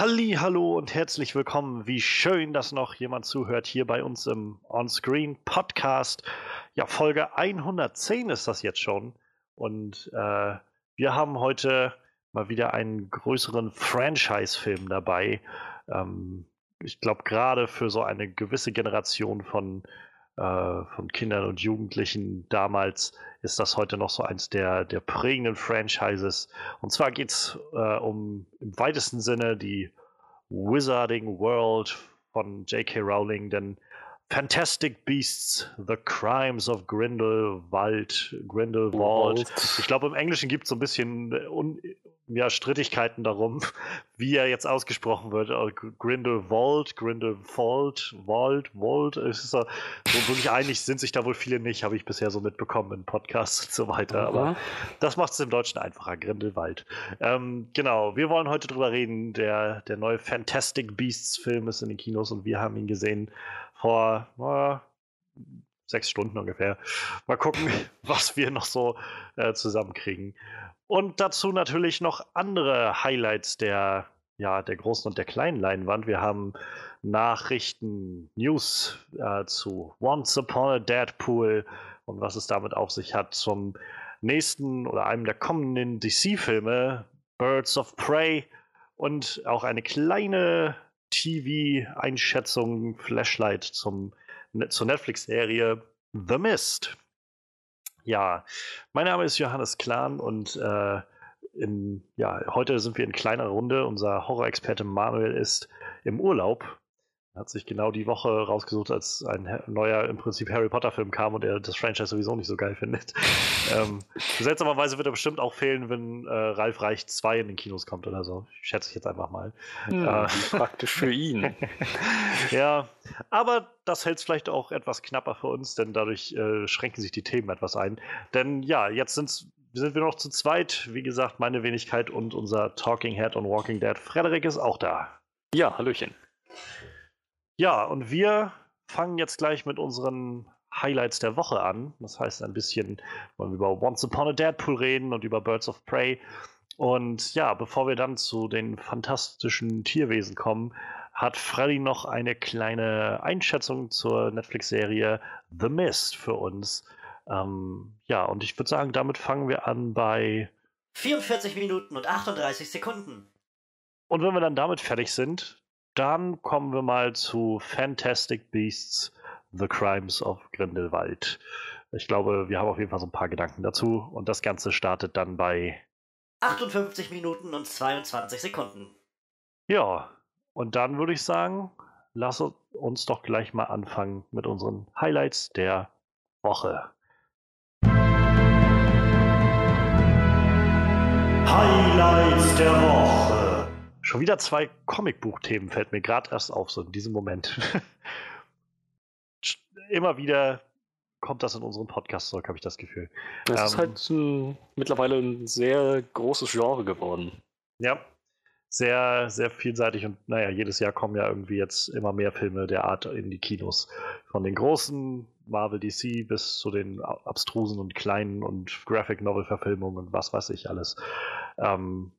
Halli, hallo und herzlich willkommen. Wie schön, dass noch jemand zuhört hier bei uns im Onscreen Podcast. Ja, Folge 110 ist das jetzt schon. Und äh, wir haben heute mal wieder einen größeren Franchise-Film dabei. Ähm, ich glaube, gerade für so eine gewisse Generation von, äh, von Kindern und Jugendlichen damals ist das heute noch so eins der, der prägenden Franchises. Und zwar geht es äh, um im weitesten Sinne die Wizarding World von J.K. Rowling, denn Fantastic Beasts, The Crimes of Grindelwald, Grindelwald. Ich glaube, im Englischen gibt es so ein bisschen un ja, Strittigkeiten darum, wie er jetzt ausgesprochen wird. Äh, Grindelwald, Grindelwald, Wald, Wald. Es ist so, so wirklich einig sind sich da wohl viele nicht, habe ich bisher so mitbekommen in Podcasts und so weiter. Aber das macht es im Deutschen einfacher, Grindelwald. Ähm, genau, wir wollen heute drüber reden. Der, der neue Fantastic Beasts Film ist in den Kinos und wir haben ihn gesehen vor äh, sechs Stunden ungefähr. Mal gucken, was wir noch so äh, zusammenkriegen. Und dazu natürlich noch andere Highlights der, ja, der großen und der kleinen Leinwand. Wir haben Nachrichten, News äh, zu Once Upon a Deadpool und was es damit auf sich hat zum nächsten oder einem der kommenden DC-Filme, Birds of Prey und auch eine kleine TV-Einschätzung, Flashlight zum, ne, zur Netflix-Serie The Mist. Ja, mein Name ist Johannes Klahn und äh, in, ja, heute sind wir in kleiner Runde. Unser Horror-Experte Manuel ist im Urlaub hat sich genau die Woche rausgesucht, als ein neuer im Prinzip Harry Potter-Film kam und er das Franchise sowieso nicht so geil findet. ähm, seltsamerweise wird er bestimmt auch fehlen, wenn äh, Ralf Reich 2 in den Kinos kommt oder so. Schätze ich jetzt einfach mal. Hm, äh, praktisch für ihn. ja, aber das hält es vielleicht auch etwas knapper für uns, denn dadurch äh, schränken sich die Themen etwas ein. Denn ja, jetzt sind's, sind wir noch zu zweit. Wie gesagt, meine Wenigkeit und unser Talking Head on Walking Dead. Frederik ist auch da. Ja, Hallöchen. Ja, und wir fangen jetzt gleich mit unseren Highlights der Woche an. Das heißt, ein bisschen wollen wir über Once Upon a Deadpool reden und über Birds of Prey. Und ja, bevor wir dann zu den fantastischen Tierwesen kommen, hat Freddy noch eine kleine Einschätzung zur Netflix-Serie The Mist für uns. Ähm, ja, und ich würde sagen, damit fangen wir an bei 44 Minuten und 38 Sekunden. Und wenn wir dann damit fertig sind, dann kommen wir mal zu Fantastic Beasts, The Crimes of Grindelwald. Ich glaube, wir haben auf jeden Fall so ein paar Gedanken dazu und das Ganze startet dann bei 58 Minuten und 22 Sekunden. Ja, und dann würde ich sagen, lass uns doch gleich mal anfangen mit unseren Highlights der Woche. Highlights der Woche. Schon wieder zwei Comicbuchthemen fällt mir gerade erst auf, so in diesem Moment. Immer wieder kommt das in unseren Podcast zurück, habe ich das Gefühl. Das ähm, ist halt ein, mittlerweile ein sehr großes Genre geworden. Ja, sehr, sehr vielseitig und naja, jedes Jahr kommen ja irgendwie jetzt immer mehr Filme der Art in die Kinos. Von den großen Marvel DC bis zu den abstrusen und kleinen und Graphic Novel Verfilmungen und was weiß ich alles. Ähm,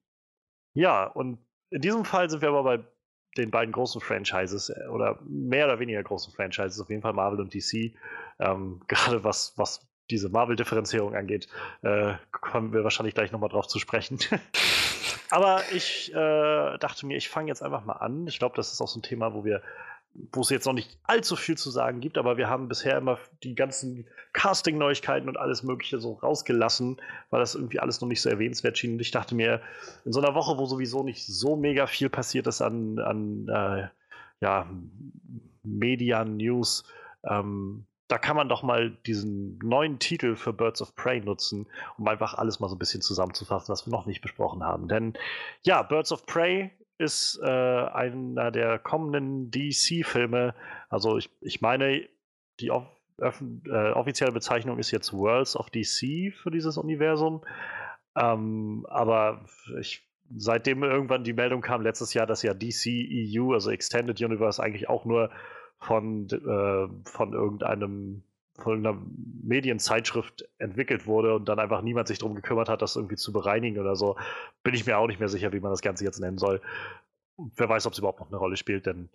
ja, und in diesem Fall sind wir aber bei den beiden großen Franchises äh, oder mehr oder weniger großen Franchises, auf jeden Fall Marvel und DC. Ähm, gerade was, was diese Marvel-Differenzierung angeht, äh, kommen wir wahrscheinlich gleich nochmal drauf zu sprechen. aber ich äh, dachte mir, ich fange jetzt einfach mal an. Ich glaube, das ist auch so ein Thema, wo wir wo es jetzt noch nicht allzu viel zu sagen gibt, aber wir haben bisher immer die ganzen Casting-Neuigkeiten und alles Mögliche so rausgelassen, weil das irgendwie alles noch nicht so erwähnenswert schien. Und ich dachte mir, in so einer Woche, wo sowieso nicht so mega viel passiert ist an, an äh, ja, Media-News, ähm, da kann man doch mal diesen neuen Titel für Birds of Prey nutzen, um einfach alles mal so ein bisschen zusammenzufassen, was wir noch nicht besprochen haben. Denn ja, Birds of Prey ist äh, einer der kommenden DC-Filme. Also ich, ich meine, die off äh, offizielle Bezeichnung ist jetzt Worlds of DC für dieses Universum. Ähm, aber ich, seitdem irgendwann die Meldung kam letztes Jahr, dass ja DC EU, also Extended Universe, eigentlich auch nur von, äh, von irgendeinem von einer Medienzeitschrift entwickelt wurde und dann einfach niemand sich darum gekümmert hat, das irgendwie zu bereinigen oder so, bin ich mir auch nicht mehr sicher, wie man das Ganze jetzt nennen soll. wer weiß, ob es überhaupt noch eine Rolle spielt, denn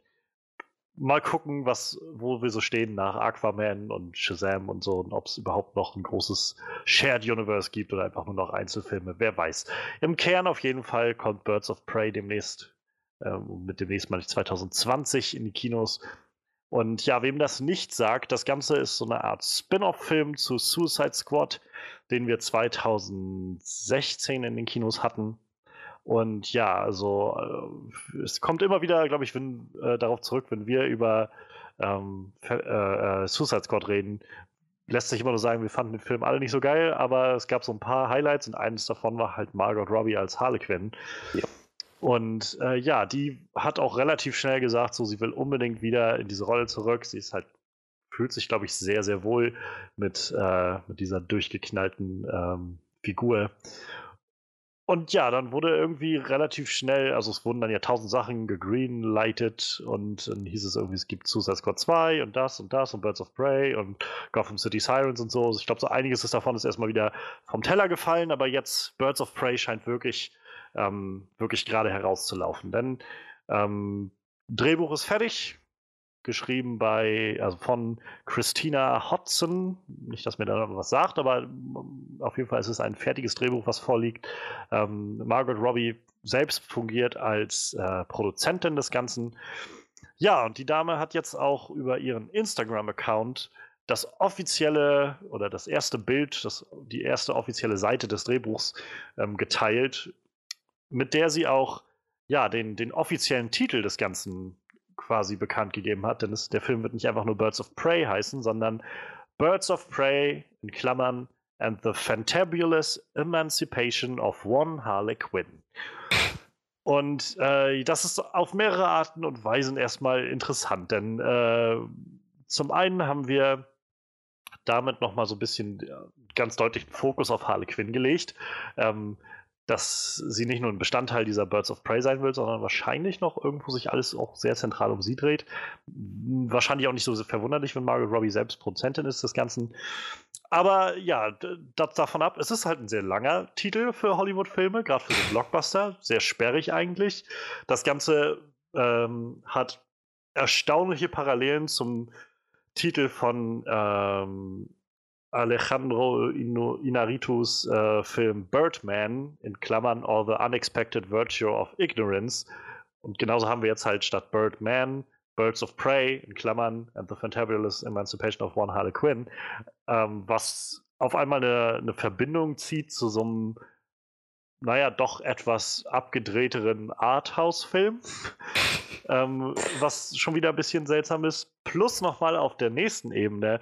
mal gucken, was, wo wir so stehen nach Aquaman und Shazam und so und ob es überhaupt noch ein großes Shared Universe gibt oder einfach nur noch Einzelfilme, wer weiß. Im Kern auf jeden Fall kommt Birds of Prey demnächst, ähm, mit demnächst meine ich 2020 in die Kinos. Und ja, wem das nicht sagt, das Ganze ist so eine Art Spin-off-Film zu Suicide Squad, den wir 2016 in den Kinos hatten. Und ja, also äh, es kommt immer wieder, glaube ich, wenn, äh, darauf zurück, wenn wir über ähm, äh, äh, Suicide Squad reden, lässt sich immer nur sagen, wir fanden den Film alle nicht so geil, aber es gab so ein paar Highlights und eines davon war halt Margot Robbie als Harlequin. Ja. Und äh, ja, die hat auch relativ schnell gesagt, so sie will unbedingt wieder in diese Rolle zurück. Sie ist halt fühlt sich, glaube ich, sehr, sehr wohl mit, äh, mit dieser durchgeknallten ähm, Figur. Und ja, dann wurde irgendwie relativ schnell, also es wurden dann ja tausend Sachen gegreenlightet und dann hieß es irgendwie, es gibt Suicide Squad 2 und das und das und Birds of Prey und Gotham City Sirens und so. Also ich glaube, so einiges ist davon ist erstmal wieder vom Teller gefallen, aber jetzt Birds of Prey scheint wirklich, ähm, wirklich gerade herauszulaufen. Denn ähm, Drehbuch ist fertig, geschrieben bei, also von Christina Hodson. Nicht, dass mir da was sagt, aber ähm, auf jeden Fall ist es ein fertiges Drehbuch, was vorliegt. Ähm, Margaret Robbie selbst fungiert als äh, Produzentin des Ganzen. Ja, und die Dame hat jetzt auch über ihren Instagram-Account das offizielle oder das erste Bild, das, die erste offizielle Seite des Drehbuchs ähm, geteilt, mit der sie auch ja, den, den offiziellen Titel des Ganzen quasi bekannt gegeben hat, denn es, der Film wird nicht einfach nur Birds of Prey heißen, sondern Birds of Prey in Klammern and the Fantabulous Emancipation of One Harley Quinn. Und äh, das ist auf mehrere Arten und Weisen erstmal interessant, denn äh, zum einen haben wir damit nochmal so ein bisschen äh, ganz deutlich Fokus auf Harley Quinn gelegt. Ähm, dass sie nicht nur ein Bestandteil dieser Birds of Prey sein will, sondern wahrscheinlich noch irgendwo sich alles auch sehr zentral um sie dreht. Wahrscheinlich auch nicht so verwunderlich, wenn Margaret Robbie selbst Produzentin ist des Ganzen. Aber ja, das davon ab, es ist halt ein sehr langer Titel für Hollywood-Filme, gerade für so Blockbuster, sehr sperrig eigentlich. Das Ganze ähm, hat erstaunliche Parallelen zum Titel von ähm, Alejandro Inarritus äh, Film Birdman, in Klammern All the Unexpected Virtue of Ignorance. Und genauso haben wir jetzt halt statt Birdman Birds of Prey, in Klammern, and the Fantabulous Emancipation of One Harley Quinn, ähm, was auf einmal eine, eine Verbindung zieht zu so einem, naja, doch etwas abgedrehteren Arthouse-Film, ähm, was schon wieder ein bisschen seltsam ist. Plus nochmal auf der nächsten Ebene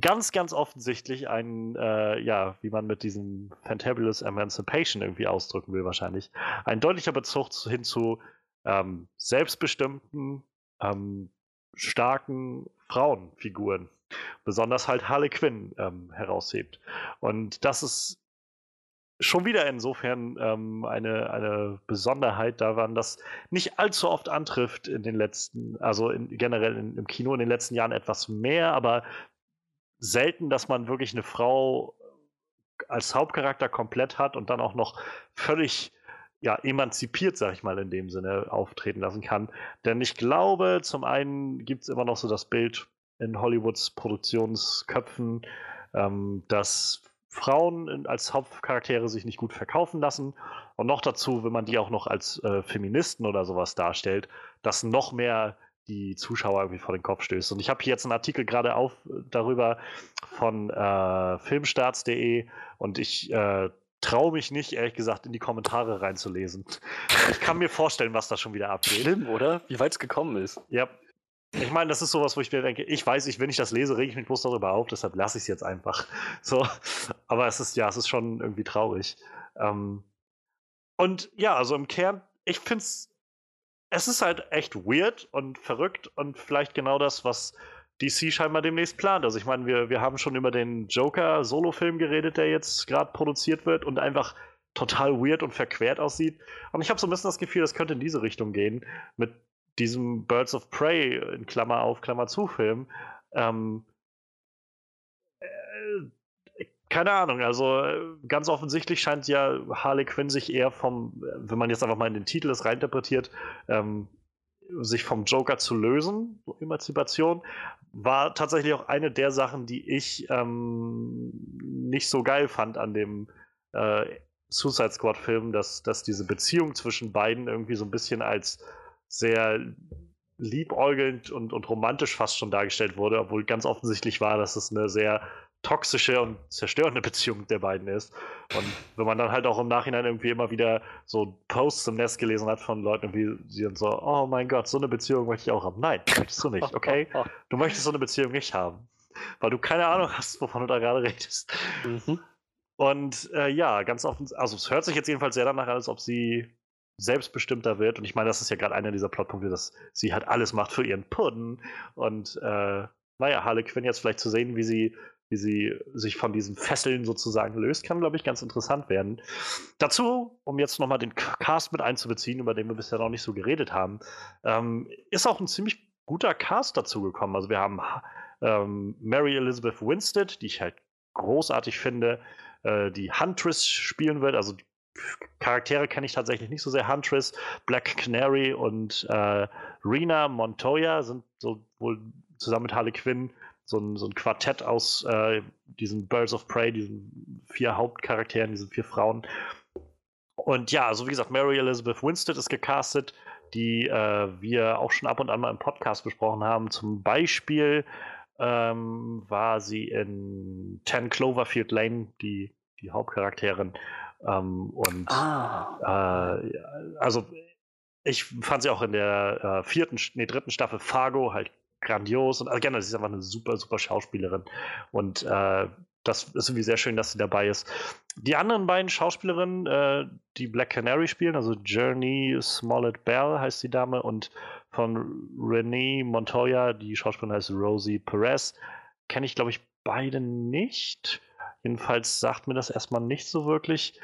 ganz, ganz offensichtlich ein, äh, ja, wie man mit diesem Fantabulous Emancipation irgendwie ausdrücken will, wahrscheinlich, ein deutlicher Bezug hin zu ähm, selbstbestimmten, ähm, starken Frauenfiguren. Besonders halt Harley Quinn ähm, heraushebt. Und das ist schon wieder insofern ähm, eine, eine Besonderheit daran, dass nicht allzu oft antrifft in den letzten, also in, generell in, im Kino in den letzten Jahren etwas mehr, aber selten, dass man wirklich eine Frau als Hauptcharakter komplett hat und dann auch noch völlig ja, emanzipiert, sag ich mal, in dem Sinne auftreten lassen kann. Denn ich glaube, zum einen gibt es immer noch so das Bild in Hollywoods Produktionsköpfen, ähm, dass Frauen als Hauptcharaktere sich nicht gut verkaufen lassen. Und noch dazu, wenn man die auch noch als äh, Feministen oder sowas darstellt, dass noch mehr die Zuschauer irgendwie vor den Kopf stößt. Und ich habe hier jetzt einen Artikel gerade auf darüber von äh, filmstarts.de und ich äh, traue mich nicht, ehrlich gesagt, in die Kommentare reinzulesen. Ich kann mir vorstellen, was da schon wieder abgeht. Schlimm, oder? Wie weit es gekommen ist. Ja. Ich meine, das ist sowas, wo ich mir denke, ich weiß, ich, wenn ich das lese, rege ich mich bloß darüber auf, deshalb lasse ich es jetzt einfach. So. Aber es ist, ja, es ist schon irgendwie traurig. Ähm, und ja, also im Kern, ich finde es es ist halt echt weird und verrückt und vielleicht genau das, was DC scheinbar demnächst plant. Also ich meine, wir, wir haben schon über den Joker-Solo-Film geredet, der jetzt gerade produziert wird und einfach total weird und verquert aussieht. Und ich habe so ein bisschen das Gefühl, das könnte in diese Richtung gehen mit diesem Birds of Prey in Klammer auf, Klammer zu Film. Ähm, äh, keine Ahnung, also äh, ganz offensichtlich scheint ja Harley Quinn sich eher vom, wenn man jetzt einfach mal in den Titel das reinterpretiert, ähm, sich vom Joker zu lösen, so Emanzipation, war tatsächlich auch eine der Sachen, die ich ähm, nicht so geil fand an dem äh, Suicide Squad-Film, dass, dass diese Beziehung zwischen beiden irgendwie so ein bisschen als sehr liebäugelnd und, und romantisch fast schon dargestellt wurde, obwohl ganz offensichtlich war, dass es eine sehr toxische und zerstörende Beziehung der beiden ist. Und wenn man dann halt auch im Nachhinein irgendwie immer wieder so Posts im Nest gelesen hat von Leuten, wie sie dann so, oh mein Gott, so eine Beziehung möchte ich auch haben. Nein, möchtest du nicht, okay? Du möchtest so eine Beziehung nicht haben. Weil du keine Ahnung hast, wovon du da gerade redest. Mhm. Und äh, ja, ganz offen, also es hört sich jetzt jedenfalls sehr danach an, als ob sie selbstbestimmter wird. Und ich meine, das ist ja gerade einer dieser Plotpunkte, dass sie halt alles macht für ihren Pudding. Und äh, naja, Harley Quinn jetzt vielleicht zu sehen, wie sie wie sie sich von diesen Fesseln sozusagen löst, kann, glaube ich, ganz interessant werden. Dazu, um jetzt nochmal den Cast mit einzubeziehen, über den wir bisher noch nicht so geredet haben, ähm, ist auch ein ziemlich guter Cast dazu gekommen. Also wir haben ähm, Mary Elizabeth Winstead, die ich halt großartig finde, äh, die Huntress spielen wird. Also Charaktere kenne ich tatsächlich nicht so sehr. Huntress, Black Canary und äh, Rena Montoya sind so wohl zusammen mit Harley Quinn so ein, so ein Quartett aus äh, diesen Birds of Prey, diesen vier Hauptcharakteren, diesen vier Frauen. Und ja, also wie gesagt, Mary Elizabeth Winstead ist gecastet, die äh, wir auch schon ab und an mal im Podcast besprochen haben. Zum Beispiel ähm, war sie in Ten Cloverfield Lane, die, die Hauptcharakterin. Ähm, und ah. äh, also ich fand sie auch in der äh, vierten, nee, dritten Staffel Fargo halt grandios und also generell, sie ist einfach eine super, super Schauspielerin. Und äh, das ist irgendwie sehr schön, dass sie dabei ist. Die anderen beiden Schauspielerinnen, äh, die Black Canary spielen, also Journey Smollett Bell heißt die Dame und von Renee Montoya, die Schauspielerin heißt Rosie Perez, kenne ich, glaube ich, beide nicht. Jedenfalls sagt mir das erstmal nicht so wirklich.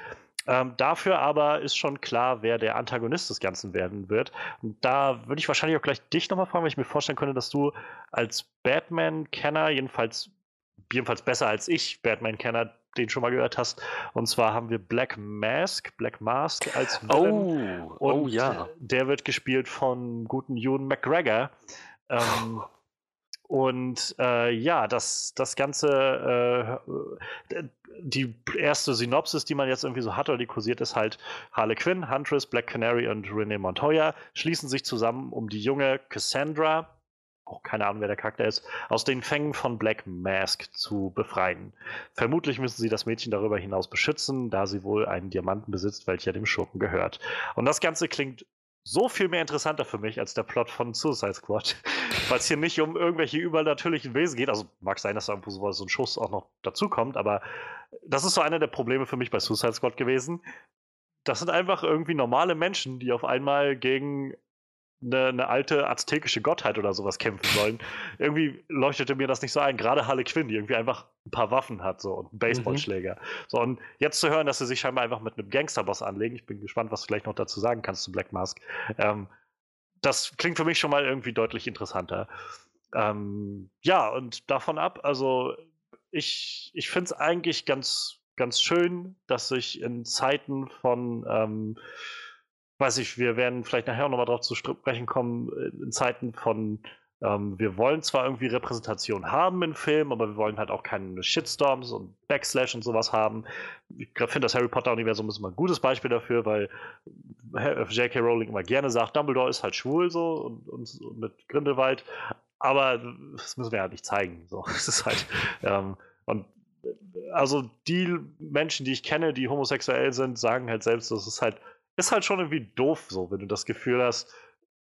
Ähm, dafür aber ist schon klar, wer der Antagonist des Ganzen werden wird. Und da würde ich wahrscheinlich auch gleich dich nochmal fragen, weil ich mir vorstellen könnte, dass du als Batman-Kenner, jedenfalls, jedenfalls besser als ich, Batman-Kenner, den schon mal gehört hast. Und zwar haben wir Black Mask, Black Mask als Villain. Oh, oh ja. Der wird gespielt von guten Ewan McGregor. Ähm, und äh, ja, das, das Ganze, äh, die erste Synopsis, die man jetzt irgendwie so hat oder die kursiert, ist halt Harley Quinn, Huntress, Black Canary und Renee Montoya schließen sich zusammen, um die junge Cassandra, auch keine Ahnung, wer der Charakter ist, aus den Fängen von Black Mask zu befreien. Vermutlich müssen sie das Mädchen darüber hinaus beschützen, da sie wohl einen Diamanten besitzt, welcher dem Schurken gehört. Und das Ganze klingt so viel mehr interessanter für mich als der Plot von Suicide Squad. Weil es hier nicht um irgendwelche übernatürlichen Wesen geht. Also mag sein, dass da irgendwo so ein Schuss auch noch dazukommt, aber das ist so einer der Probleme für mich bei Suicide Squad gewesen. Das sind einfach irgendwie normale Menschen, die auf einmal gegen eine, eine, alte aztekische Gottheit oder sowas kämpfen sollen. irgendwie leuchtete mir das nicht so ein. Gerade Harley Quinn, die irgendwie einfach ein paar Waffen hat so, und einen Baseballschläger. Mhm. So, und jetzt zu hören, dass sie sich scheinbar einfach mit einem Gangsterboss anlegen, ich bin gespannt, was du gleich noch dazu sagen kannst zu Black Mask. Ähm, das klingt für mich schon mal irgendwie deutlich interessanter. Ähm, ja, und davon ab, also ich, ich finde es eigentlich ganz, ganz schön, dass sich in Zeiten von ähm, weiß ich, wir werden vielleicht nachher nochmal darauf zu sprechen kommen, äh, in Zeiten von, ähm, wir wollen zwar irgendwie Repräsentation haben in Filmen, aber wir wollen halt auch keine Shitstorms und Backslash und sowas haben. Ich finde das Harry Potter-Universum ist immer ein gutes Beispiel dafür, weil J.K. Rowling immer gerne sagt, Dumbledore ist halt schwul so und, und, und mit Grindelwald, aber das müssen wir halt nicht zeigen. So, es ist halt, ähm, und also die Menschen, die ich kenne, die homosexuell sind, sagen halt selbst, das ist halt ist halt schon irgendwie doof, so, wenn du das Gefühl hast,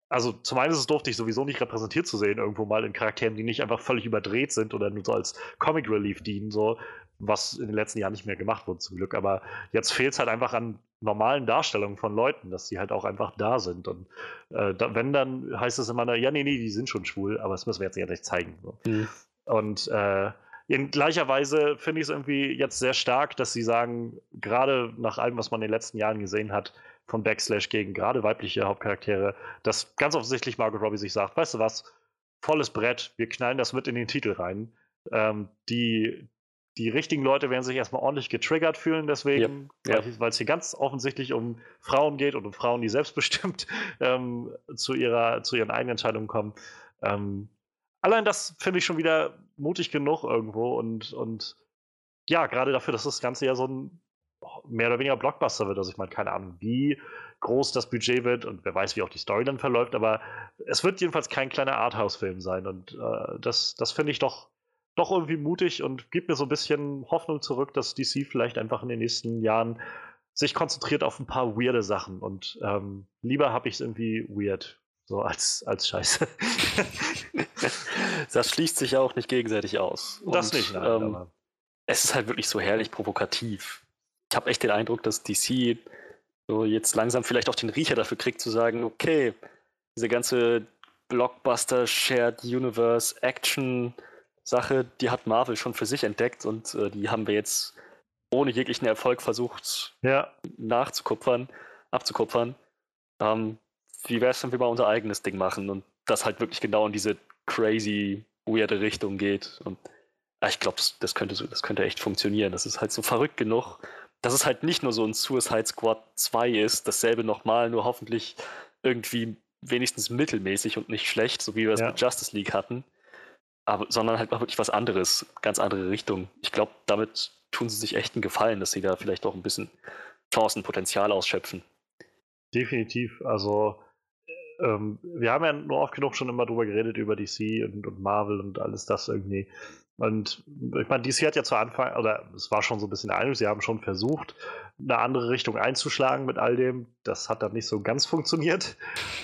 also zum einen ist es doof, dich sowieso nicht repräsentiert zu sehen, irgendwo mal in Charakteren, die nicht einfach völlig überdreht sind oder nur so als Comic Relief dienen, so, was in den letzten Jahren nicht mehr gemacht wurde, zum Glück. Aber jetzt fehlt es halt einfach an normalen Darstellungen von Leuten, dass die halt auch einfach da sind. Und äh, da, wenn, dann heißt es immer, ja, nee, nee, die sind schon schwul, aber das müssen wir jetzt ja nicht zeigen. So. Mhm. Und äh, in gleicher Weise finde ich es irgendwie jetzt sehr stark, dass sie sagen, gerade nach allem, was man in den letzten Jahren gesehen hat, von Backslash gegen gerade weibliche Hauptcharaktere, dass ganz offensichtlich Margot Robbie sich sagt, weißt du was, volles Brett, wir knallen das mit in den Titel rein. Ähm, die, die richtigen Leute werden sich erstmal ordentlich getriggert fühlen, deswegen, ja, weil es hier ganz offensichtlich um Frauen geht und um Frauen, die selbstbestimmt ähm, zu, ihrer, zu ihren eigenen Entscheidungen kommen. Ähm, allein das finde ich schon wieder mutig genug irgendwo und, und ja, gerade dafür, dass das Ganze ja so ein mehr oder weniger Blockbuster wird. Also ich meine, keine Ahnung, wie groß das Budget wird und wer weiß, wie auch die Story dann verläuft, aber es wird jedenfalls kein kleiner Arthouse-Film sein und äh, das, das finde ich doch, doch irgendwie mutig und gibt mir so ein bisschen Hoffnung zurück, dass DC vielleicht einfach in den nächsten Jahren sich konzentriert auf ein paar weirde Sachen und ähm, lieber habe ich es irgendwie weird, so als, als Scheiße. das schließt sich ja auch nicht gegenseitig aus. Das und, nicht, nein, ähm, es ist halt wirklich so herrlich provokativ. Ich habe echt den Eindruck, dass DC so jetzt langsam vielleicht auch den Riecher dafür kriegt, zu sagen, okay, diese ganze Blockbuster, Shared Universe, Action Sache, die hat Marvel schon für sich entdeckt und äh, die haben wir jetzt ohne jeglichen Erfolg versucht ja. nachzukupfern, abzukupfern. Ähm, wie wäre es, wenn wir mal unser eigenes Ding machen und das halt wirklich genau in diese crazy, weirde Richtung geht und ich glaube, das, das, könnte, das könnte echt funktionieren. Das ist halt so verrückt genug, dass es halt nicht nur so ein Suicide Squad 2 ist, dasselbe nochmal, nur hoffentlich irgendwie wenigstens mittelmäßig und nicht schlecht, so wie wir es ja. mit Justice League hatten, aber, sondern halt mal wirklich was anderes, ganz andere Richtung. Ich glaube, damit tun sie sich echt einen Gefallen, dass sie da vielleicht auch ein bisschen Chancenpotenzial ausschöpfen. Definitiv. Also ähm, wir haben ja nur oft genug schon immer drüber geredet, über DC und, und Marvel und alles das irgendwie. Und ich meine, DC hat ja zu Anfang, oder es war schon so ein bisschen Eindruck, sie haben schon versucht, eine andere Richtung einzuschlagen mit all dem. Das hat dann nicht so ganz funktioniert.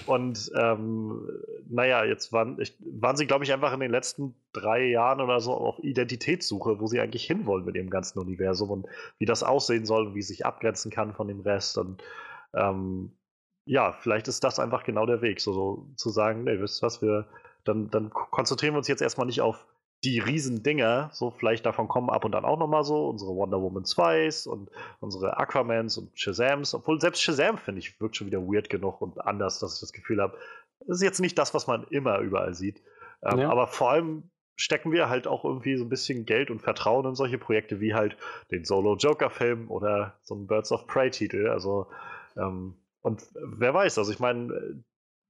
Und ähm, naja, jetzt waren, ich, waren sie, glaube ich, einfach in den letzten drei Jahren oder so auf Identitätssuche, wo sie eigentlich hinwollen mit dem ganzen Universum und wie das aussehen soll und wie es sich abgrenzen kann von dem Rest. Und ähm, ja, vielleicht ist das einfach genau der Weg, so, so zu sagen, nee, wisst ihr was, wir, dann, dann konzentrieren wir uns jetzt erstmal nicht auf die Riesendinger, so vielleicht davon kommen ab und an auch nochmal so, unsere Wonder Woman 2s und unsere Aquamans und Shazams, obwohl selbst Shazam, finde ich, wirkt schon wieder weird genug und anders, dass ich das Gefühl habe, das ist jetzt nicht das, was man immer überall sieht. Ähm, ja. Aber vor allem stecken wir halt auch irgendwie so ein bisschen Geld und Vertrauen in solche Projekte wie halt den Solo-Joker-Film oder so einen Birds of Prey-Titel. Also, ähm, und wer weiß, also ich meine,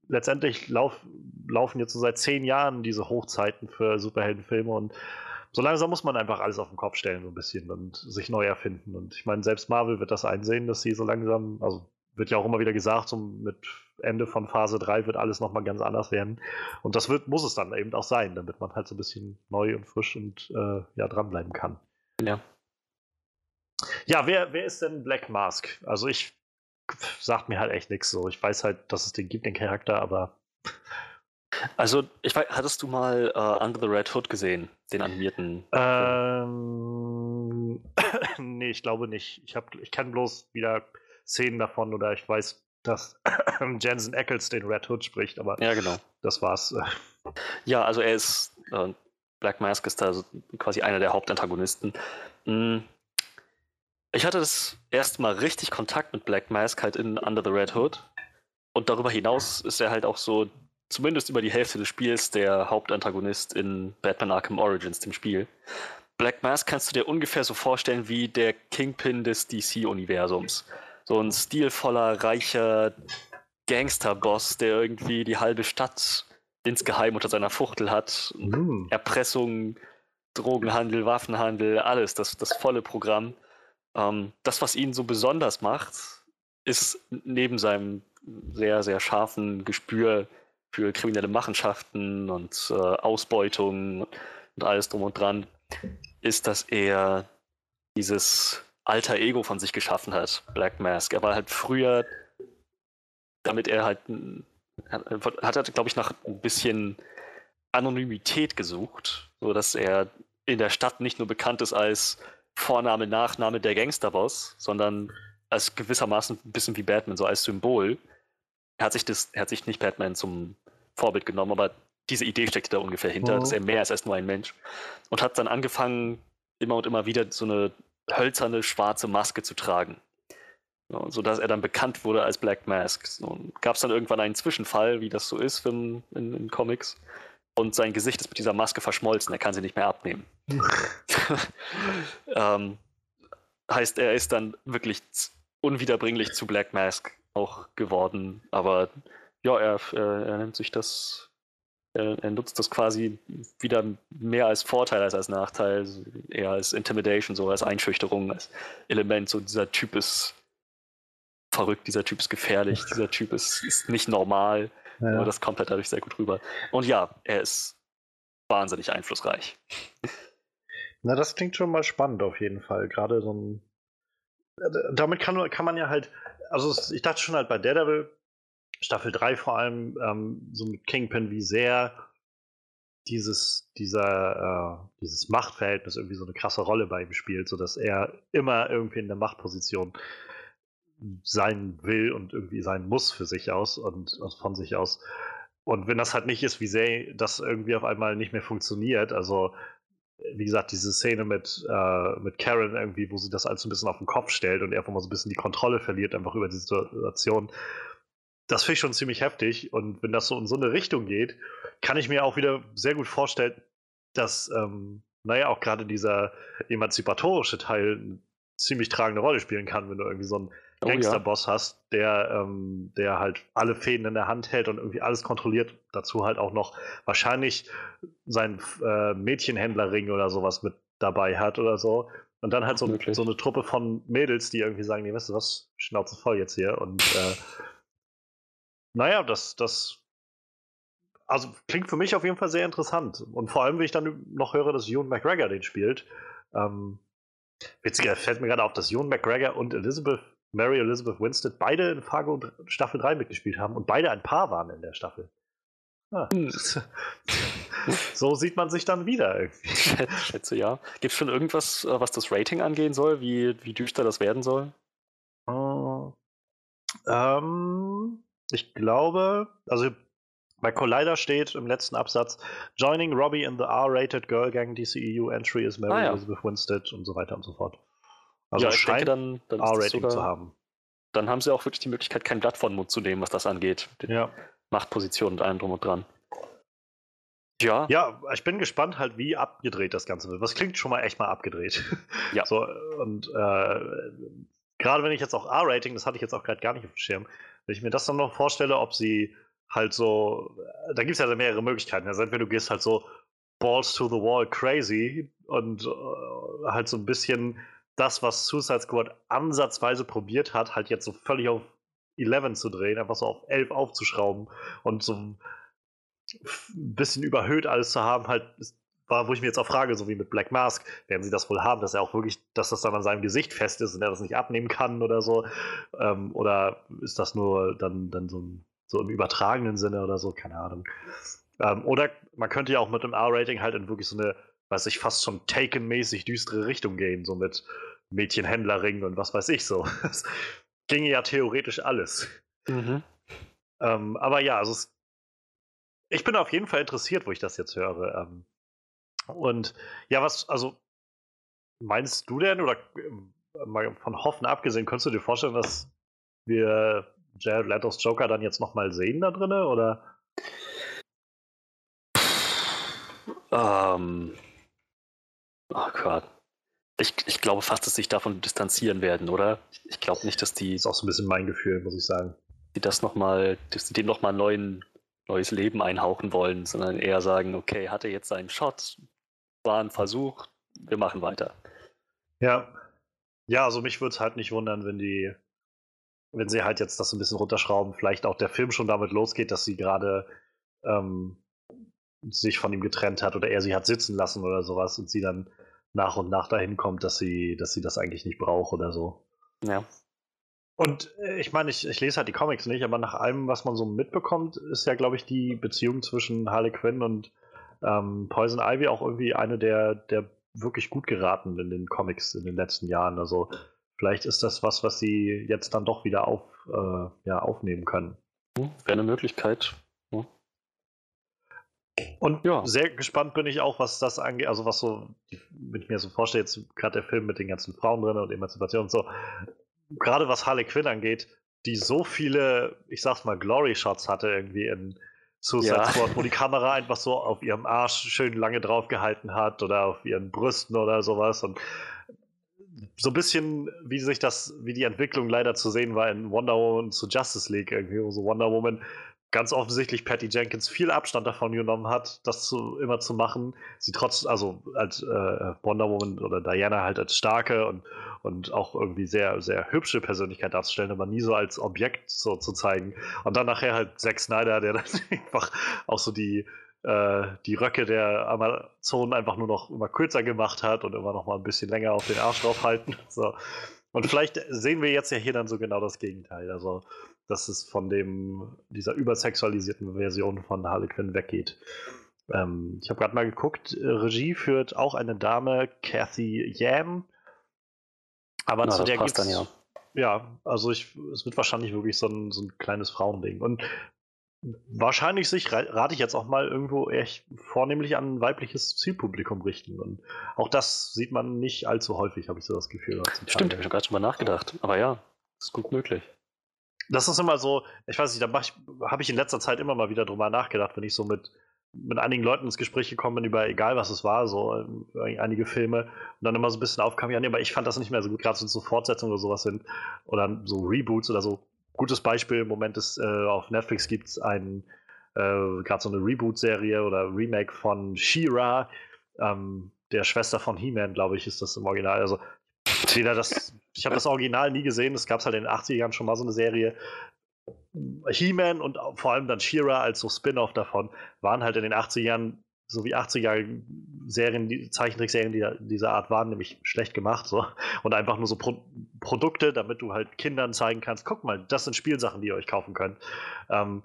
letztendlich lauf, laufen jetzt so seit zehn Jahren diese Hochzeiten für Superheldenfilme und so langsam muss man einfach alles auf den Kopf stellen, so ein bisschen und sich neu erfinden. Und ich meine, selbst Marvel wird das einsehen, dass sie so langsam, also wird ja auch immer wieder gesagt, so mit Ende von Phase 3 wird alles nochmal ganz anders werden. Und das wird, muss es dann eben auch sein, damit man halt so ein bisschen neu und frisch und äh, ja, dranbleiben kann. Ja. Ja, wer, wer ist denn Black Mask? Also ich sagt mir halt echt nichts so. Ich weiß halt, dass es den gibt, den Charakter, aber. Also, ich weiß, hattest du mal uh, Under the Red Hood gesehen, den animierten? Ähm, nee, ich glaube nicht. Ich, hab, ich kann bloß wieder Szenen davon oder ich weiß, dass Jensen Ackles den Red Hood spricht, aber ja, genau. das war's. Ja, also er ist, äh, Black Mask ist da so quasi einer der Hauptantagonisten. Mhm. Ich hatte das erste Mal richtig Kontakt mit Black Mask halt in Under the Red Hood. Und darüber hinaus ist er halt auch so, zumindest über die Hälfte des Spiels, der Hauptantagonist in Batman Arkham Origins, dem Spiel. Black Mask kannst du dir ungefähr so vorstellen wie der Kingpin des DC-Universums. So ein stilvoller, reicher Gangsterboss, der irgendwie die halbe Stadt insgeheim unter seiner Fuchtel hat. Mm. Erpressung, Drogenhandel, Waffenhandel, alles, das, das volle Programm. Ähm, das, was ihn so besonders macht, ist neben seinem sehr, sehr scharfen Gespür für kriminelle Machenschaften und äh, Ausbeutung und alles drum und dran, ist, dass er dieses alter Ego von sich geschaffen hat, Black Mask. Er war halt früher, damit er halt, hat er, glaube ich, nach ein bisschen Anonymität gesucht, so dass er in der Stadt nicht nur bekannt ist als Vorname, Nachname der Gangsterboss, sondern als gewissermaßen ein bisschen wie Batman, so als Symbol. Er hat sich, das, er hat sich nicht Batman zum Vorbild genommen, aber diese Idee steckt da ungefähr hinter, oh. dass er mehr ist als nur ein Mensch. Und hat dann angefangen, immer und immer wieder so eine hölzerne schwarze Maske zu tragen. So, sodass er dann bekannt wurde als Black Mask. So, Gab es dann irgendwann einen Zwischenfall, wie das so ist in, in, in Comics, und sein Gesicht ist mit dieser Maske verschmolzen, er kann sie nicht mehr abnehmen. ähm, heißt, er ist dann wirklich unwiederbringlich zu Black Mask auch geworden, aber ja, er, er, er nimmt sich das, er, er, nutzt das quasi wieder mehr als Vorteil als als Nachteil, eher als Intimidation, so als Einschüchterung, als Element, so dieser Typ ist verrückt, dieser Typ ist gefährlich, dieser Typ ist, ist nicht normal. Ja. Das kommt halt dadurch sehr gut rüber. Und ja, er ist wahnsinnig einflussreich. Na, das klingt schon mal spannend auf jeden Fall. Gerade so ein. Äh, damit kann, kann man ja halt. Also, ich dachte schon halt bei Daredevil, Staffel 3 vor allem, ähm, so mit Kingpin, wie sehr dieses, dieser, äh, dieses Machtverhältnis irgendwie so eine krasse Rolle bei ihm spielt, sodass er immer irgendwie in der Machtposition sein will und irgendwie sein muss für sich aus und, und von sich aus. Und wenn das halt nicht ist, wie sehr das irgendwie auf einmal nicht mehr funktioniert, also wie gesagt, diese Szene mit, äh, mit Karen irgendwie, wo sie das alles ein bisschen auf den Kopf stellt und er einfach mal so ein bisschen die Kontrolle verliert, einfach über die Situation. Das finde ich schon ziemlich heftig. Und wenn das so in so eine Richtung geht, kann ich mir auch wieder sehr gut vorstellen, dass, ähm, naja, auch gerade dieser emanzipatorische Teil eine ziemlich tragende Rolle spielen kann, wenn du irgendwie so einen oh, Gangsterboss ja. hast, der, ähm, der halt alle Fäden in der Hand hält und irgendwie alles kontrolliert. Dazu halt auch noch wahrscheinlich seinen äh, Mädchenhändlerring oder sowas mit dabei hat oder so. Und dann halt so, so, eine Truppe von Mädels, die irgendwie sagen, nee, weißt du was, Schnauze voll jetzt hier. Und äh, naja, das, das also klingt für mich auf jeden Fall sehr interessant. Und vor allem, wenn ich dann noch höre, dass Ewan McGregor den spielt. Ähm, witziger fällt mir gerade auf, dass Ewan McGregor und Elizabeth Mary Elizabeth Winstead beide in Fargo Staffel 3 mitgespielt haben und beide ein Paar waren in der Staffel. Ah. Hm. so sieht man sich dann wieder irgendwie. Ich schätze ja. Gibt es schon irgendwas, äh, was das Rating angehen soll, wie, wie düster das werden soll? Uh, ähm, ich glaube, also bei Collider steht im letzten Absatz, Joining Robbie in the R-rated Girl Gang DCEU entry is Mary ah, ja. Elizabeth Winstead und so weiter und so fort. Also ja, ich denke, dann, dann R-Rating zu haben. Dann haben sie auch wirklich die Möglichkeit, kein Blatt von Mund zu nehmen, was das angeht. Ja. Machtposition und allem drum und dran. Ja. Ja, ich bin gespannt halt, wie abgedreht das Ganze wird. Was klingt schon mal echt mal abgedreht. Ja. So, und äh, gerade wenn ich jetzt auch R-Rating, das hatte ich jetzt auch gerade gar nicht auf dem Schirm, wenn ich mir das dann noch vorstelle, ob sie halt so, da gibt es ja mehrere Möglichkeiten. Also entweder du gehst halt so Balls to the Wall crazy und äh, halt so ein bisschen das, was Suicide Squad ansatzweise probiert hat, halt jetzt so völlig auf 11 zu drehen, einfach so auf 11 aufzuschrauben und so ein bisschen überhöht alles zu haben, halt war, wo ich mir jetzt auch frage, so wie mit Black Mask, werden sie das wohl haben, dass er auch wirklich, dass das dann an seinem Gesicht fest ist und er das nicht abnehmen kann oder so? Ähm, oder ist das nur dann, dann so, so im übertragenen Sinne oder so? Keine Ahnung. Ähm, oder man könnte ja auch mit dem R-Rating halt in wirklich so eine weiß ich, fast schon Taken-mäßig düstere Richtung gehen, so mit Mädchenhändlerringen und was weiß ich so. Das ginge ja theoretisch alles. Mhm. Ähm, aber ja, also es, ich bin auf jeden Fall interessiert, wo ich das jetzt höre. Ähm, und ja, was, also meinst du denn, oder äh, mal von Hoffen abgesehen, könntest du dir vorstellen, dass wir Jared Leto's Joker dann jetzt nochmal sehen da drin, oder? Ähm, Oh Gott. Ich, ich glaube fast, dass sich davon distanzieren werden, oder? Ich glaube nicht, dass die. Das ist auch so ein bisschen mein Gefühl, muss ich sagen. Die das nochmal, dass die dem nochmal neuen, neues Leben einhauchen wollen, sondern eher sagen, okay, hatte jetzt seinen Shot, war ein Versuch, wir machen weiter. Ja. Ja, also mich würde es halt nicht wundern, wenn die, wenn sie halt jetzt das ein bisschen runterschrauben, vielleicht auch der Film schon damit losgeht, dass sie gerade ähm, sich von ihm getrennt hat oder er sie hat sitzen lassen oder sowas und sie dann nach und nach dahin kommt, dass sie, dass sie das eigentlich nicht braucht oder so. Ja. Und äh, ich meine, ich, ich lese halt die Comics nicht, aber nach allem, was man so mitbekommt, ist ja, glaube ich, die Beziehung zwischen Harley Quinn und ähm, Poison Ivy auch irgendwie eine der, der wirklich gut geraten in den Comics in den letzten Jahren. Also vielleicht ist das was, was sie jetzt dann doch wieder auf, äh, ja, aufnehmen können. Wäre eine Möglichkeit. Und ja. sehr gespannt bin ich auch, was das angeht, also was so, wenn ich mir so vorstelle, jetzt gerade der Film mit den ganzen Frauen drin und Emanzipation und so, gerade was Harley Quinn angeht, die so viele, ich sag's mal, Glory-Shots hatte irgendwie in Suicide Ja. Squad, wo die Kamera einfach so auf ihrem Arsch schön lange drauf gehalten hat oder auf ihren Brüsten oder sowas. Und so ein bisschen, wie sich das, wie die Entwicklung leider zu sehen war in Wonder Woman zu Justice League irgendwie, wo so Wonder Woman ganz offensichtlich Patty Jenkins viel Abstand davon genommen hat, das zu, immer zu machen. Sie trotz, also als äh, Wonder Woman oder Diana halt als starke und, und auch irgendwie sehr, sehr hübsche Persönlichkeit darzustellen, aber nie so als Objekt so zu zeigen. Und dann nachher halt Zack Snyder, der dann einfach auch so die, äh, die Röcke der Amazonen einfach nur noch immer kürzer gemacht hat und immer noch mal ein bisschen länger auf den Arsch draufhalten. So. Und vielleicht sehen wir jetzt ja hier dann so genau das Gegenteil. Also, dass es von dem, dieser übersexualisierten Version von Harley Quinn weggeht. Ähm, ich habe gerade mal geguckt, äh, Regie führt auch eine Dame, Kathy Yam. Aber Na, zu der gibt's, dann, ja, also ich, es wird wahrscheinlich wirklich so ein, so ein kleines Frauending. Und wahrscheinlich sich, ra- rate ich jetzt auch mal, irgendwo echt vornehmlich an ein weibliches Zielpublikum richten. Und auch das sieht man nicht allzu häufig, habe ich so das Gefühl. Stimmt, habe ich schon gerade drüber nachgedacht. Aber ja, ist gut möglich. Das ist immer so, ich weiß nicht, da habe ich in letzter Zeit immer mal wieder drüber nachgedacht, wenn ich so mit, mit einigen Leuten ins Gespräch gekommen bin, über egal was es war, so ähm, einige Filme, und dann immer so ein bisschen aufkam, ja, nee, aber ich fand das nicht mehr so gut, gerade es so Fortsetzungen oder sowas sind, oder so Reboots oder so. Gutes Beispiel im Moment ist, äh, auf Netflix gibt es ein, äh, gerade so eine Reboot-Serie oder Remake von She-Ra, ähm, der Schwester von He-Man, glaube ich, ist das im Original. Also weder das, ich habe das Original nie gesehen, es gab halt in den 80er Jahren schon mal so eine Serie. He-Man und vor allem dann She-Ra als so Spin-off davon waren halt in den 80er Jahren so wie 80er Serien, die Zeichentrickserien die, dieser Art waren, nämlich schlecht gemacht so und einfach nur so Pro Produkte, damit du halt Kindern zeigen kannst, guck mal, das sind Spielsachen, die ihr euch kaufen könnt. Ähm,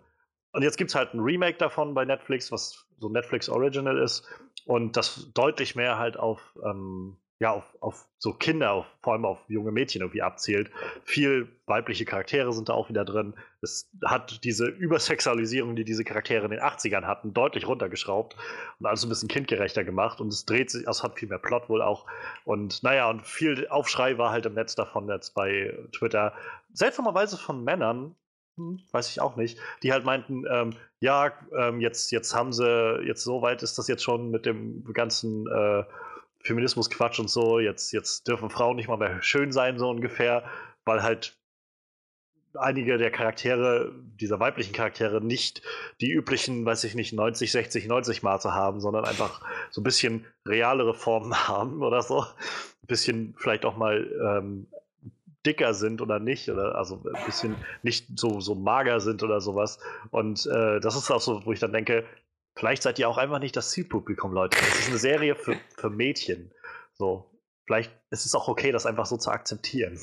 und jetzt gibt es halt ein Remake davon bei Netflix, was so Netflix Original ist und das deutlich mehr halt auf, ähm, ja, auf, auf so Kinder, auf, vor allem auf junge Mädchen irgendwie abzielt. Viel weibliche Charaktere sind da auch wieder drin. Es hat diese Übersexualisierung, die diese Charaktere in den 80ern hatten, deutlich runtergeschraubt und alles ein bisschen kindgerechter gemacht. Und es dreht sich, also hat viel mehr Plot wohl auch. Und naja, und viel Aufschrei war halt im Netz davon, jetzt bei Twitter. Seltsamerweise von Männern, hm, weiß ich auch nicht, die halt meinten, ähm, ja, ähm, jetzt, jetzt haben sie, jetzt so weit ist das jetzt schon mit dem ganzen äh, Feminismus-Quatsch und so, jetzt, jetzt dürfen Frauen nicht mal mehr schön sein, so ungefähr, weil halt einige der Charaktere, dieser weiblichen Charaktere, nicht die üblichen, weiß ich nicht, 90, 60, 90 Maße haben, sondern einfach so ein bisschen realere Formen haben oder so. Ein bisschen vielleicht auch mal ähm, dicker sind oder nicht, oder also ein bisschen nicht so, so mager sind oder sowas. Und äh, das ist auch so, wo ich dann denke, vielleicht seid ihr auch einfach nicht das Zielpublikum, Leute. Es ist eine Serie für, für Mädchen. So, vielleicht ist es auch okay, das einfach so zu akzeptieren.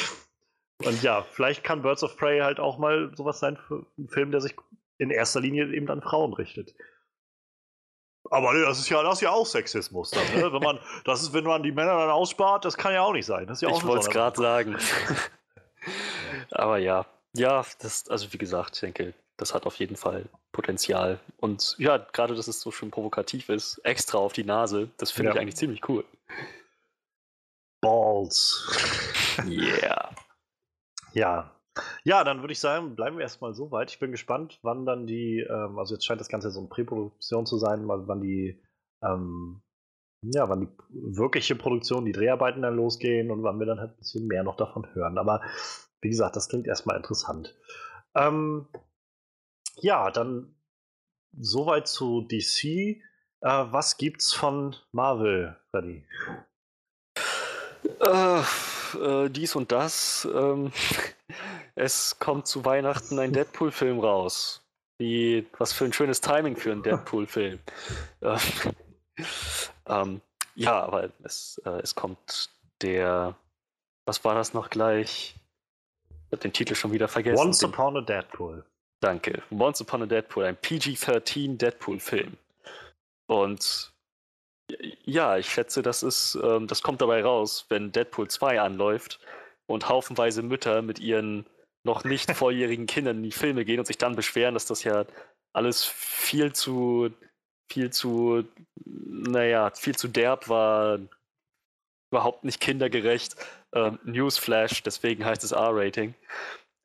Und ja, vielleicht kann Birds of Prey halt auch mal sowas sein für einen Film, der sich in erster Linie eben an Frauen richtet. Aber nee, das ist ja, das ist ja auch Sexismus. Dann, ne? wenn man, das ist, wenn man die Männer dann ausspart, das kann ja auch nicht sein. Das ist ja auch ich wollte es gerade sagen. Aber ja, ja, das, also wie gesagt, ich denke, das hat auf jeden Fall Potenzial. Und ja, gerade, dass es so schön provokativ ist, extra auf die Nase, das finde Ja. ich eigentlich ziemlich cool. Balls. Yeah. Ja. Ja, dann würde ich sagen, bleiben wir erstmal so weit. Ich bin gespannt, wann dann die, ähm, also jetzt scheint das Ganze so eine Präproduktion zu sein, wann wann die, ähm, ja, wann die wirkliche Produktion, die Dreharbeiten dann losgehen und wann wir dann halt ein bisschen mehr noch davon hören. Aber wie gesagt, das klingt erstmal interessant. Ähm, ja, dann soweit zu DC. Äh, was gibt's von Marvel, Freddy? Äh, äh, dies und das. Ähm, es kommt zu Weihnachten ein Deadpool-Film raus. Wie, was für ein schönes Timing für einen Deadpool-Film. Äh, ähm, ja, aber es, äh, es kommt der. Was war das noch gleich? Ich habe den Titel schon wieder vergessen. Once Upon a Deadpool. Danke. Once Upon a Deadpool, ein PG-13 Deadpool-Film. Und ja, ich schätze, das ist, ähm, das kommt dabei raus, wenn Deadpool 2 anläuft und haufenweise Mütter mit ihren noch nicht volljährigen Kindern in die Filme gehen und sich dann beschweren, dass das ja alles viel zu, viel zu, naja, viel zu derb war, überhaupt nicht kindergerecht. Ähm, Newsflash, deswegen heißt es R-Rating.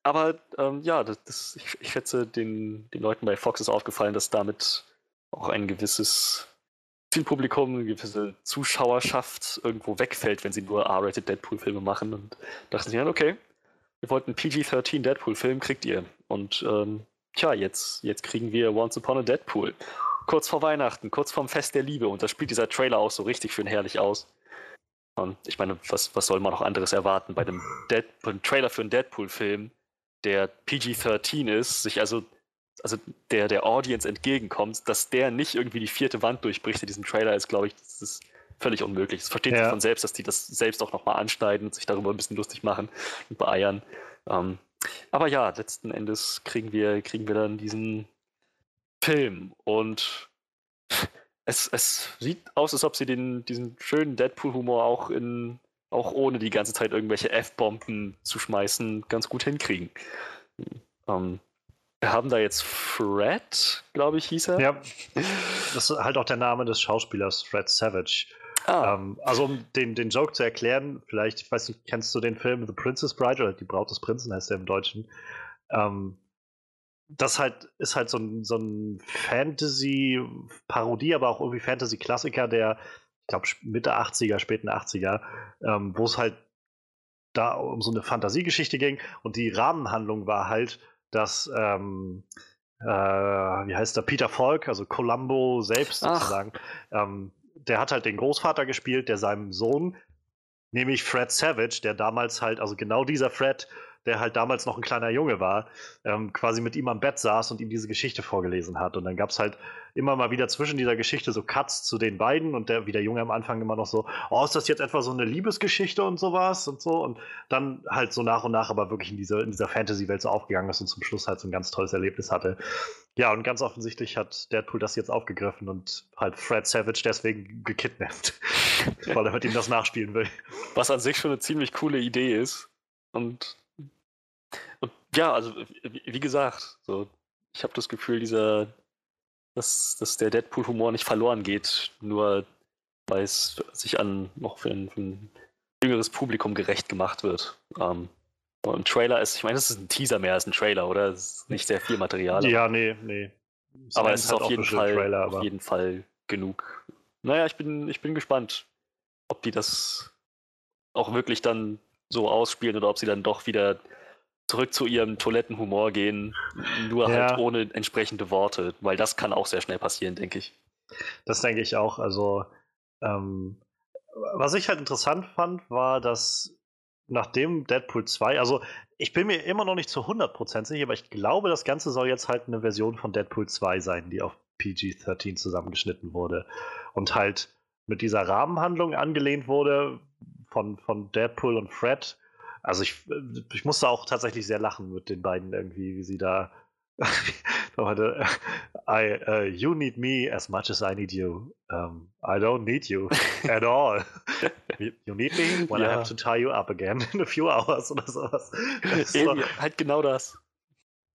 Aber ähm, ja, das, ich, ich, schätze, den, den Leuten bei Fox ist aufgefallen, dass damit auch ein gewisses Zielpublikum, eine gewisse Zuschauerschaft irgendwo wegfällt, wenn sie nur R-rated Deadpool-Filme machen. Und dachten sie dann, okay, ihr wollt einen PG-13 Deadpool-Film, kriegt ihr. Und ähm, tja, jetzt, jetzt kriegen wir Once Upon a Deadpool. Kurz vor Weihnachten, kurz vorm Fest der Liebe. Und da spielt dieser Trailer auch so richtig schön herrlich aus. Und ich meine, was, was soll man noch anderes erwarten bei einem, Dead, bei einem Trailer für einen Deadpool-Film, der PG-13 ist, sich also, also der der Audience entgegenkommt, dass der nicht irgendwie die vierte Wand durchbricht in diesem Trailer, ist, glaube ich, das ist völlig unmöglich. Es versteht ja. sich von selbst, dass die das selbst auch nochmal anschneiden und sich darüber ein bisschen lustig machen und beeiern. Ähm, aber ja, letzten Endes kriegen wir, kriegen wir dann diesen Film und es, es sieht aus, als ob sie den, diesen schönen Deadpool-Humor auch in auch ohne die ganze Zeit irgendwelche F-Bomben zu schmeißen, ganz gut hinkriegen. Ähm, wir haben da jetzt Fred, glaube ich, hieß er. Ja, das ist halt auch der Name des Schauspielers, Fred Savage. Ah. Ähm, also um den, den Joke zu erklären, vielleicht, ich weiß nicht, kennst du den Film The Princess Bride oder Die Braut des Prinzen heißt der im Deutschen? Ähm, das halt ist halt so ein, so ein Fantasy-Parodie, aber auch irgendwie Fantasy-Klassiker der, ich glaube, Mitte 80er, späten 80er, ähm, wo es halt da um so eine Fantasiegeschichte ging. Und die Rahmenhandlung war halt, dass ähm, äh, wie heißt der Peter Falk, also Columbo selbst sozusagen, ähm, der hat halt den Großvater gespielt, der seinem Sohn, nämlich Fred Savage, der damals halt, also genau dieser Fred, der halt damals noch ein kleiner Junge war, ähm, quasi mit ihm am Bett saß und ihm diese Geschichte vorgelesen hat. Und dann gab es halt immer mal wieder zwischen dieser Geschichte so Cuts zu den beiden und der, wie der Junge am Anfang immer noch so, oh, ist das jetzt etwa so eine Liebesgeschichte und sowas und so. Und dann halt so nach und nach aber wirklich in, diese, in dieser Fantasy-Welt so aufgegangen ist und zum Schluss halt so ein ganz tolles Erlebnis hatte. Ja, und ganz offensichtlich hat Deadpool das jetzt aufgegriffen und halt Fred Savage deswegen gekidnappt, weil er mit ihm das nachspielen will. Was an sich schon eine ziemlich coole Idee ist. Und, ja, also wie gesagt, so, ich habe das Gefühl, dieser, dass, dass der Deadpool-Humor nicht verloren geht, nur weil es sich an noch für ein, für ein jüngeres Publikum gerecht gemacht wird. Ähm, im Trailer ist, ich meine, das ist ein Teaser mehr als ein Trailer, oder? Das ist nicht sehr viel Material. Ja, nee, nee. Das aber es ist halt auf jeden, Fall, Trailer, auf jeden Fall genug. Naja, ich bin, ich bin gespannt, ob die das auch wirklich dann so ausspielen oder ob sie dann doch wieder zurück zu ihrem Toilettenhumor gehen, nur ja. halt ohne entsprechende Worte, weil das kann auch sehr schnell passieren, denke ich. Das denke ich auch. Also, ähm, was ich halt interessant fand, war, dass nachdem Deadpool 2, also ich bin mir immer noch nicht zu 100% sicher, aber ich glaube, das Ganze soll jetzt halt eine Version von Deadpool 2 sein, die auf PG-13 zusammengeschnitten wurde und halt mit dieser Rahmenhandlung angelehnt wurde von, von Deadpool und Fred. Also ich, ich musste auch tatsächlich sehr lachen mit den beiden irgendwie, wie sie da I, uh, you need me as much as I need you. Um, I don't need you at all. you need me when ja. I have to tie you up again in a few hours oder sowas. So, halt genau das.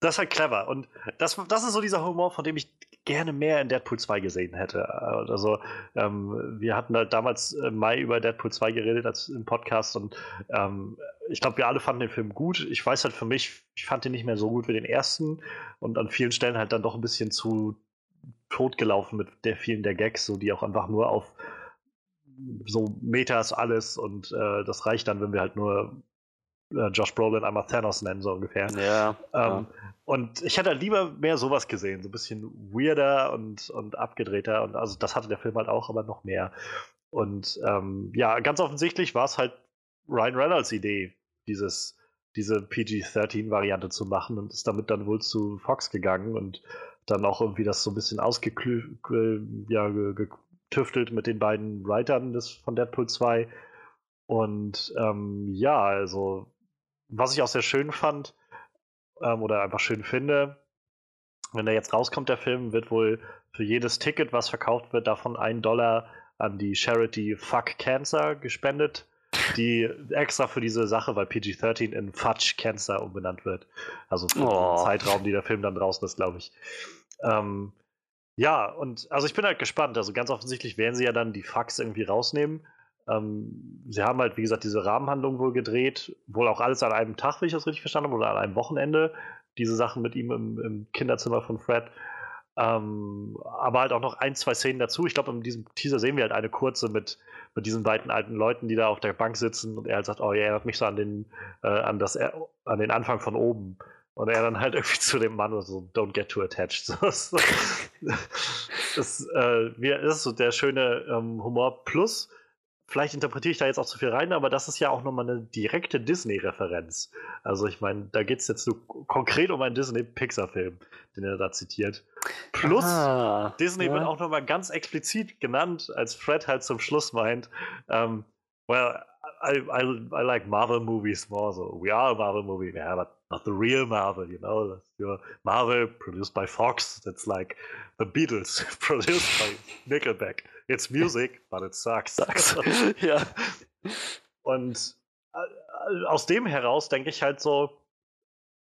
Das ist halt clever. Und das, das ist so dieser Humor, von dem ich gerne mehr in Deadpool 2 gesehen hätte. Also, ähm, wir hatten halt damals im Mai über Deadpool 2 geredet als im Podcast und ähm, ich glaube, wir alle fanden den Film gut. Ich weiß halt für mich, ich fand den nicht mehr so gut wie den ersten und an vielen Stellen halt dann doch ein bisschen zu tot gelaufen mit der vielen der Gags, so die auch einfach nur auf so Metas alles und äh, das reicht dann, wenn wir halt nur äh, Josh Brolin einmal Thanos nennen, so ungefähr. Ja, ähm, ja. Und ich hätte halt lieber mehr sowas gesehen, so ein bisschen weirder und, und abgedrehter. Und also das hatte der Film halt auch, aber noch mehr. Und ähm, ja, ganz offensichtlich war es halt Ryan Reynolds Idee, dieses, diese PG-13-Variante zu machen und ist damit dann wohl zu Fox gegangen und dann auch irgendwie das so ein bisschen ausgetüftelt ja, getüftelt mit den beiden Writern des, von Deadpool 2. Und ähm, ja, also was ich auch sehr schön fand ähm, oder einfach schön finde, wenn der jetzt rauskommt, der Film, wird wohl für jedes Ticket, was verkauft wird, davon ein Dollar an die Charity Fuck Cancer gespendet, die extra für diese Sache, weil PG-13 in Fudge Cancer umbenannt wird. Also für oh. den Zeitraum, die der Film dann draußen ist, glaube ich. Ähm, ja, und also ich bin halt gespannt. Also ganz offensichtlich werden sie ja dann die Fucks irgendwie rausnehmen. Ähm, sie haben halt, wie gesagt, diese Rahmenhandlung wohl gedreht, wohl auch alles an einem Tag, wenn ich das richtig verstanden habe, oder an einem Wochenende. Diese Sachen mit ihm im, im Kinderzimmer von Fred. Ähm, aber halt auch noch ein, zwei Szenen dazu. Ich glaube, in diesem Teaser sehen wir halt eine kurze mit, mit diesen beiden alten Leuten, die da auf der Bank sitzen und er halt sagt, oh, er erinnert mich so an den, äh, an das, an den Anfang von oben. Und er dann halt irgendwie zu dem Mann so, don't get too attached. das, das, äh, das ist so der schöne ähm, Humor. Plus, vielleicht interpretiere ich da jetzt auch zu viel rein, aber das ist ja auch nochmal eine direkte Disney-Referenz. Also ich meine, da geht es jetzt so konkret um einen Disney-Pixar-Film, den er da zitiert. Plus, ah, Disney ja. wird auch nochmal ganz explizit genannt, als Fred halt zum Schluss meint, um, ähm, well, I, I, I like Marvel movies more, so we are a Marvel movie, yeah, but not the real Marvel, you know. Your Marvel produced by Fox, that's like the Beatles produced by Nickelback. It's music, but it sucks. sucks. ja. Und äh, aus dem heraus denke ich halt so,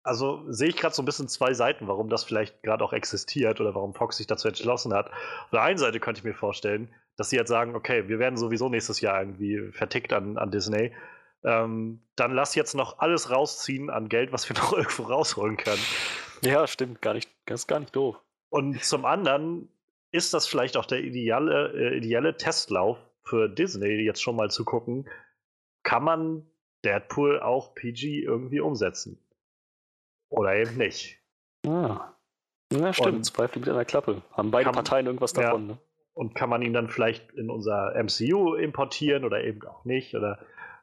also sehe ich gerade so ein bisschen zwei Seiten, warum das vielleicht gerade auch existiert oder warum Fox sich dazu entschlossen hat. Auf der einen Seite könnte ich mir vorstellen, dass sie jetzt sagen, okay, wir werden sowieso nächstes Jahr irgendwie vertickt an, an Disney. Ähm, dann lass jetzt noch alles rausziehen an Geld, was wir noch irgendwo rausholen können. Ja, stimmt, gar nicht, das ist gar nicht doof. Und zum anderen ist das vielleicht auch der ideale, äh, ideale Testlauf für Disney, jetzt schon mal zu gucken, kann man Deadpool auch PG irgendwie umsetzen? Oder eben nicht. Ja, ja stimmt. Und Zwei Fliegen mit einer Klappe. Haben beide Parteien irgendwas davon. Ja. Ne? Und kann man ihn dann vielleicht in unser MCU importieren oder eben auch nicht? Oder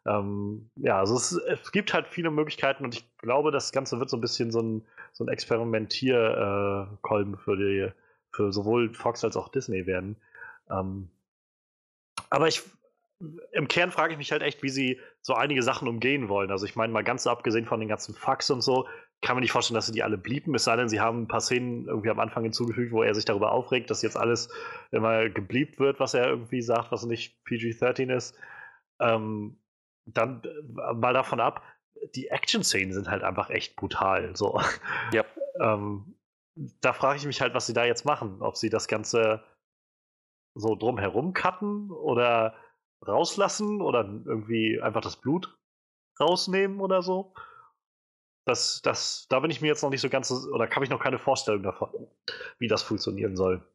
ähm, ja, also es, es, gibt halt viele Möglichkeiten und ich glaube, das Ganze wird so ein bisschen so ein, so ein Experimentierkolben äh, für die für sowohl Fox als auch Disney werden. Ähm, aber ich im Kern frage ich mich halt echt, wie sie so einige Sachen umgehen wollen. Also ich meine, mal ganz abgesehen von den ganzen Fax und so, kann man nicht vorstellen, dass sie die alle blieben, es sei denn, sie haben ein paar Szenen irgendwie am Anfang hinzugefügt, wo er sich darüber aufregt, dass jetzt alles immer gebliebt wird, was er irgendwie sagt, was nicht PG-13 ist. Ähm, dann äh, mal davon ab, die Action-Szenen sind halt einfach echt brutal. So. Ja. ähm, da frage ich mich halt, was sie da jetzt machen. Ob sie das Ganze so drumherum cutten oder rauslassen oder irgendwie einfach das Blut rausnehmen oder so. Das, das, da bin ich mir jetzt noch nicht so ganz, oder habe ich noch keine Vorstellung davon, wie das funktionieren soll.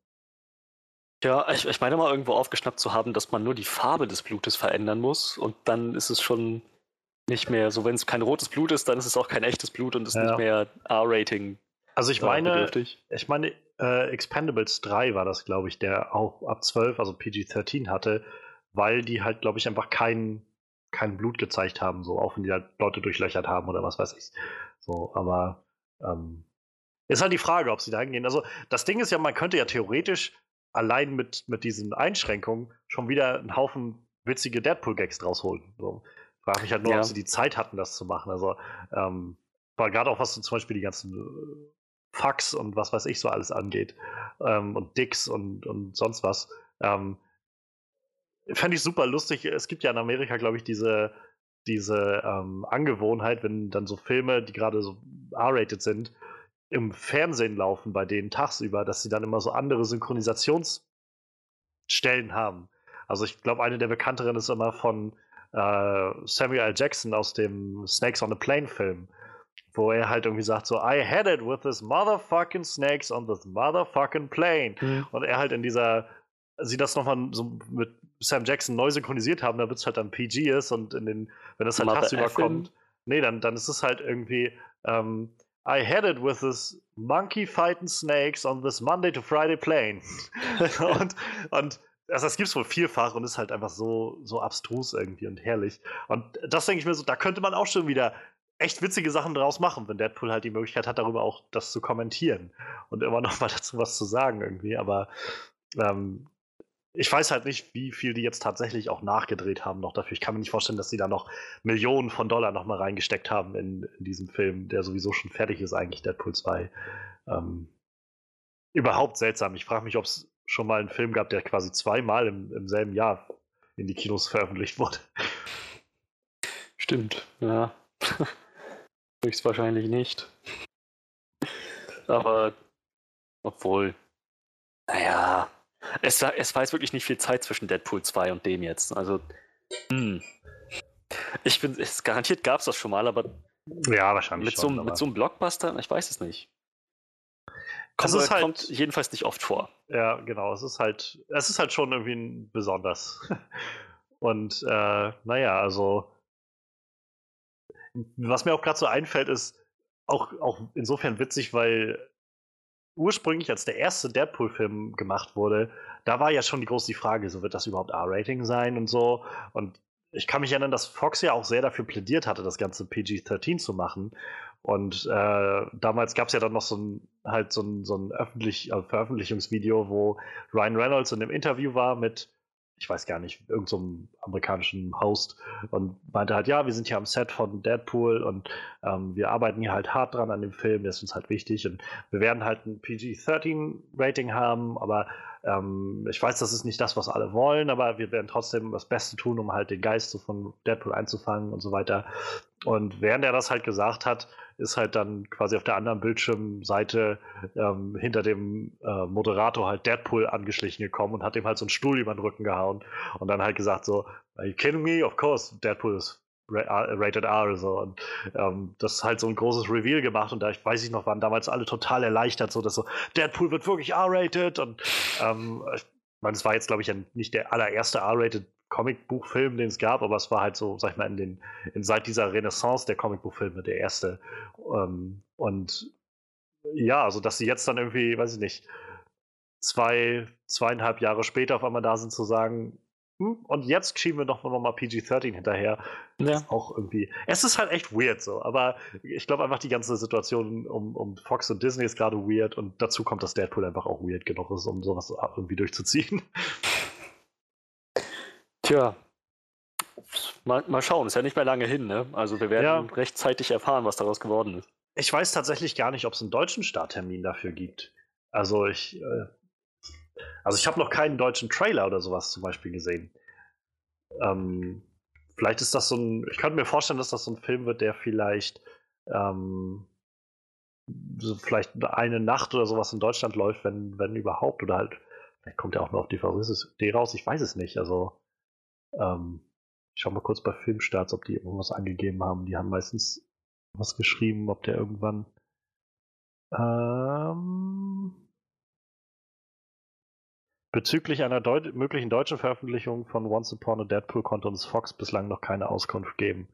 Ja, ich, ich meine mal irgendwo aufgeschnappt zu haben, dass man nur die Farbe des Blutes verändern muss und dann ist es schon nicht mehr so, wenn es kein rotes Blut ist, dann ist es auch kein echtes Blut und ist ja. nicht mehr R-Rating also ich meine, ich meine, äh, Expendables 3 war das, glaube ich, der auch ab 12, also PG-13 hatte, weil die halt, glaube ich, einfach kein, kein Blut gezeigt haben, so auch wenn die halt Leute durchlöchert haben oder was weiß ich. So, aber ähm, ist halt die Frage, ob sie da hingehen. Also das Ding ist ja, man könnte ja theoretisch allein mit, mit diesen Einschränkungen schon wieder einen Haufen witzige Deadpool-Gags draus holen. So. Frage mich halt nur, ja. ob sie die Zeit hatten, das zu machen. Also, ähm, war gerade auch was so zum Beispiel die ganzen äh, Fax und was weiß ich so alles angeht ähm, und Dix und, und sonst was. Ähm, Fände ich super lustig. Es gibt ja in Amerika, glaube ich, diese, diese ähm, Angewohnheit, wenn dann so Filme, die gerade so R-rated sind, im Fernsehen laufen bei denen tagsüber, dass sie dann immer so andere Synchronisationsstellen haben. Also ich glaube, eine der bekannteren ist immer von äh, Samuel L. Jackson aus dem Snakes on a Plane Film wo er halt irgendwie sagt so, I had it with this motherfucking snakes on this motherfucking plane. Mhm. Und er halt in dieser, sie das nochmal so mit Sam Jackson neu synchronisiert haben, damit es halt dann PG ist und in den, wenn das halt tagsüber kommt, nee, dann, dann ist es halt irgendwie, ähm, I had it with this monkey fighting snakes on this Monday to Friday plane. und, und also das gibt es wohl vielfach und ist halt einfach so, so abstrus irgendwie und herrlich. Und das denke ich mir so, da könnte man auch schon wieder echt witzige Sachen draus machen, wenn Deadpool halt die Möglichkeit hat, darüber auch das zu kommentieren und immer noch mal dazu was zu sagen irgendwie. Aber ähm, ich weiß halt nicht, wie viel die jetzt tatsächlich auch nachgedreht haben noch dafür. Ich kann mir nicht vorstellen, dass sie da noch Millionen von Dollar noch mal reingesteckt haben in, in diesen Film, der sowieso schon fertig ist, eigentlich Deadpool 2. Ähm, überhaupt seltsam. Ich frage mich, ob es schon mal einen Film gab, der quasi zweimal im, im selben Jahr in die Kinos veröffentlicht wurde. Stimmt, ja. Höchstwahrscheinlich nicht. Aber obwohl, naja, es, es war jetzt wirklich nicht viel Zeit zwischen Deadpool 2 und dem jetzt. Also Hm. Ich bin, es garantiert gab es das schon mal, aber Ja, wahrscheinlich mit, so, schon. einem- aber- mit so einem Blockbuster, ich weiß es nicht. Es Kommt, ist halt- kommt jedenfalls nicht oft vor. Ja, genau. Es ist halt, es ist halt schon irgendwie ein besonders. Und äh, naja, also was mir auch gerade so einfällt, ist auch, auch insofern witzig, weil ursprünglich, als der erste Deadpool-Film gemacht wurde, da war ja schon die große Frage, so wird das überhaupt R-Rating sein und so. Und ich kann mich erinnern, dass Fox ja auch sehr dafür plädiert hatte, das Ganze PG-13 zu machen. Und äh, damals gab es ja dann noch so ein halt so ein, so ein öffentlich, also Veröffentlichungsvideo, wo Ryan Reynolds in einem Interview war mit, ich weiß gar nicht, irgendeinem so amerikanischen Host und meinte halt, ja, wir sind hier am Set von Deadpool und ähm, wir arbeiten hier halt hart dran an dem Film, der ist uns halt wichtig und wir werden halt ein PG-13-Rating haben, aber ähm, ich weiß, das ist nicht das, was alle wollen, aber wir werden trotzdem das Beste tun, um halt den Geist von Deadpool einzufangen und so weiter. Und während er das halt gesagt hat, ist halt dann quasi auf der anderen Bildschirmseite ähm, hinter dem äh, Moderator halt Deadpool angeschlichen gekommen und hat ihm halt so einen Stuhl über den Rücken gehauen und dann halt gesagt so, are you kidding me? Of course, Deadpool is ra uh, rated R so und ähm, das ist halt so ein großes Reveal gemacht und da ich weiß ich noch waren damals alle total erleichtert so dass so Deadpool wird wirklich R-rated und ähm, ich meine es war jetzt glaube ich nicht der allererste R-rated Comicbuchfilm, den es gab, aber es war halt so, sag ich mal, in den, in, seit dieser Renaissance der Comicbuchfilme der erste. Ähm, und ja, also dass sie jetzt dann irgendwie, weiß ich nicht, zwei, zweieinhalb Jahre später auf einmal da sind zu sagen, hm, und jetzt schieben wir doch noch mal PG-13 hinterher. Ja. Auch irgendwie. Es ist halt echt weird so, aber ich glaube einfach die ganze Situation um, um Fox und Disney ist gerade weird und dazu kommt, dass Deadpool einfach auch weird genug ist, um sowas irgendwie durchzuziehen. Tja. Mal, mal schauen, ist ja nicht mehr lange hin, ne? Also wir werden Ja. rechtzeitig erfahren, was daraus geworden ist. Ich weiß tatsächlich gar nicht, ob es einen deutschen Starttermin dafür gibt. Also ich, äh, also ich habe noch keinen deutschen Trailer oder sowas zum Beispiel gesehen. Ähm, vielleicht ist das so ein, ich könnte mir vorstellen, dass das so ein Film wird, der vielleicht ähm, so vielleicht eine Nacht oder sowas in Deutschland läuft, wenn, wenn überhaupt, oder halt, vielleicht kommt er auch nur auf DVD raus, ich weiß es nicht. Also ähm, ich schau mal kurz bei Filmstarts, ob die irgendwas angegeben haben. Die haben meistens was geschrieben, ob der irgendwann. Ähm, bezüglich einer Deut möglichen deutschen Veröffentlichung von Once Upon a Deadpool konnte uns Fox bislang noch keine Auskunft geben.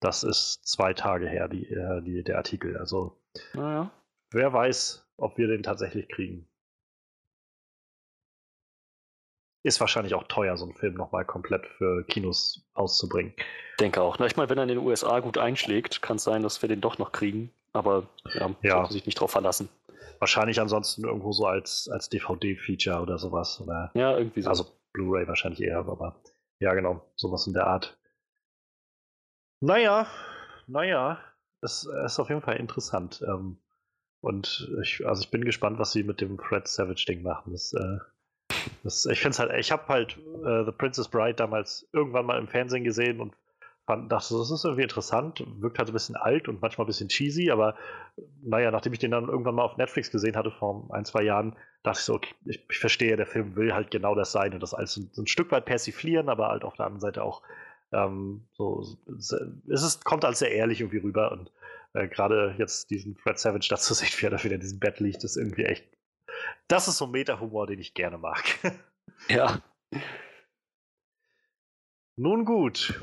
Das ist zwei Tage her, die, äh, die, der Artikel. Also Naja. wer weiß, ob wir den tatsächlich kriegen. Ist wahrscheinlich auch teuer, so einen Film nochmal komplett für Kinos auszubringen. Denke auch. Na, ich meine, wenn er in den USA gut einschlägt, kann es sein, dass wir den doch noch kriegen. Aber ja, Ja. sollte sich nicht drauf verlassen. Wahrscheinlich ansonsten irgendwo so als, als DVD-Feature oder sowas. Oder, Ja, irgendwie so. also Blu-ray wahrscheinlich eher, aber ja, genau, sowas in der Art. Naja, naja, es ist auf jeden Fall interessant. Ähm, und ich, also ich bin gespannt, was sie mit dem Fred Savage-Ding machen. Das, äh, das, ich finde halt, ich habe halt äh, The Princess Bride damals irgendwann mal im Fernsehen gesehen und fand, dachte, das ist irgendwie interessant, wirkt halt ein bisschen alt und manchmal ein bisschen cheesy, aber naja, nachdem ich den dann irgendwann mal auf Netflix gesehen hatte vor ein, zwei Jahren, dachte ich so, okay, ich, ich verstehe, der Film will halt genau das sein und das alles so, so ein Stück weit persiflieren, aber halt auf der anderen Seite auch ähm, so, es ist, kommt als sehr ehrlich irgendwie rüber und äh, gerade jetzt diesen Fred Savage dazu sehen, wie er da wieder in diesem Bett liegt, ist irgendwie echt, das ist so Meta-Humor, den ich gerne mag. ja. Nun gut.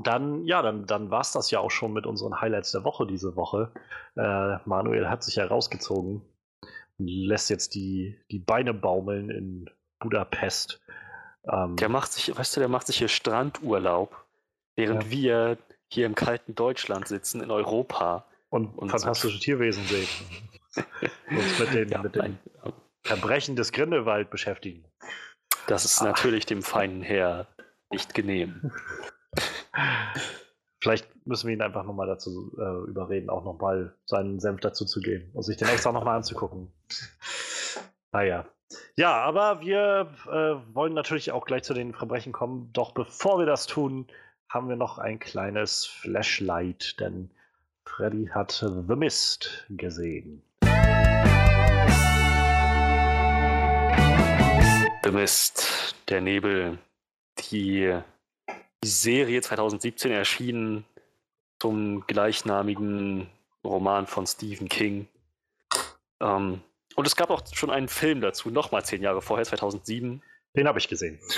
Dann, ja, dann, dann war es das ja auch schon mit unseren Highlights der Woche diese Woche. Äh, Manuel hat sich herausgezogen und lässt jetzt die, die Beine baumeln in Budapest. Ähm, Der macht sich, weißt du, der macht sich hier Strandurlaub, während Ja. wir hier im kalten Deutschland sitzen, in Europa. und, und fantastische Tierwesen sehen. uns mit den, Ja, mit den Verbrechen des Grindelwald beschäftigen. das ist Ah. natürlich dem feinen Herr nicht genehm. Vielleicht müssen wir ihn einfach nochmal dazu äh, überreden, auch nochmal seinen Senf dazu zu geben und sich den extra nochmal anzugucken. Naja. Ja, aber wir äh, wollen natürlich auch gleich zu den Verbrechen kommen. Doch bevor wir das tun, haben wir noch ein kleines Flashlight, denn Freddy hat The Mist gesehen. The Mist, der Nebel, die, die Serie 2017 erschienen zum gleichnamigen Roman von Stephen King. Ähm, und es gab auch schon einen Film dazu, nochmal zehn Jahre vorher, 2007. Den habe ich gesehen.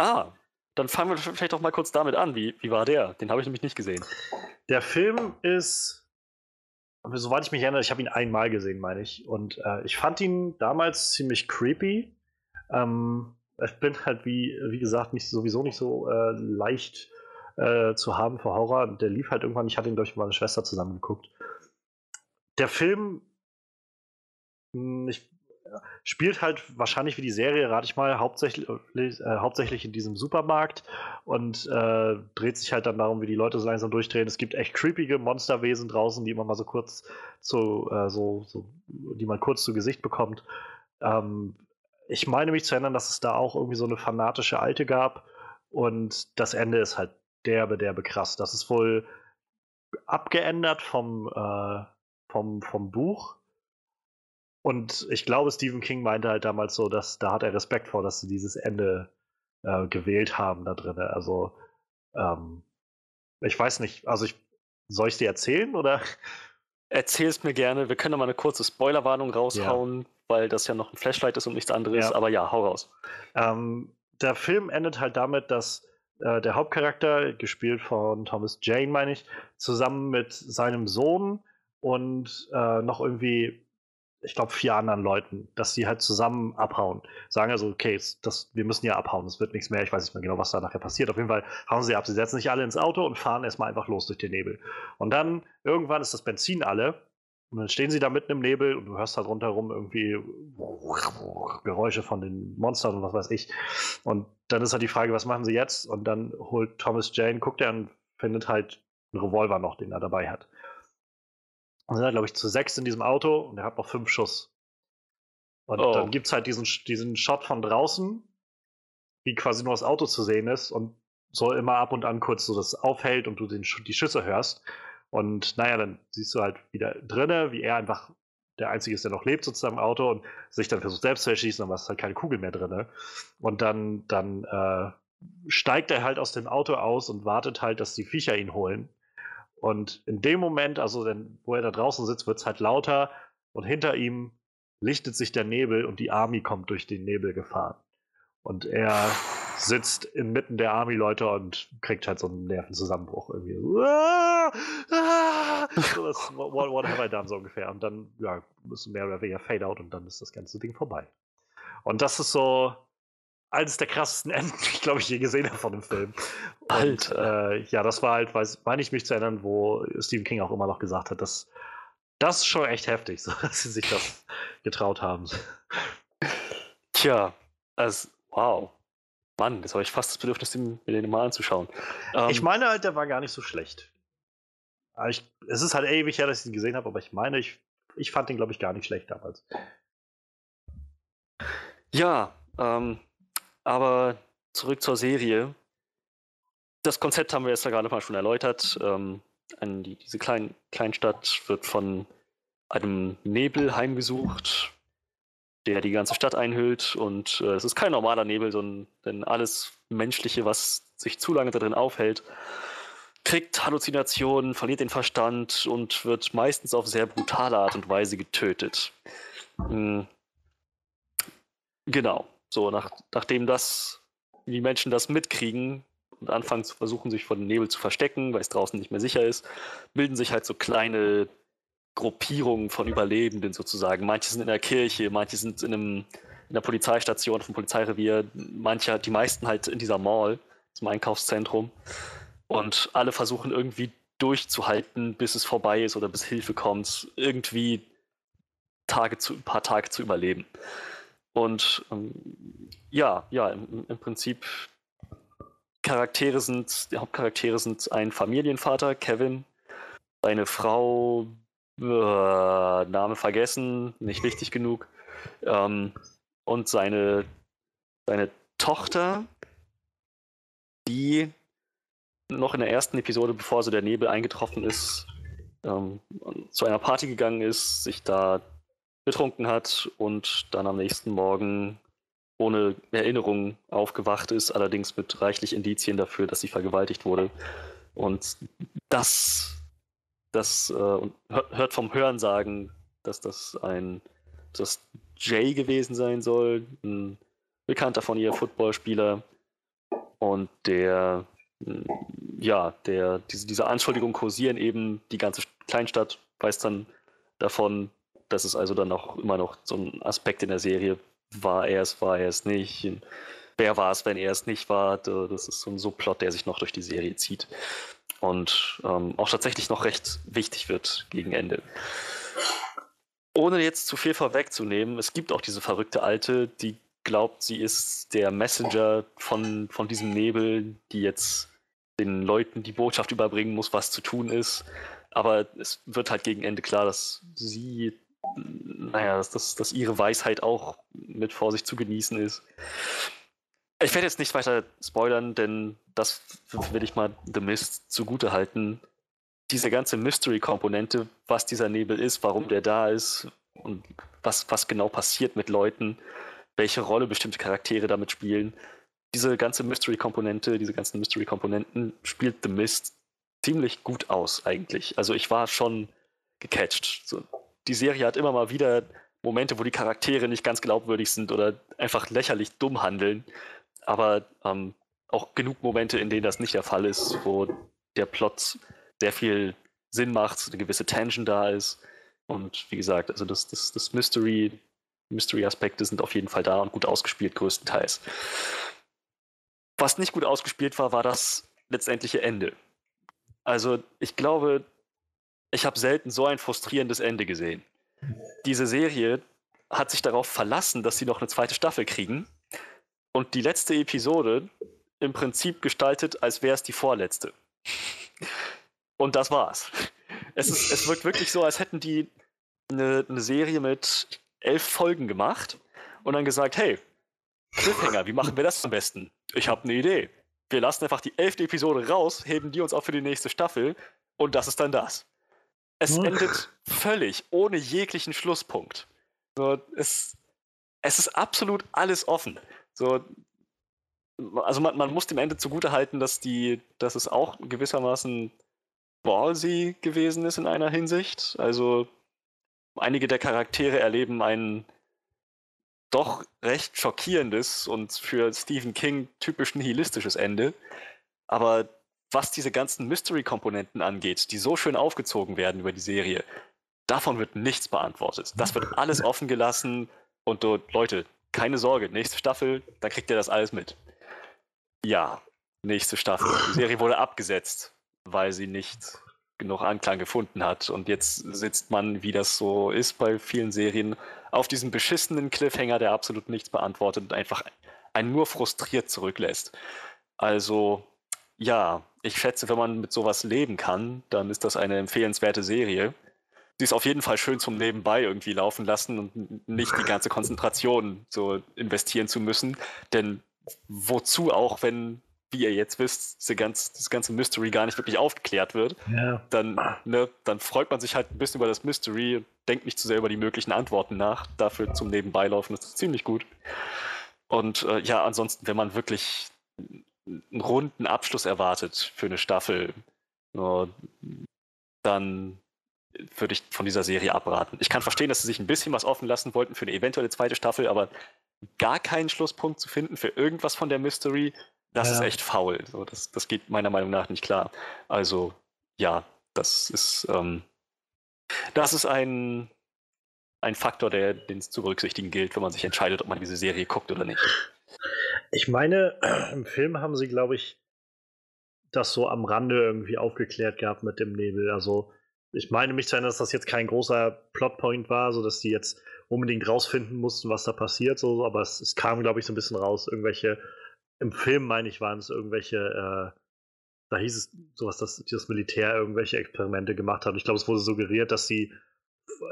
Ah, dann fangen wir vielleicht doch mal kurz damit an. Wie, wie war der? Den habe ich nämlich nicht gesehen. Der Film ist, soweit ich mich erinnere, ich habe ihn einmal gesehen, meine ich. Und äh, ich fand ihn damals ziemlich creepy. Ähm, ich bin halt, wie, wie gesagt, nicht, sowieso nicht so äh, leicht äh, zu haben für Horror. Der lief halt irgendwann, ich hatte ihn durch meine Schwester zusammen geguckt. Der Film hm, ich, spielt halt wahrscheinlich wie die Serie, rate ich mal, hauptsächlich, äh, hauptsächlich in diesem Supermarkt und äh, dreht sich halt dann darum, wie die Leute so langsam durchdrehen. Es gibt echt creepige Monsterwesen draußen, die immer mal so kurz zu, äh, so, so, die man kurz zu Gesicht bekommt. Ähm, ich meine mich zu erinnern, dass es da auch irgendwie so eine fanatische Alte gab und das Ende ist halt derbe, derbe krass. Das ist wohl abgeändert vom, äh, vom, vom Buch und ich glaube, Stephen King meinte halt damals so, dass da hat er Respekt vor, dass sie dieses Ende äh, gewählt haben da drin. Also, ähm, ich weiß nicht, also ich, soll ich dir erzählen oder? Erzähl es mir gerne. Wir können mal eine kurze Spoilerwarnung raushauen, ja. Weil das ja noch ein Flashlight ist und nichts anderes. Ja. Aber ja, hau raus. Ähm, der Film endet halt damit, dass äh, der Hauptcharakter, gespielt von Thomas Jane, meine ich, zusammen mit seinem Sohn und äh, noch irgendwie ich glaube, vier anderen Leuten, dass sie halt zusammen abhauen. Sagen also, okay, das, wir müssen ja abhauen, es wird nichts mehr, ich weiß nicht mehr genau, was da nachher passiert. Auf jeden Fall hauen sie ab. Sie setzen sich alle ins Auto und fahren erstmal einfach los durch den Nebel. Und dann, irgendwann ist das Benzin alle. Und dann stehen sie da mitten im Nebel und du hörst halt rundherum irgendwie Geräusche von den Monstern und was weiß ich. Und dann ist halt die Frage, was machen sie jetzt? Und dann holt Thomas Jane, guckt er und findet halt einen Revolver noch, den er dabei hat. Und sind, glaube ich, zu sechs in diesem Auto und er hat noch fünf Schuss. Und oh. dann gibt es halt diesen, diesen Shot von draußen, wie quasi nur das Auto zu sehen ist und so immer ab und an kurz so das aufhält und du den, die Schüsse hörst. Und naja, dann siehst du halt wieder drinne, wie er einfach der Einzige ist, der noch lebt, sozusagen im Auto und sich dann versucht selbst zu erschießen, aber es ist halt keine Kugel mehr drinne. Und dann, dann äh, steigt er halt aus dem Auto aus und wartet halt, dass die Viecher ihn holen. Und in dem Moment, also wenn, wo er da draußen sitzt, wird es halt lauter und hinter ihm lichtet sich der Nebel und die Army kommt durch den Nebel gefahren. Und er sitzt inmitten der Army-Leute und kriegt halt so einen Nervenzusammenbruch irgendwie. Ah, ah, so das, what, what have I done so ungefähr. Und dann, ja, ist mehr oder weniger Fade-out und dann ist das ganze Ding vorbei. Und das ist so, eines der krassesten Enden, ich glaube, ich je gesehen habe von dem Film. Und, Alter. Äh, ja, das war halt, weiß, meine ich mich zu erinnern, wo Stephen King auch immer noch gesagt hat, dass das ist schon echt heftig, so, dass sie sich das getraut haben. Tja, also, wow. Mann, jetzt habe ich fast das Bedürfnis, mir den mal anzuschauen. Ähm, ich meine halt, der war gar nicht so schlecht. Ich, es ist halt ewig her, dass ich ihn gesehen habe, aber ich meine, ich, ich fand den, glaube ich, gar nicht schlecht damals. Ja, ähm, aber zurück zur Serie. Das Konzept haben wir jetzt ja gerade mal schon erläutert. Ähm, die, diese klein, Kleinstadt wird von einem Nebel heimgesucht, der die ganze Stadt einhüllt. Und äh, es ist kein normaler Nebel, sondern denn alles Menschliche, was sich zu lange darin aufhält, kriegt Halluzinationen, verliert den Verstand und wird meistens auf sehr brutale Art und Weise getötet. Mhm. Genau. So, nach, nachdem das, die Menschen das mitkriegen und anfangen zu versuchen, sich vor dem Nebel zu verstecken, weil es draußen nicht mehr sicher ist, bilden sich halt so kleine Gruppierungen von Überlebenden sozusagen. Manche sind in der Kirche, manche sind in, einem, in der Polizeistation, vom Polizeirevier, manche, die meisten halt in dieser Mall, zum Einkaufszentrum. Und alle versuchen irgendwie durchzuhalten, bis es vorbei ist oder bis Hilfe kommt, irgendwie Tage zu, ein paar Tage zu überleben. Und ähm, ja, ja, im, im, Prinzip Charaktere sind, die Hauptcharaktere sind ein Familienvater, Kevin, seine Frau, äh, Name vergessen, nicht wichtig genug, ähm, und seine, seine Tochter, die noch in der ersten Episode, bevor so der Nebel eingetroffen ist, ähm, zu einer Party gegangen ist, sich da betrunken hat und dann am nächsten Morgen ohne Erinnerung aufgewacht ist, allerdings mit reichlich Indizien dafür, dass sie vergewaltigt wurde. Und das, das äh, hört vom Hören sagen, dass das ein das Jay gewesen sein soll, ein Bekannter von ihr, Footballspieler. Und der, ja, der, diese, diese Anschuldigungen kursieren eben, die ganze Kleinstadt weiß dann davon, dass es also dann auch immer noch so ein Aspekt in der Serie, war er es, war er es nicht. Wer war es, wenn er es nicht war? Das ist so ein Subplot, der sich noch durch die Serie zieht. Und ähm, auch tatsächlich noch recht wichtig wird gegen Ende. Ohne jetzt zu viel vorwegzunehmen, es gibt auch diese verrückte Alte, die glaubt, sie ist der Messenger von, von diesem Nebel, die jetzt den Leuten die Botschaft überbringen muss, was zu tun ist. Aber es wird halt gegen Ende klar, dass sie naja, dass, dass, dass ihre Weisheit auch mit Vorsicht zu genießen ist. Ich werde jetzt nicht weiter spoilern, denn das will ich mal The Mist zugute halten. Diese ganze Mystery-Komponente, was dieser Nebel ist, warum der da ist und was, was genau passiert mit Leuten, welche Rolle bestimmte Charaktere damit spielen. Diese ganze Mystery-Komponente, diese ganzen Mystery-Komponenten spielt The Mist ziemlich gut aus, eigentlich. Also ich war schon gecatcht. So, die Serie hat immer mal wieder Momente, wo die Charaktere nicht ganz glaubwürdig sind oder einfach lächerlich dumm handeln. Aber ähm, auch genug Momente, in denen das nicht der Fall ist, wo der Plot sehr viel Sinn macht, eine gewisse Tension da ist. Und wie gesagt, also das, das, das Mystery, Mystery-Aspekte sind auf jeden Fall da und gut ausgespielt, größtenteils. Was nicht gut ausgespielt war, war das letztendliche Ende. Also ich glaube, ich habe selten so ein frustrierendes Ende gesehen. Diese Serie hat sich darauf verlassen, dass sie noch eine zweite Staffel kriegen und die letzte Episode im Prinzip gestaltet, als wäre es die vorletzte. Und das war's. Es, ist, es wirkt wirklich so, als hätten die eine, eine Serie mit elf Folgen gemacht und dann gesagt, hey, Cliffhanger, wie machen wir das am besten? Ich habe eine Idee. Wir lassen einfach die elfte Episode raus, heben die uns auch für die nächste Staffel und das ist dann das. Es endet völlig ohne jeglichen Schlusspunkt. So, es, es ist absolut alles offen. So, also man, man muss dem Ende zugutehalten, dass die, dass es auch gewissermaßen ballsy gewesen ist in einer Hinsicht. Also einige der Charaktere erleben ein doch recht schockierendes und für Stephen King typisch nihilistisches Ende. Aber was diese ganzen Mystery-Komponenten angeht, die so schön aufgezogen werden über die Serie, davon wird nichts beantwortet. Das wird alles offen gelassen und dort, Leute, keine Sorge, nächste Staffel, da kriegt ihr das alles mit. Ja, nächste Staffel. Die Serie wurde abgesetzt, weil sie nicht genug Anklang gefunden hat. Und jetzt sitzt man, wie das so ist bei vielen Serien, auf diesem beschissenen Cliffhanger, der absolut nichts beantwortet und einfach einen nur frustriert zurücklässt. Also, ja, ich schätze, wenn man mit sowas leben kann, dann ist das eine empfehlenswerte Serie. Sie ist auf jeden Fall schön zum Nebenbei irgendwie laufen lassen und nicht die ganze Konzentration so investieren zu müssen. Denn wozu auch, wenn, wie ihr jetzt wisst, ganz, das ganze Mystery gar nicht wirklich aufgeklärt wird, ja. dann, ne, dann freut man sich halt ein bisschen über das Mystery, denkt nicht zu sehr über die möglichen Antworten nach. Dafür zum Nebenbeilaufen ist ziemlich gut. Und äh, ja, ansonsten, wenn man wirklich einen runden Abschluss erwartet für eine Staffel, dann würde ich von dieser Serie abraten. Ich kann verstehen, dass sie sich ein bisschen was offen lassen wollten für eine eventuelle zweite Staffel, aber gar keinen Schlusspunkt zu finden für irgendwas von der Mystery, das ja. ist echt faul. So, das, das geht meiner Meinung nach nicht klar. Also, ja, das ist, ähm, das ist ein, ein Faktor, der, den es zu berücksichtigen gilt, wenn man sich entscheidet, ob man diese Serie guckt oder nicht. Ich meine, im Film haben sie, glaube ich, das so am Rande irgendwie aufgeklärt gehabt mit dem Nebel. Also, ich meine mich zu erinnern, dass das jetzt kein großer Plotpoint war, so dass die jetzt unbedingt rausfinden mussten, was da passiert, so, aber es, es kam, glaube ich, so ein bisschen raus. Irgendwelche, im Film meine ich, waren es irgendwelche, äh, da hieß es sowas, dass das Militär irgendwelche Experimente gemacht hat. Ich glaube, es wurde suggeriert, dass sie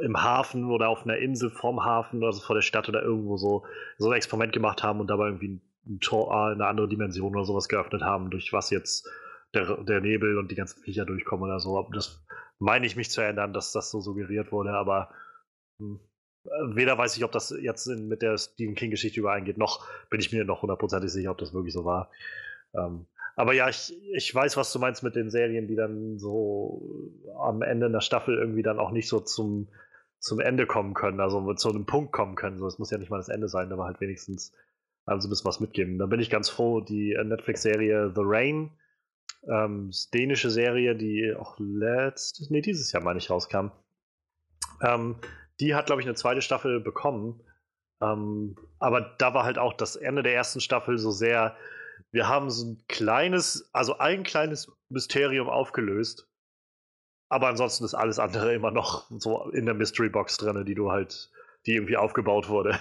im Hafen oder auf einer Insel vorm Hafen oder so vor der Stadt oder irgendwo so, so ein Experiment gemacht haben und dabei irgendwie ein Tor in eine andere Dimension oder sowas geöffnet haben, durch was jetzt der, der Nebel und die ganzen Viecher durchkommen oder so. Das meine ich mich zu erinnern, dass das so suggeriert wurde, aber hm, weder weiß ich, ob das jetzt in, mit der Stephen King-Geschichte übereingeht, noch bin ich mir noch hundertprozentig sicher, ob das wirklich so war. Ähm, aber ja, ich, ich weiß, was du meinst mit den Serien, die dann so am Ende einer Staffel irgendwie dann auch nicht so zum, zum Ende kommen können, also zu einem Punkt kommen können. So, es muss ja nicht mal das Ende sein, aber halt wenigstens also ein bisschen was mitgeben. Da bin ich ganz froh, die äh, Netflix-Serie The Rain, ähm, dänische Serie, die auch letztes, nee, dieses Jahr meine ich rauskam. Ähm, die hat, glaube ich, eine zweite Staffel bekommen. Ähm, aber da war halt auch das Ende der ersten Staffel so sehr, wir haben so ein kleines, also ein kleines Mysterium aufgelöst. Aber ansonsten ist alles andere immer noch so in der Mystery Box drin, die du halt, die irgendwie aufgebaut wurde.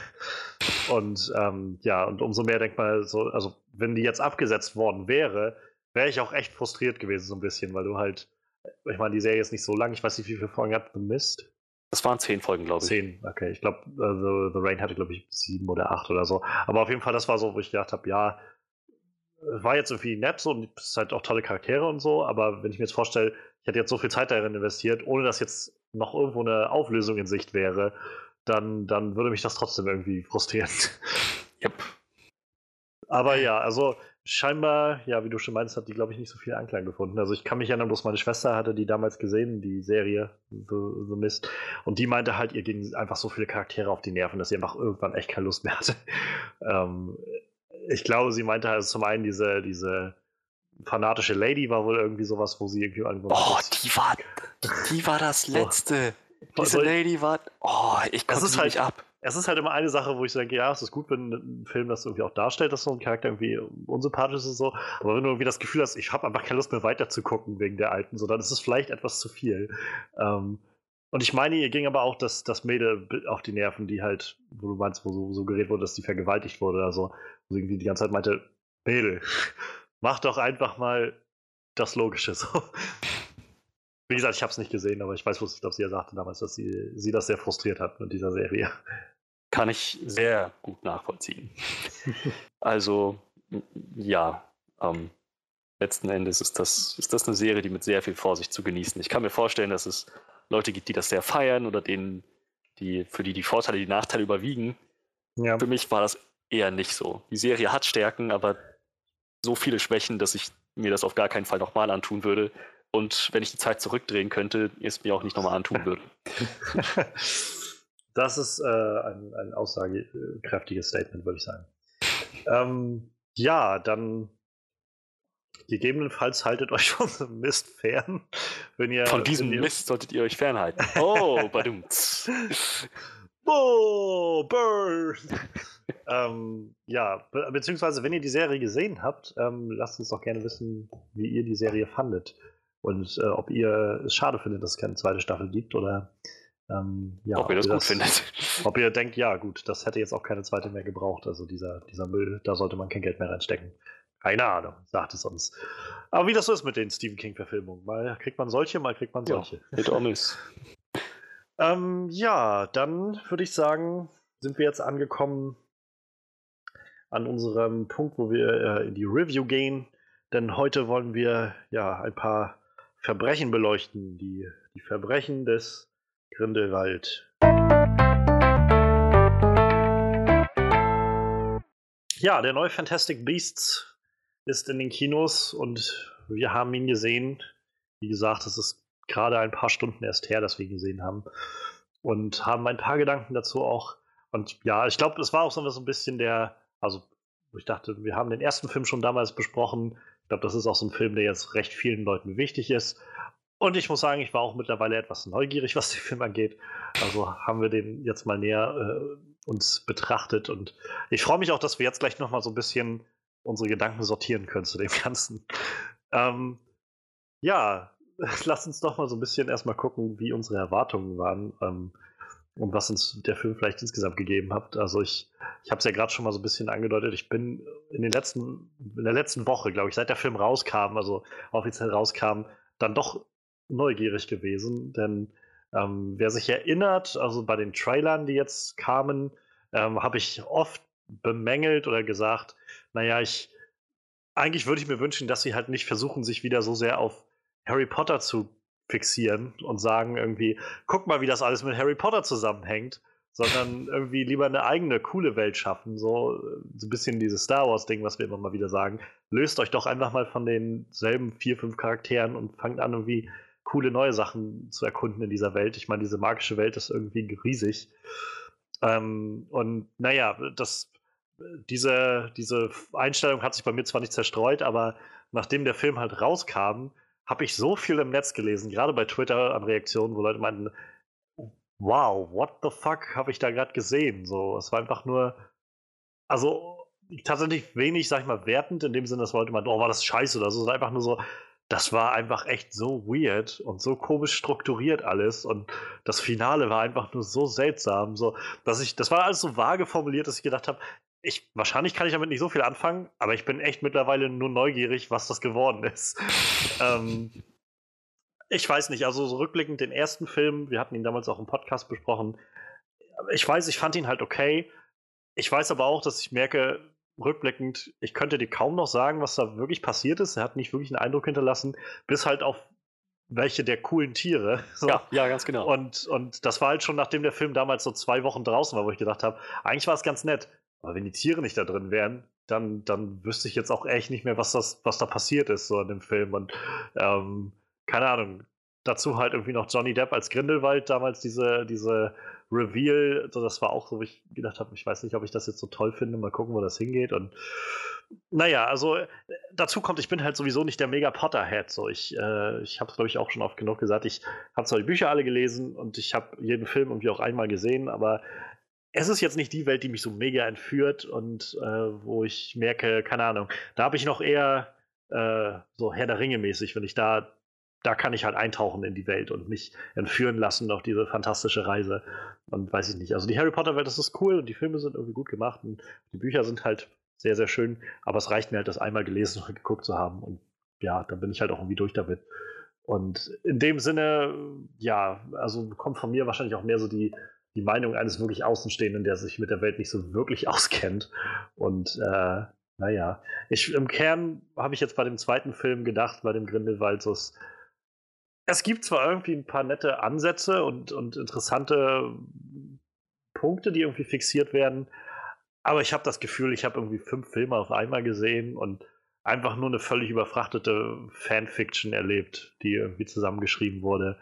Und ähm, ja, und umso mehr denkt man so, also wenn die jetzt abgesetzt worden wäre, wäre ich auch echt frustriert gewesen, so ein bisschen, weil du halt, ich meine, die Serie ist nicht so lang, ich weiß nicht, wie viele Folgen hat The Mist. Das waren zehn Folgen, glaube ich. Zehn, okay. Ich glaube, uh, The, The Rain hatte, glaube ich, sieben oder acht oder so. Aber auf jeden Fall, das war so, wo ich gedacht habe, ja, war jetzt irgendwie nett so und es ist halt auch tolle Charaktere und so, aber wenn ich mir jetzt vorstelle, ich hätte jetzt so viel Zeit darin investiert, ohne dass jetzt noch irgendwo eine Auflösung in Sicht wäre, dann, dann würde mich das trotzdem irgendwie frustrieren. Yep. Aber ja, also scheinbar, ja, wie du schon meinst, hat die, glaube ich, nicht so viel Anklang gefunden. Also ich kann mich erinnern, bloß meine Schwester hatte die damals gesehen, die Serie The, The Mist. Und die meinte halt, ihr gingen einfach so viele Charaktere auf die Nerven, dass sie einfach irgendwann echt keine Lust mehr hatte. ähm, ich glaube, sie meinte halt zum einen diese, diese fanatische Lady war wohl irgendwie sowas, wo sie irgendwie irgendwo. Oh, die war, die war das Letzte. Diese Lady war. Oh, ich konnte es halt, nicht ab es ist halt immer eine Sache, wo ich denke, ja, es ist gut, wenn ein Film das irgendwie auch darstellt, dass so ein Charakter irgendwie unsympathisch ist und so. Aber wenn du irgendwie das Gefühl hast, ich habe einfach keine Lust mehr weiter zu gucken wegen der alten, so, dann ist es vielleicht etwas zu viel. Ähm, und ich meine, ihr ging aber auch das, das Mädel auf die Nerven, die halt, wo du meinst, wo so, so geredet wurde, dass die vergewaltigt wurde oder so. Wo sie irgendwie die ganze Zeit meinte, Mädel, mach doch einfach mal das Logische so. Wie gesagt, ich habe es nicht gesehen, aber ich weiß, was ich glaube, sie ja sagte damals, dass sie, sie das sehr frustriert hat mit dieser Serie. Kann ich sehr gut nachvollziehen. also, ja, ähm, letzten Endes ist das, ist das eine Serie, die mit sehr viel Vorsicht zu genießen. Ich kann mir vorstellen, dass es Leute gibt, die das sehr feiern oder denen, die, für die die Vorteile, die Nachteile überwiegen. Ja. Für mich war das eher nicht so. Die Serie hat Stärken, aber so viele Schwächen, dass ich mir das auf gar keinen Fall nochmal antun würde. Und wenn ich die Zeit zurückdrehen könnte, es mir auch nicht nochmal antun würde. Das ist äh, ein, ein aussagekräftiges Statement, würde ich sagen. Ähm, ja, dann gegebenenfalls haltet euch von diesem Mist fern. Wenn ihr, von diesem ihr... Mist solltet ihr euch fernhalten. Oh, badumts. oh, burn! ähm, ja, be beziehungsweise wenn ihr die Serie gesehen habt, ähm, lasst uns doch gerne wissen, wie ihr die Serie fandet. Und äh, ob ihr es schade findet, dass es keine zweite Staffel gibt oder ähm, ja, ob ihr das gut das, findet. Ob ihr denkt, ja gut, das hätte jetzt auch keine zweite mehr gebraucht. Also dieser, dieser Müll, da sollte man kein Geld mehr reinstecken. Keine Ahnung, sagt es uns. Aber wie das so ist mit den Stephen King-Verfilmungen. Mal kriegt man solche, mal kriegt man solche. Ja, ähm, ja, dann würde ich sagen, sind wir jetzt angekommen an unserem Punkt, wo wir äh, in die Review gehen. Denn heute wollen wir ja ein paar Verbrechen beleuchten. Die, die Verbrechen des Grindelwald. Ja, der neue Fantastic Beasts ist in den Kinos und wir haben ihn gesehen. Wie gesagt, es ist gerade ein paar Stunden erst her, dass wir ihn gesehen haben. Und haben ein paar Gedanken dazu auch. Und ja, ich glaube, es war auch so ein bisschen der, also ich dachte, wir haben den ersten Film schon damals besprochen. Ich glaube, das ist auch so ein Film, der jetzt recht vielen Leuten wichtig ist. Und ich muss sagen, ich war auch mittlerweile etwas neugierig, was den Film angeht. Also haben wir den jetzt mal näher äh, uns betrachtet. Und ich freue mich auch, dass wir jetzt gleich nochmal so ein bisschen unsere Gedanken sortieren können zu dem Ganzen. Ähm, ja, lass uns doch mal so ein bisschen erstmal gucken, wie unsere Erwartungen waren ähm, und was uns der Film vielleicht insgesamt gegeben hat. Also ich, ich habe es ja gerade schon mal so ein bisschen angedeutet. Ich bin in den letzten, in der letzten Woche, glaube ich, seit der Film rauskam, also offiziell rauskam, dann doch neugierig gewesen, denn ähm, wer sich erinnert, also bei den Trailern, die jetzt kamen, ähm, habe ich oft bemängelt oder gesagt, naja, ich eigentlich würde ich mir wünschen, dass sie halt nicht versuchen, sich wieder so sehr auf Harry Potter zu fixieren und sagen irgendwie, guck mal, wie das alles mit Harry Potter zusammenhängt, sondern irgendwie lieber eine eigene, coole Welt schaffen. So, so ein bisschen dieses Star Wars-Ding, was wir immer mal wieder sagen. Löst euch doch einfach mal von denselben vier, fünf Charakteren und fangt an, irgendwie coole neue Sachen zu erkunden in dieser Welt. Ich meine, diese magische Welt ist irgendwie riesig. Ähm, und naja, das, diese, diese Einstellung hat sich bei mir zwar nicht zerstreut, aber nachdem der Film halt rauskam, habe ich so viel im Netz gelesen, gerade bei Twitter an Reaktionen, wo Leute meinten, wow, what the fuck habe ich da gerade gesehen? So, es war einfach nur, also tatsächlich wenig, sag ich mal, wertend in dem Sinne, dass Leute meinten, oh, war das scheiße oder so, sondern einfach nur so, das war einfach echt so weird und so komisch strukturiert alles und das Finale war einfach nur so seltsam, so dass ich das war alles so vage formuliert, dass ich gedacht habe, ich wahrscheinlich kann ich damit nicht so viel anfangen, aber ich bin echt mittlerweile nur neugierig, was das geworden ist. ähm, ich weiß nicht, also so rückblickend den ersten Film, wir hatten ihn damals auch im Podcast besprochen. Ich weiß, ich fand ihn halt okay. Ich weiß aber auch, dass ich merke, rückblickend, ich könnte dir kaum noch sagen, was da wirklich passiert ist. Er hat nicht wirklich einen Eindruck hinterlassen, bis halt auf welche der coolen Tiere. So. Ja, ja, ganz genau. Und, und das war halt schon, nachdem der Film damals so zwei Wochen draußen war, wo ich gedacht habe, eigentlich war es ganz nett. Aber wenn die Tiere nicht da drin wären, dann, dann wüsste ich jetzt auch echt nicht mehr, was, das, was da passiert ist, so in dem Film. Und ähm, keine Ahnung, dazu halt irgendwie noch Johnny Depp als Grindelwald damals diese, diese Reveal, das war auch so, wo ich gedacht habe, ich weiß nicht, ob ich das jetzt so toll finde, mal gucken, wo das hingeht und naja, also äh, dazu kommt, ich bin halt sowieso nicht der mega Potter-Head. So, ich, äh, ich habe es, glaube ich, auch schon oft genug gesagt. Ich habe zwar die Bücher alle gelesen und ich habe jeden Film irgendwie auch einmal gesehen, aber es ist jetzt nicht die Welt, die mich so mega entführt und äh, wo ich merke, keine Ahnung, da habe ich noch eher äh, so Herr der Ringe mäßig, wenn ich da da kann ich halt eintauchen in die Welt und mich entführen lassen auf diese fantastische Reise. Und weiß ich nicht. Also die Harry Potter-Welt, das ist cool und die Filme sind irgendwie gut gemacht und die Bücher sind halt sehr, sehr schön. Aber es reicht mir halt, das einmal gelesen und geguckt zu haben. Und ja, dann bin ich halt auch irgendwie durch damit. Und in dem Sinne, ja, also kommt von mir wahrscheinlich auch mehr so die, die Meinung eines wirklich Außenstehenden, der sich mit der Welt nicht so wirklich auskennt. Und äh, naja, ich, im Kern habe ich jetzt bei dem zweiten Film gedacht, bei dem Grindelwald, so es gibt zwar irgendwie ein paar nette Ansätze und, und interessante Punkte, die irgendwie fixiert werden, aber ich habe das Gefühl, ich habe irgendwie fünf Filme auf einmal gesehen und einfach nur eine völlig überfrachtete Fanfiction erlebt, die irgendwie zusammengeschrieben wurde.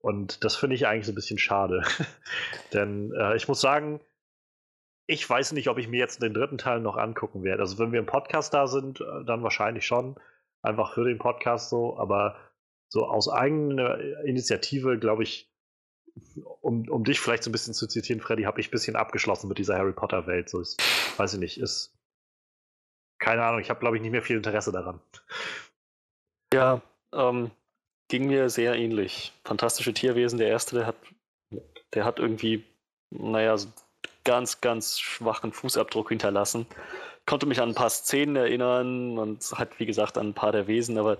Und das finde ich eigentlich so ein bisschen schade. Denn äh, ich muss sagen, ich weiß nicht, ob ich mir jetzt den dritten Teil noch angucken werde. Also wenn wir im Podcast da sind, äh, dann wahrscheinlich schon. Einfach für den Podcast so. Aber so aus eigener Initiative, glaube ich, um, um dich vielleicht so ein bisschen zu zitieren, Freddy, habe ich ein bisschen abgeschlossen mit dieser Harry Potter-Welt. So ist, weiß ich nicht, ist. Keine Ahnung, ich habe, glaube ich, nicht mehr viel Interesse daran. Ja, ähm, ging mir sehr ähnlich. Fantastische Tierwesen, der erste, der hat, der hat irgendwie, naja, so ganz, ganz schwachen Fußabdruck hinterlassen. Konnte mich an ein paar Szenen erinnern und hat, wie gesagt, an ein paar der Wesen, aber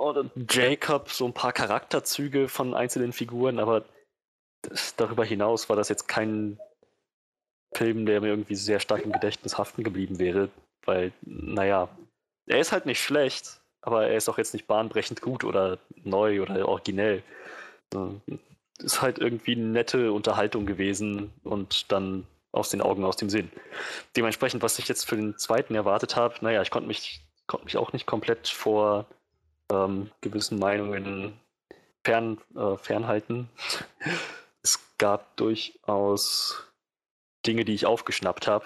oder Jacob, so ein paar Charakterzüge von einzelnen Figuren, aber das, darüber hinaus war das jetzt kein Film, der mir irgendwie sehr stark im Gedächtnis haften geblieben wäre, weil, naja, er ist halt nicht schlecht, aber er ist auch jetzt nicht bahnbrechend gut oder neu oder originell. Ist halt irgendwie eine nette Unterhaltung gewesen und dann aus den Augen, aus dem Sinn. Dementsprechend, was ich jetzt für den zweiten erwartet habe, naja, ich konnte mich, konnte mich auch nicht komplett vor ähm, gewissen Meinungen fern, äh, fernhalten. es gab durchaus Dinge, die ich aufgeschnappt habe.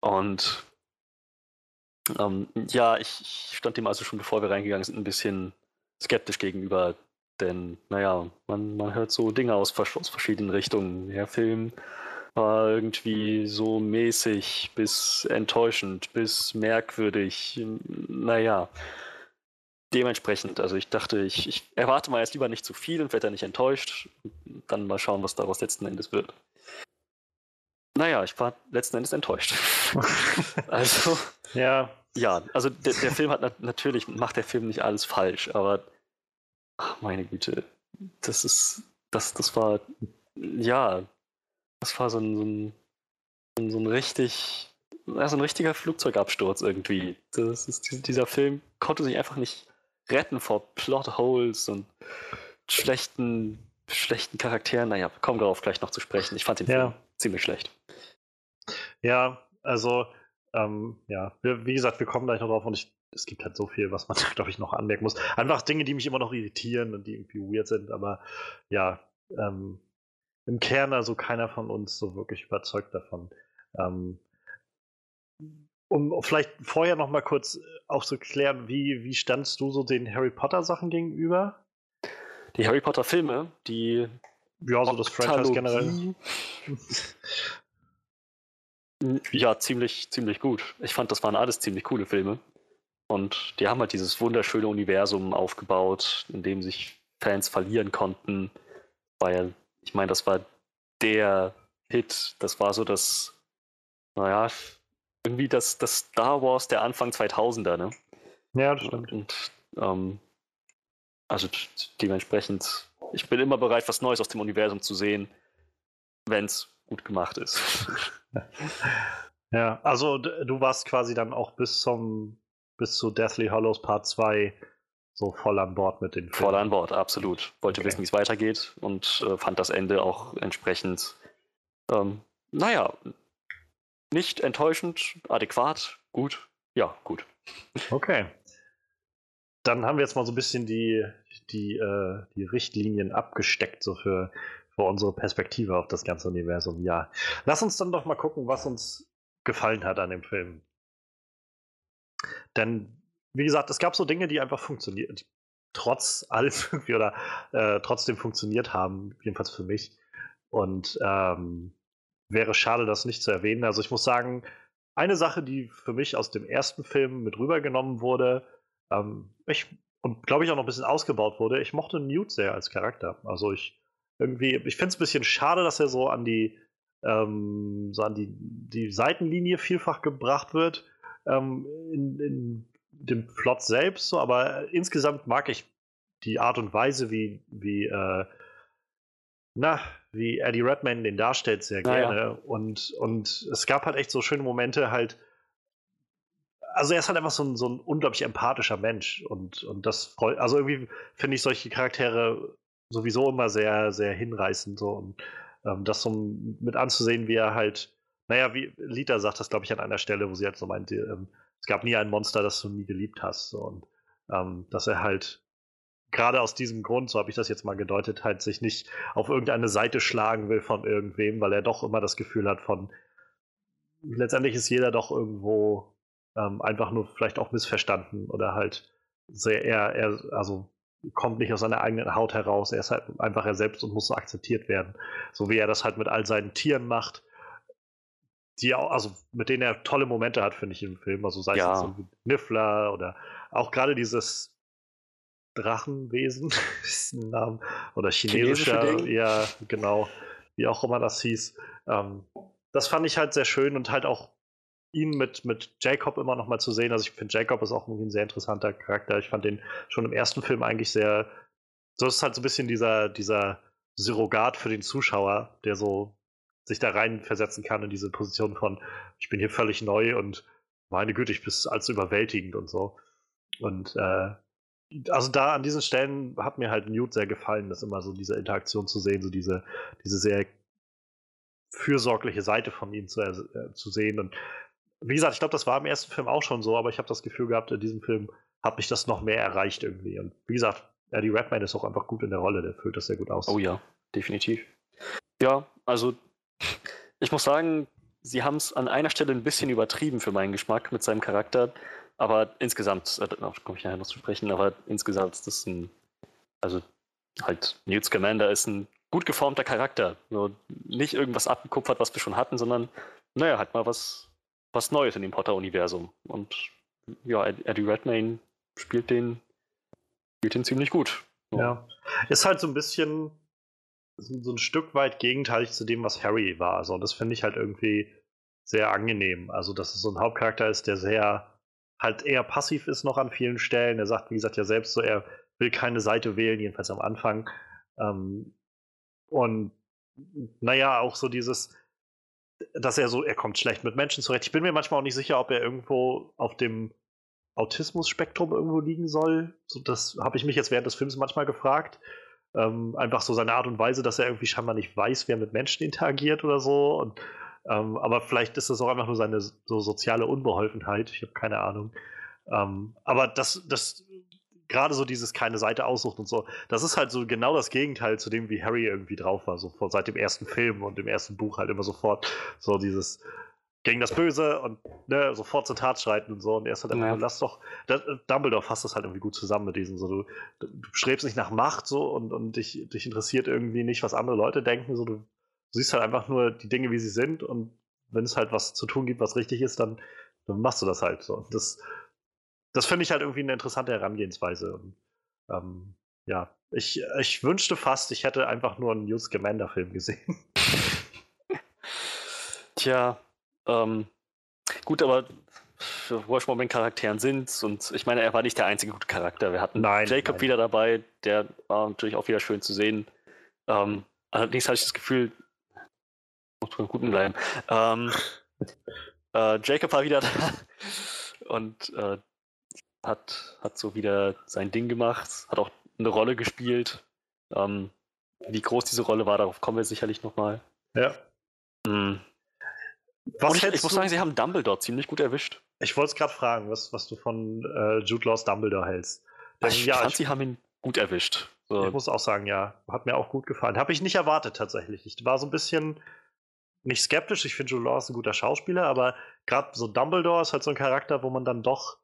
Und ähm, ja, ich, ich, stand dem also schon, bevor wir reingegangen sind, ein bisschen skeptisch gegenüber. Denn, naja, man, man hört so Dinge aus, aus verschiedenen Richtungen. Der Film war irgendwie so mäßig bis enttäuschend, bis merkwürdig. Naja, dementsprechend, also ich dachte, ich, ich, erwarte mal jetzt lieber nicht zu viel und werde dann nicht enttäuscht. Dann mal schauen, was daraus letzten Endes wird. Naja, ich war letzten Endes enttäuscht. also. Ja. Ja, also der, der Film hat nat natürlich, macht der Film nicht alles falsch, aber ach, meine Güte, das ist, das, das war, ja, das war so ein, so ein, so ein richtig, so ein richtiger Flugzeugabsturz irgendwie. Das ist, dieser Film konnte sich einfach nicht retten vor Plotholes und schlechten schlechten Charakteren, naja, wir kommen darauf gleich noch zu sprechen. Ich fand den Ja. Film ziemlich schlecht. Ja, also, ähm, ja, wir, wie gesagt, wir kommen gleich noch drauf und ich, es gibt halt so viel, was man, glaube ich, noch anmerken muss. Einfach Dinge, die mich immer noch irritieren und die irgendwie weird sind, aber ja, ähm, im Kern also keiner von uns so wirklich überzeugt davon. Ähm, um vielleicht vorher noch mal kurz äh, auch zu klären, wie, wie standst du so den Harry Potter Sachen gegenüber? Die Harry Potter Filme, die Ja, so das Franchise generell. Ja, ziemlich, ziemlich gut. Ich fand, das waren alles ziemlich coole Filme. Und die haben halt dieses wunderschöne Universum aufgebaut, in dem sich Fans verlieren konnten. Weil, ich meine, das war der Hit. Das war so das, naja, irgendwie das, das Star Wars der Anfang 2000er, ne? Ja, das stimmt. Und ähm, also dementsprechend, ich bin immer bereit, was Neues aus dem Universum zu sehen, wenn es gut gemacht ist. Ja, also du warst quasi dann auch bis zum bis zu Deathly Hollows Part 2 so voll an Bord mit den Voll an Bord, absolut. Wollte Okay. wissen, wie es weitergeht und äh, fand das Ende auch entsprechend, ähm, naja, nicht enttäuschend, adäquat, gut. Ja, gut. Okay. Dann haben wir jetzt mal so ein bisschen die, die, äh, die Richtlinien abgesteckt, so für, für unsere Perspektive auf das ganze Universum. Ja. Lass uns dann doch mal gucken, was uns gefallen hat an dem Film. Denn, wie gesagt, es gab so Dinge, die einfach funktionieren, die trotz allem irgendwie oder äh, trotzdem funktioniert haben, jedenfalls für mich. Und ähm, wäre schade, das nicht zu erwähnen. Also ich muss sagen, eine Sache, die für mich aus dem ersten Film mit rübergenommen wurde, ähm, ich, und glaube ich auch noch ein bisschen ausgebaut wurde, ich mochte Newt sehr als Charakter. Also ich irgendwie, ich finde es ein bisschen schade, dass er so an die, ähm, so an die, die Seitenlinie vielfach gebracht wird ähm, in, in dem Plot selbst, so, aber insgesamt mag ich die Art und Weise, wie, wie, äh, na, wie Eddie Redmayne den darstellt, sehr Ah, ja. gerne. Und, und es gab halt echt so schöne Momente, halt. Also, er ist halt einfach so ein, so ein unglaublich empathischer Mensch. Und, und das freut. Also, irgendwie finde ich solche Charaktere sowieso immer sehr, sehr hinreißend. So. Und ähm, das so mit anzusehen, wie er halt. Naja, wie Lita sagt das, glaube ich, an einer Stelle, wo sie halt so meinte, ähm, es gab nie ein Monster, das du nie geliebt hast. So. Und ähm, dass er halt gerade aus diesem Grund, so habe ich das jetzt mal gedeutet, halt sich nicht auf irgendeine Seite schlagen will von irgendwem, weil er doch immer das Gefühl hat von, letztendlich ist jeder doch irgendwo ähm, einfach nur vielleicht auch missverstanden oder halt sehr, er, er, also kommt nicht aus seiner eigenen Haut heraus, er ist halt einfach er selbst und muss so akzeptiert werden. So wie er das halt mit all seinen Tieren macht, die auch, also mit denen er tolle Momente hat, finde ich im Film. Also sei Ja. es Niffler oder auch gerade dieses Drachenwesen, ist ein Name, oder chinesischer, ja, genau, wie auch immer das hieß. Ähm, das fand ich halt sehr schön und halt auch ihn mit, mit Jacob immer noch mal zu sehen. Also ich finde, Jacob ist auch irgendwie ein sehr interessanter Charakter. Ich fand den schon im ersten Film eigentlich sehr, so ist halt so ein bisschen dieser, dieser Surrogat für den Zuschauer, der so sich da reinversetzen kann in diese Position von, ich bin hier völlig neu und meine Güte, ich bin als überwältigend und so. Und äh, also da an diesen Stellen hat mir halt Newt sehr gefallen, das immer so diese Interaktion zu sehen, so diese, diese sehr fürsorgliche Seite von ihm zu, äh, zu sehen. Und wie gesagt, ich glaube, das war im ersten Film auch schon so, aber ich habe das Gefühl gehabt, in diesem Film hat mich das noch mehr erreicht irgendwie. Und wie gesagt, Eddie Redmayne ist auch einfach gut in der Rolle, der füllt das sehr gut aus. Oh ja, definitiv. Ja, also ich muss sagen, sie haben es an einer Stelle ein bisschen übertrieben für meinen Geschmack mit seinem Charakter, aber insgesamt, äh, darauf komme ich nachher noch zu sprechen, aber insgesamt ist das ein, also halt Newt Scamander ist ein gut geformter Charakter. Nur nicht irgendwas abgekupfert, was wir schon hatten, sondern naja, halt mal was, was Neues in dem Potter-Universum. Und ja, Ed- Eddie Redmayne spielt den, spielt den ziemlich gut. Ja. Ist halt so ein bisschen so so ein Stück weit gegenteilig zu dem, was Harry war. Also, das finde ich halt irgendwie sehr angenehm. Also, dass es so ein Hauptcharakter ist, der sehr halt eher passiv ist noch an vielen Stellen. Er sagt, wie gesagt, ja selbst so, er will keine Seite wählen, jedenfalls am Anfang. Ähm, und naja, auch so dieses, dass er so, er kommt schlecht mit Menschen zurecht. Ich bin mir manchmal auch nicht sicher, ob er irgendwo auf dem Autismus-Spektrum irgendwo liegen soll. So, das habe ich mich jetzt während des Films manchmal gefragt. Ähm, einfach so seine Art und Weise, dass er irgendwie scheinbar nicht weiß, wer mit Menschen interagiert oder so. Und, ähm, aber vielleicht ist das auch einfach nur seine so soziale Unbeholfenheit. Ich habe keine Ahnung. Ähm, aber das, das gerade so dieses keine Seite aussucht und so, das ist halt so genau das Gegenteil zu dem, wie Harry irgendwie drauf war, so seit dem ersten Film und dem ersten Buch halt immer sofort so dieses, gegen das Böse und ne, sofort zur Tat schreiten und so. Und er ist halt einfach, ja. lass doch, Dumbledore fasst das halt irgendwie gut zusammen mit diesem, so du, du strebst nicht nach Macht so und, und dich, dich interessiert irgendwie nicht, was andere Leute denken, so du, du siehst halt einfach nur die Dinge, wie sie sind und wenn es halt was zu tun gibt, was richtig ist, dann, dann machst du das halt so. Und das, das finde ich halt irgendwie eine interessante Herangehensweise. Und, ähm, ja, ich, ich wünschte fast, ich hätte einfach nur einen Newt Scamander-Film gesehen. Tja, ähm, gut, aber mit Charakteren sind und ich meine, er war nicht der einzige gute Charakter. Wir hatten nein, Jacob nein. wieder dabei, der war natürlich auch wieder schön zu sehen. Ähm, allerdings hatte ich das Gefühl, muss beim Guten bleiben. Ähm, äh, Jacob war wieder da und äh, hat, hat so wieder sein Ding gemacht, hat auch eine Rolle gespielt. Ähm, wie groß diese Rolle war, darauf kommen wir sicherlich nochmal. Ja. Mhm. ich, ich muss sagen, sie haben Dumbledore ziemlich gut erwischt. Ich wollte es gerade fragen, was, was du von äh, Jude Laws Dumbledore hältst. Denn, ich ja, fand, ich, sie haben ihn gut erwischt. So. Ich muss auch sagen, ja, hat mir auch gut gefallen. Habe ich nicht erwartet tatsächlich. Ich war so ein bisschen nicht skeptisch. Ich finde Jude Law ist ein guter Schauspieler, aber gerade so Dumbledore ist halt so ein Charakter, wo man dann doch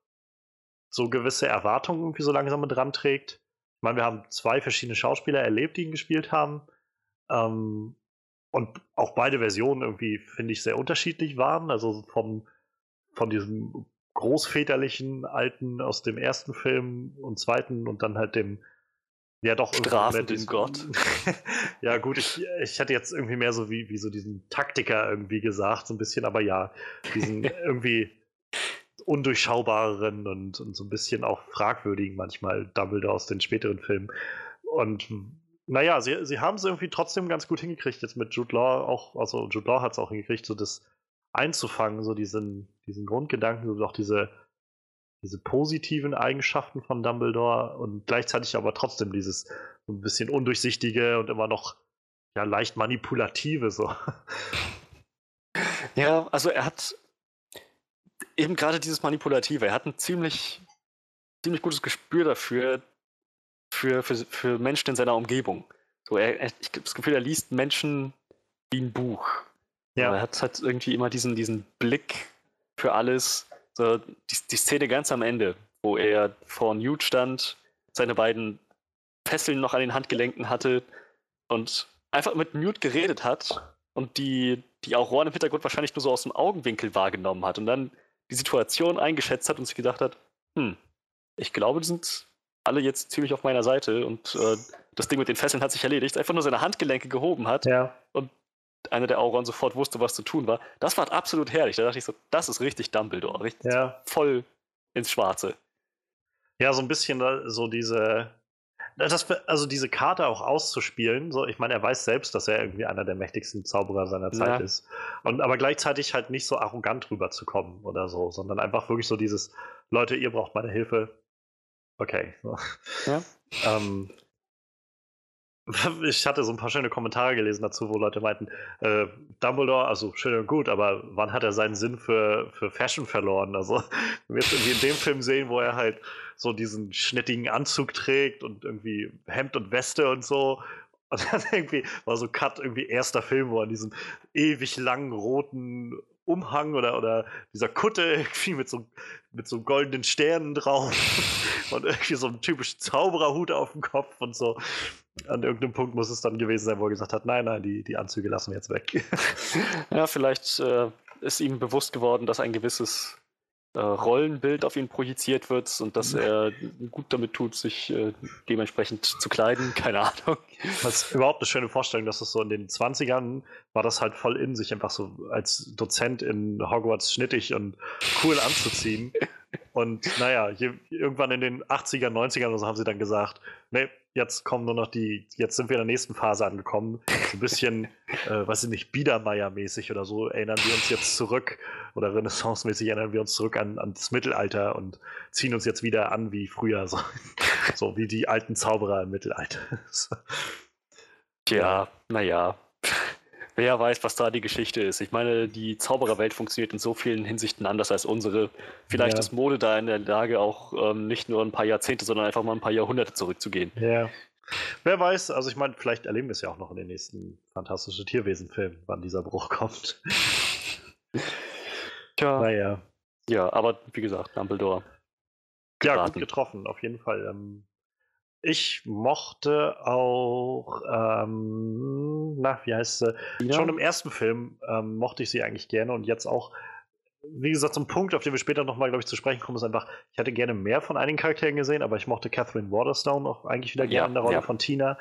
so gewisse Erwartungen irgendwie so langsam mit dran trägt. Ich meine, wir haben zwei verschiedene Schauspieler erlebt, die ihn gespielt haben. Ähm, und auch beide Versionen irgendwie, finde ich, sehr unterschiedlich waren. Also vom, von diesem großväterlichen Alten aus dem ersten Film und zweiten und dann halt dem, ja doch. Strafenden Gott. ja gut, ich, ich hatte jetzt irgendwie mehr so wie, wie so diesen Taktiker irgendwie gesagt, so ein bisschen, aber ja, diesen irgendwie undurchschaubareren und, und so ein bisschen auch fragwürdigen manchmal Dumbledore aus den späteren Filmen. Und naja, sie, sie haben es irgendwie trotzdem ganz gut hingekriegt, jetzt mit Jude Law auch, also Jude Law hat es auch hingekriegt, so das einzufangen, so diesen, diesen Grundgedanken, so auch diese, diese positiven Eigenschaften von Dumbledore und gleichzeitig aber trotzdem dieses ein bisschen undurchsichtige und immer noch ja leicht manipulative so. Ja, also er hat eben gerade dieses Manipulative. Er hat ein ziemlich, ziemlich gutes Gespür dafür, für, für, für Menschen in seiner Umgebung. So, er, er, ich habe das Gefühl, er liest Menschen wie ein Buch. Ja. Er hat halt irgendwie immer diesen, diesen Blick für alles. So, die, die Szene ganz am Ende, wo er vor Newt stand, seine beiden Fesseln noch an den Handgelenken hatte und einfach mit Newt geredet hat und die, die Aurora im Hintergrund wahrscheinlich nur so aus dem Augenwinkel wahrgenommen hat und dann die Situation eingeschätzt hat und sich gedacht hat, hm, ich glaube, die sind alle jetzt ziemlich auf meiner Seite und äh, das Ding mit den Fesseln hat sich erledigt, einfach nur seine Handgelenke gehoben hat ja. und einer der Auron sofort wusste, was zu tun war. Das war absolut herrlich. Da dachte ich so, das ist richtig Dumbledore, richtig ja. voll ins Schwarze. Ja, so ein bisschen so diese, das, also diese Karte auch auszuspielen, so, ich meine, er weiß selbst, dass er irgendwie einer der mächtigsten Zauberer seiner Zeit ja. ist. Und aber gleichzeitig halt nicht so arrogant rüberzukommen oder so, sondern einfach wirklich so dieses, Leute, ihr braucht meine Hilfe. Okay. Ja. ähm, ich hatte so ein paar schöne Kommentare gelesen dazu, wo Leute meinten, äh, Dumbledore, also schön und gut, aber wann hat er seinen Sinn für, für Fashion verloren? Also, wenn wir jetzt irgendwie in dem Film sehen, wo er halt so diesen schnittigen Anzug trägt und irgendwie Hemd und Weste und so. Und dann irgendwie war so Cut, irgendwie erster Film, wo er in diesem ewig langen roten Umhang oder, oder dieser Kutte irgendwie mit so, mit so goldenen Sternen drauf und irgendwie so einen typischen Zaubererhut auf dem Kopf und so. An irgendeinem Punkt muss es dann gewesen sein, wo er gesagt hat, nein, nein, die, die Anzüge lassen wir jetzt weg. ja, vielleicht äh, ist ihm bewusst geworden, dass ein gewisses äh, Rollenbild auf ihn projiziert wird und dass er gut damit tut, sich äh, dementsprechend zu kleiden. Keine Ahnung. Das ist überhaupt eine schöne Vorstellung, dass es so in den 20ern war das halt voll in sich, einfach so als Dozent in Hogwarts schnittig und cool anzuziehen. Und naja, je, irgendwann in den 80ern, 90ern oder so haben sie dann gesagt, nee, jetzt kommen nur noch die, jetzt sind wir in der nächsten Phase angekommen. Ein bisschen, äh, weiß ich nicht, Biedermeier-mäßig oder so erinnern wir uns jetzt zurück oder Renaissance-mäßig erinnern wir uns zurück an, an das Mittelalter und ziehen uns jetzt wieder an wie früher. So. So wie die alten Zauberer im Mittelalter. Tja, naja. Wer weiß, was da die Geschichte ist. Ich meine, die Zaubererwelt funktioniert in so vielen Hinsichten anders als unsere. Vielleicht Ja. ist Mode da in der Lage, auch ähm, nicht nur ein paar Jahrzehnte, sondern einfach mal ein paar Jahrhunderte zurückzugehen. Ja. Wer weiß, also ich meine, vielleicht erleben wir es ja auch noch in den nächsten Fantastische Tierwesen-Filmen, wann dieser Bruch kommt. Tja. Naja. Ja, aber wie gesagt, Dumbledore. Ja, Geraten. gut getroffen, auf jeden Fall. Ähm, ich mochte auch, ähm, na, wie heißt sie? Ja. Schon im ersten Film ähm, mochte ich sie eigentlich gerne und jetzt auch, wie gesagt, zum Punkt, auf den wir später nochmal, glaube ich, zu sprechen kommen, ist einfach, ich hätte gerne mehr von einigen Charakteren gesehen, aber ich mochte Catherine Waterstone auch eigentlich wieder Ja, gerne in der Rolle ja. von Tina.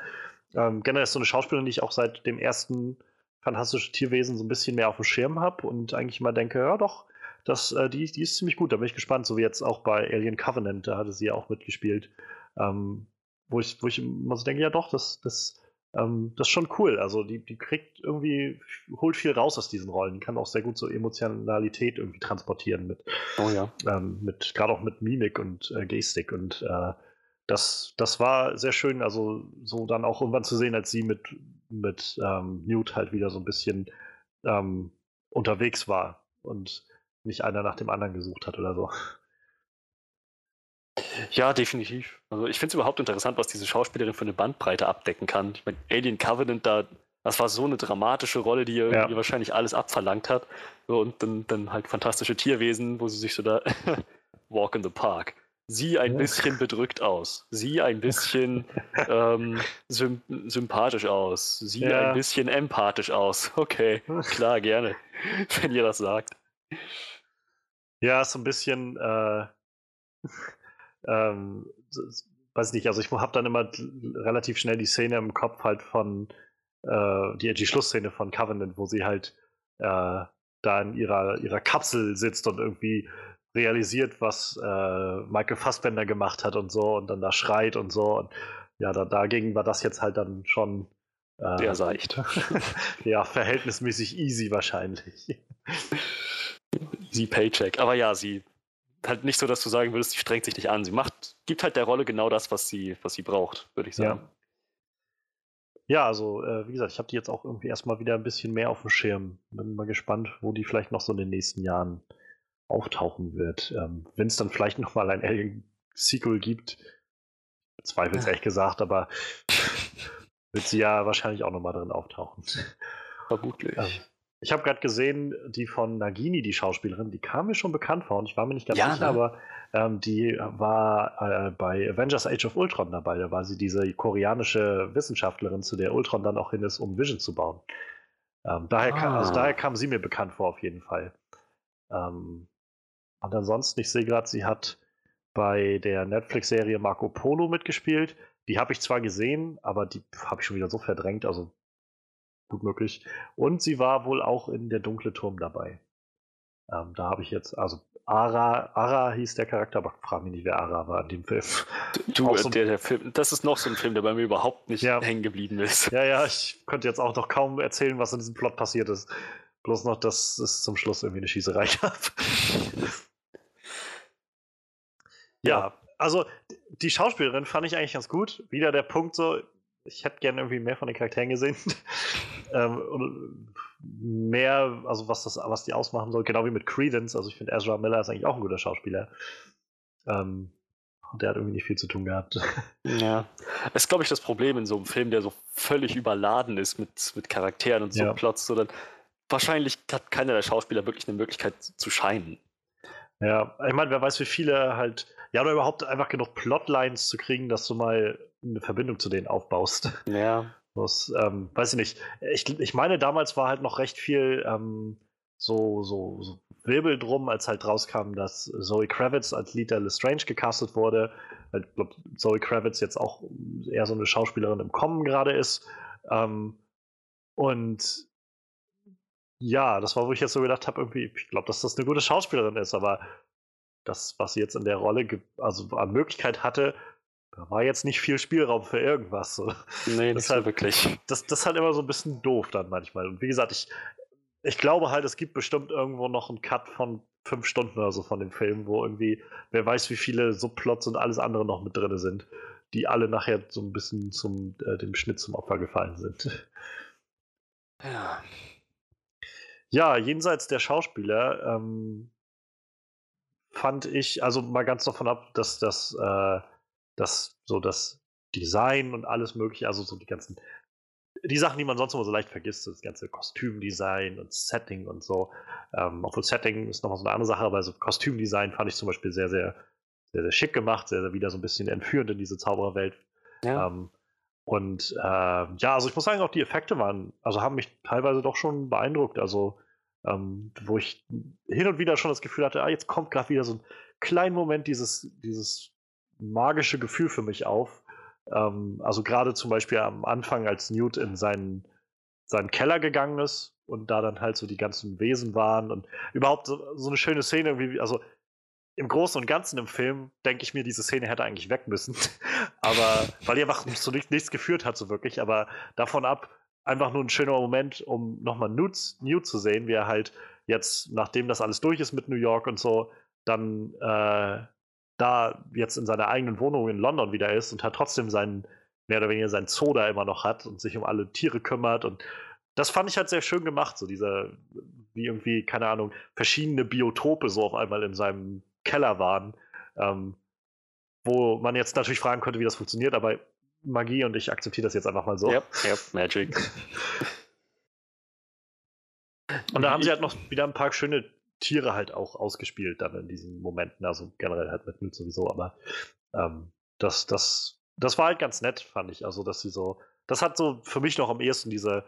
Ähm, generell ist so eine Schauspielerin, die ich auch seit dem ersten Fantastische Tierwesen so ein bisschen mehr auf dem Schirm habe und eigentlich mal denke, ja doch, das, äh, die, die ist ziemlich gut, da bin ich gespannt, so wie jetzt auch bei Alien Covenant, da hatte sie ja auch mitgespielt. Ähm, wo ich, wo ich immer so denke, ja doch, das, das, ähm, das ist schon cool. Also die, die kriegt irgendwie, holt viel raus aus diesen Rollen, kann auch sehr gut so Emotionalität irgendwie transportieren mit, Oh ja. ähm, mit gerade auch mit Mimik und äh, Gestik. Und äh, das, das war sehr schön, also so dann auch irgendwann zu sehen, als sie mit, mit ähm, Newt halt wieder so ein bisschen ähm, unterwegs war und nicht einer nach dem anderen gesucht hat oder so. Ja, definitiv. Also ich finde es überhaupt interessant, was diese Schauspielerin für eine Bandbreite abdecken kann. Ich meine, Alien Covenant, da, das war so eine dramatische Rolle, die ihr Ja. wahrscheinlich alles abverlangt hat. So, und dann, dann halt fantastische Tierwesen, wo sie sich so da Walk in the Park. Sie ein bisschen bedrückt aus. Sie ein bisschen ähm, sym sympathisch aus. Sie Ja. ein bisschen empathisch aus. Okay, klar, gerne. Wenn ihr das sagt. Ja, so ein bisschen, äh, ähm, weiß nicht, also ich habe dann immer relativ schnell die Szene im Kopf halt von, äh, die, die Schlussszene von Covenant, wo sie halt äh, da in ihrer, ihrer Kapsel sitzt und irgendwie realisiert, was äh, Michael Fassbender gemacht hat und so und dann da schreit und so und ja, da, dagegen war das jetzt halt dann schon äh, Der seicht. ja, verhältnismäßig easy wahrscheinlich. Easy Paycheck. Aber ja, sie halt nicht so, dass du sagen würdest, sie strengt sich nicht an. Sie macht, gibt halt der Rolle genau das, was sie, was sie braucht, würde ich sagen. Ja, also äh, wie gesagt, ich habe die jetzt auch irgendwie erstmal wieder ein bisschen mehr auf dem Schirm. Bin mal gespannt, wo die vielleicht noch so in den nächsten Jahren auftauchen wird. Ähm, Wenn es dann vielleicht noch mal ein Alien-Sequel gibt, bezweifle es ehrlich gesagt, aber wird sie ja wahrscheinlich auch noch mal drin auftauchen. Vermutlich. Ähm, Ich habe gerade gesehen, die von Nagini, die Schauspielerin, die kam mir schon bekannt vor und ich war mir nicht ganz Ja, sicher, ne? aber ähm, die war äh, bei Avengers Age of Ultron dabei. Da war sie diese koreanische Wissenschaftlerin, zu der Ultron dann auch hin ist, um Vision zu bauen. Ähm, daher, kam, also Ah. daher kam sie mir bekannt vor, auf jeden Fall. Ähm, und ansonsten, ich sehe gerade, sie hat bei der Netflix-Serie Marco Polo mitgespielt. Die habe ich zwar gesehen, aber die habe ich schon wieder so verdrängt, also gut möglich. Und sie war wohl auch in Der dunkle Turm dabei. Ähm, da habe ich jetzt, also Ara, Ara hieß der Charakter, aber frag mich nicht, wer Ara war in dem Film. Du, so- der, der Film, das ist noch so ein Film, der bei mir überhaupt nicht Ja. hängen geblieben ist. Ja, ja, ich könnte jetzt auch noch kaum erzählen, was in diesem Plot passiert ist. Bloß noch, dass es zum Schluss irgendwie eine Schießerei gab. ja, also d- die Schauspielerin fand ich eigentlich ganz gut. Wieder der Punkt so, ich hätte gerne irgendwie mehr von den Charakteren gesehen. ähm, und mehr, also was das, was die ausmachen soll, genau wie mit Credence. Also ich finde Ezra Miller ist eigentlich auch ein guter Schauspieler. Ähm, und der hat irgendwie nicht viel zu tun gehabt. Ja. Das ist, glaube ich, das Problem in so einem Film, der so völlig überladen ist mit, mit Charakteren und so Ja. Plots, so dann wahrscheinlich hat keiner der Schauspieler wirklich eine Möglichkeit zu scheinen. Ja, ich meine, wer weiß, wie viele halt, ja, oder überhaupt einfach genug Plotlines zu kriegen, dass du mal eine Verbindung zu denen aufbaust. Ja. Das, ähm, weiß ich nicht. Ich, ich meine, damals war halt noch recht viel ähm, so, so, so Wirbel drum, als halt rauskam, dass Zoe Kravitz als Lita Lestrange gecastet wurde. Ich glaube, Zoe Kravitz jetzt auch eher so eine Schauspielerin im Kommen gerade ist. Ähm, und ja, das war, wo ich jetzt so gedacht habe, irgendwie, ich glaube, dass das eine gute Schauspielerin ist, aber das, was sie jetzt in der Rolle also an Möglichkeit hatte, da war jetzt nicht viel Spielraum für irgendwas. So Nee, nicht so Deshalb- wirklich. das, das ist halt immer so ein bisschen doof dann manchmal. Und wie gesagt, ich, ich glaube halt, es gibt bestimmt irgendwo noch einen Cut von fünf Stunden oder so von dem Film, wo irgendwie, wer weiß, wie viele Subplots und alles andere noch mit drin sind, die alle nachher so ein bisschen zum äh, dem Schnitt zum Opfer gefallen sind. Ja. Ja, jenseits der Schauspieler ähm, fand ich, also mal ganz davon ab, dass das, äh, das so das Design und alles mögliche, also so die ganzen, die Sachen, die man sonst immer so leicht vergisst, das ganze Kostümdesign und Setting und so. Ähm, obwohl Setting ist nochmal so eine andere Sache, aber so Kostümdesign fand ich zum Beispiel sehr, sehr, sehr, sehr schick gemacht, sehr, sehr wieder so ein bisschen entführend in diese Zaubererwelt. Ja. Ähm, und äh, ja, also ich muss sagen, auch die Effekte waren, also haben mich teilweise doch schon beeindruckt. Also, ähm, wo ich hin und wieder schon das Gefühl hatte, ah, jetzt kommt gerade wieder so ein kleiner Moment dieses, dieses magische Gefühl für mich auf. Ähm, also gerade zum Beispiel am Anfang, als Newt in seinen, seinen Keller gegangen ist und da dann halt so die ganzen Wesen waren und überhaupt so, so eine schöne Szene, irgendwie, also im Großen und Ganzen im Film denke ich mir, diese Szene hätte eigentlich weg müssen. aber weil die einfach so nicht, nichts geführt hat, so wirklich. Aber davon ab, einfach nur ein schöner Moment, um nochmal Newt, Newt zu sehen, wie er halt jetzt, nachdem das alles durch ist mit New York und so, dann äh, da jetzt in seiner eigenen Wohnung in London wieder ist und hat trotzdem seinen, mehr oder weniger seinen Zoo da immer noch hat und sich um alle Tiere kümmert und das fand ich halt sehr schön gemacht, so dieser, wie irgendwie, keine Ahnung, verschiedene Biotope so auf einmal in seinem Keller waren. Ähm, wo man jetzt natürlich fragen könnte, wie das funktioniert, aber Magie und ich akzeptiere das jetzt einfach mal so. Yep, yep, Magic. und da haben sie halt noch wieder ein paar schöne Tiere halt auch ausgespielt dann in diesen Momenten, also generell halt mit Newt sowieso, aber ähm, das, das, das war halt ganz nett, fand ich. Also, dass sie so, das hat so für mich noch am ehesten diese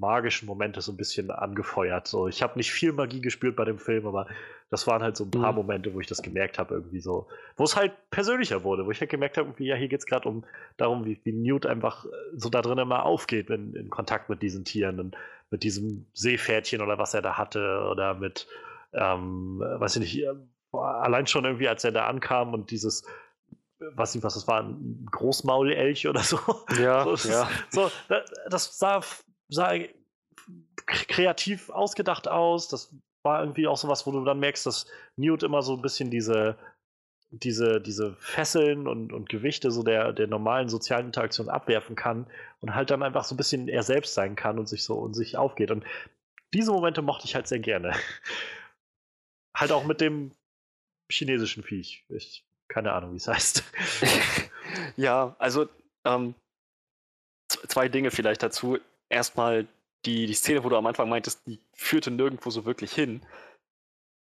magischen Momente so ein bisschen angefeuert. So, ich habe nicht viel Magie gespürt bei dem Film, aber das waren halt so ein paar mhm. Momente, wo ich das gemerkt habe, irgendwie so, wo es halt persönlicher wurde, wo ich halt gemerkt habe, ja, hier geht es gerade um darum, wie, wie Newt einfach äh, so da drin immer aufgeht, wenn in Kontakt mit diesen Tieren und mit diesem Seepferdchen oder was er da hatte oder mit, ähm, weiß ich nicht, allein schon irgendwie, als er da ankam und dieses weiß nicht, was das war, ein Großmaulelch oder so. Ja, so, ja. So, das sah sah kreativ ausgedacht aus. Das war irgendwie auch so was, wo du dann merkst, dass Newt immer so ein bisschen diese, diese, diese Fesseln und, und Gewichte so der, der normalen sozialen Interaktion abwerfen kann und halt dann einfach so ein bisschen er selbst sein kann und sich so und sich aufgeht. Und diese Momente mochte ich halt sehr gerne. Halt auch mit dem chinesischen Viech. Ich, keine Ahnung, wie es heißt. ja, also ähm, zwei Dinge vielleicht dazu erstmal die, die Szene, wo du am Anfang meintest, die führte nirgendwo so wirklich hin.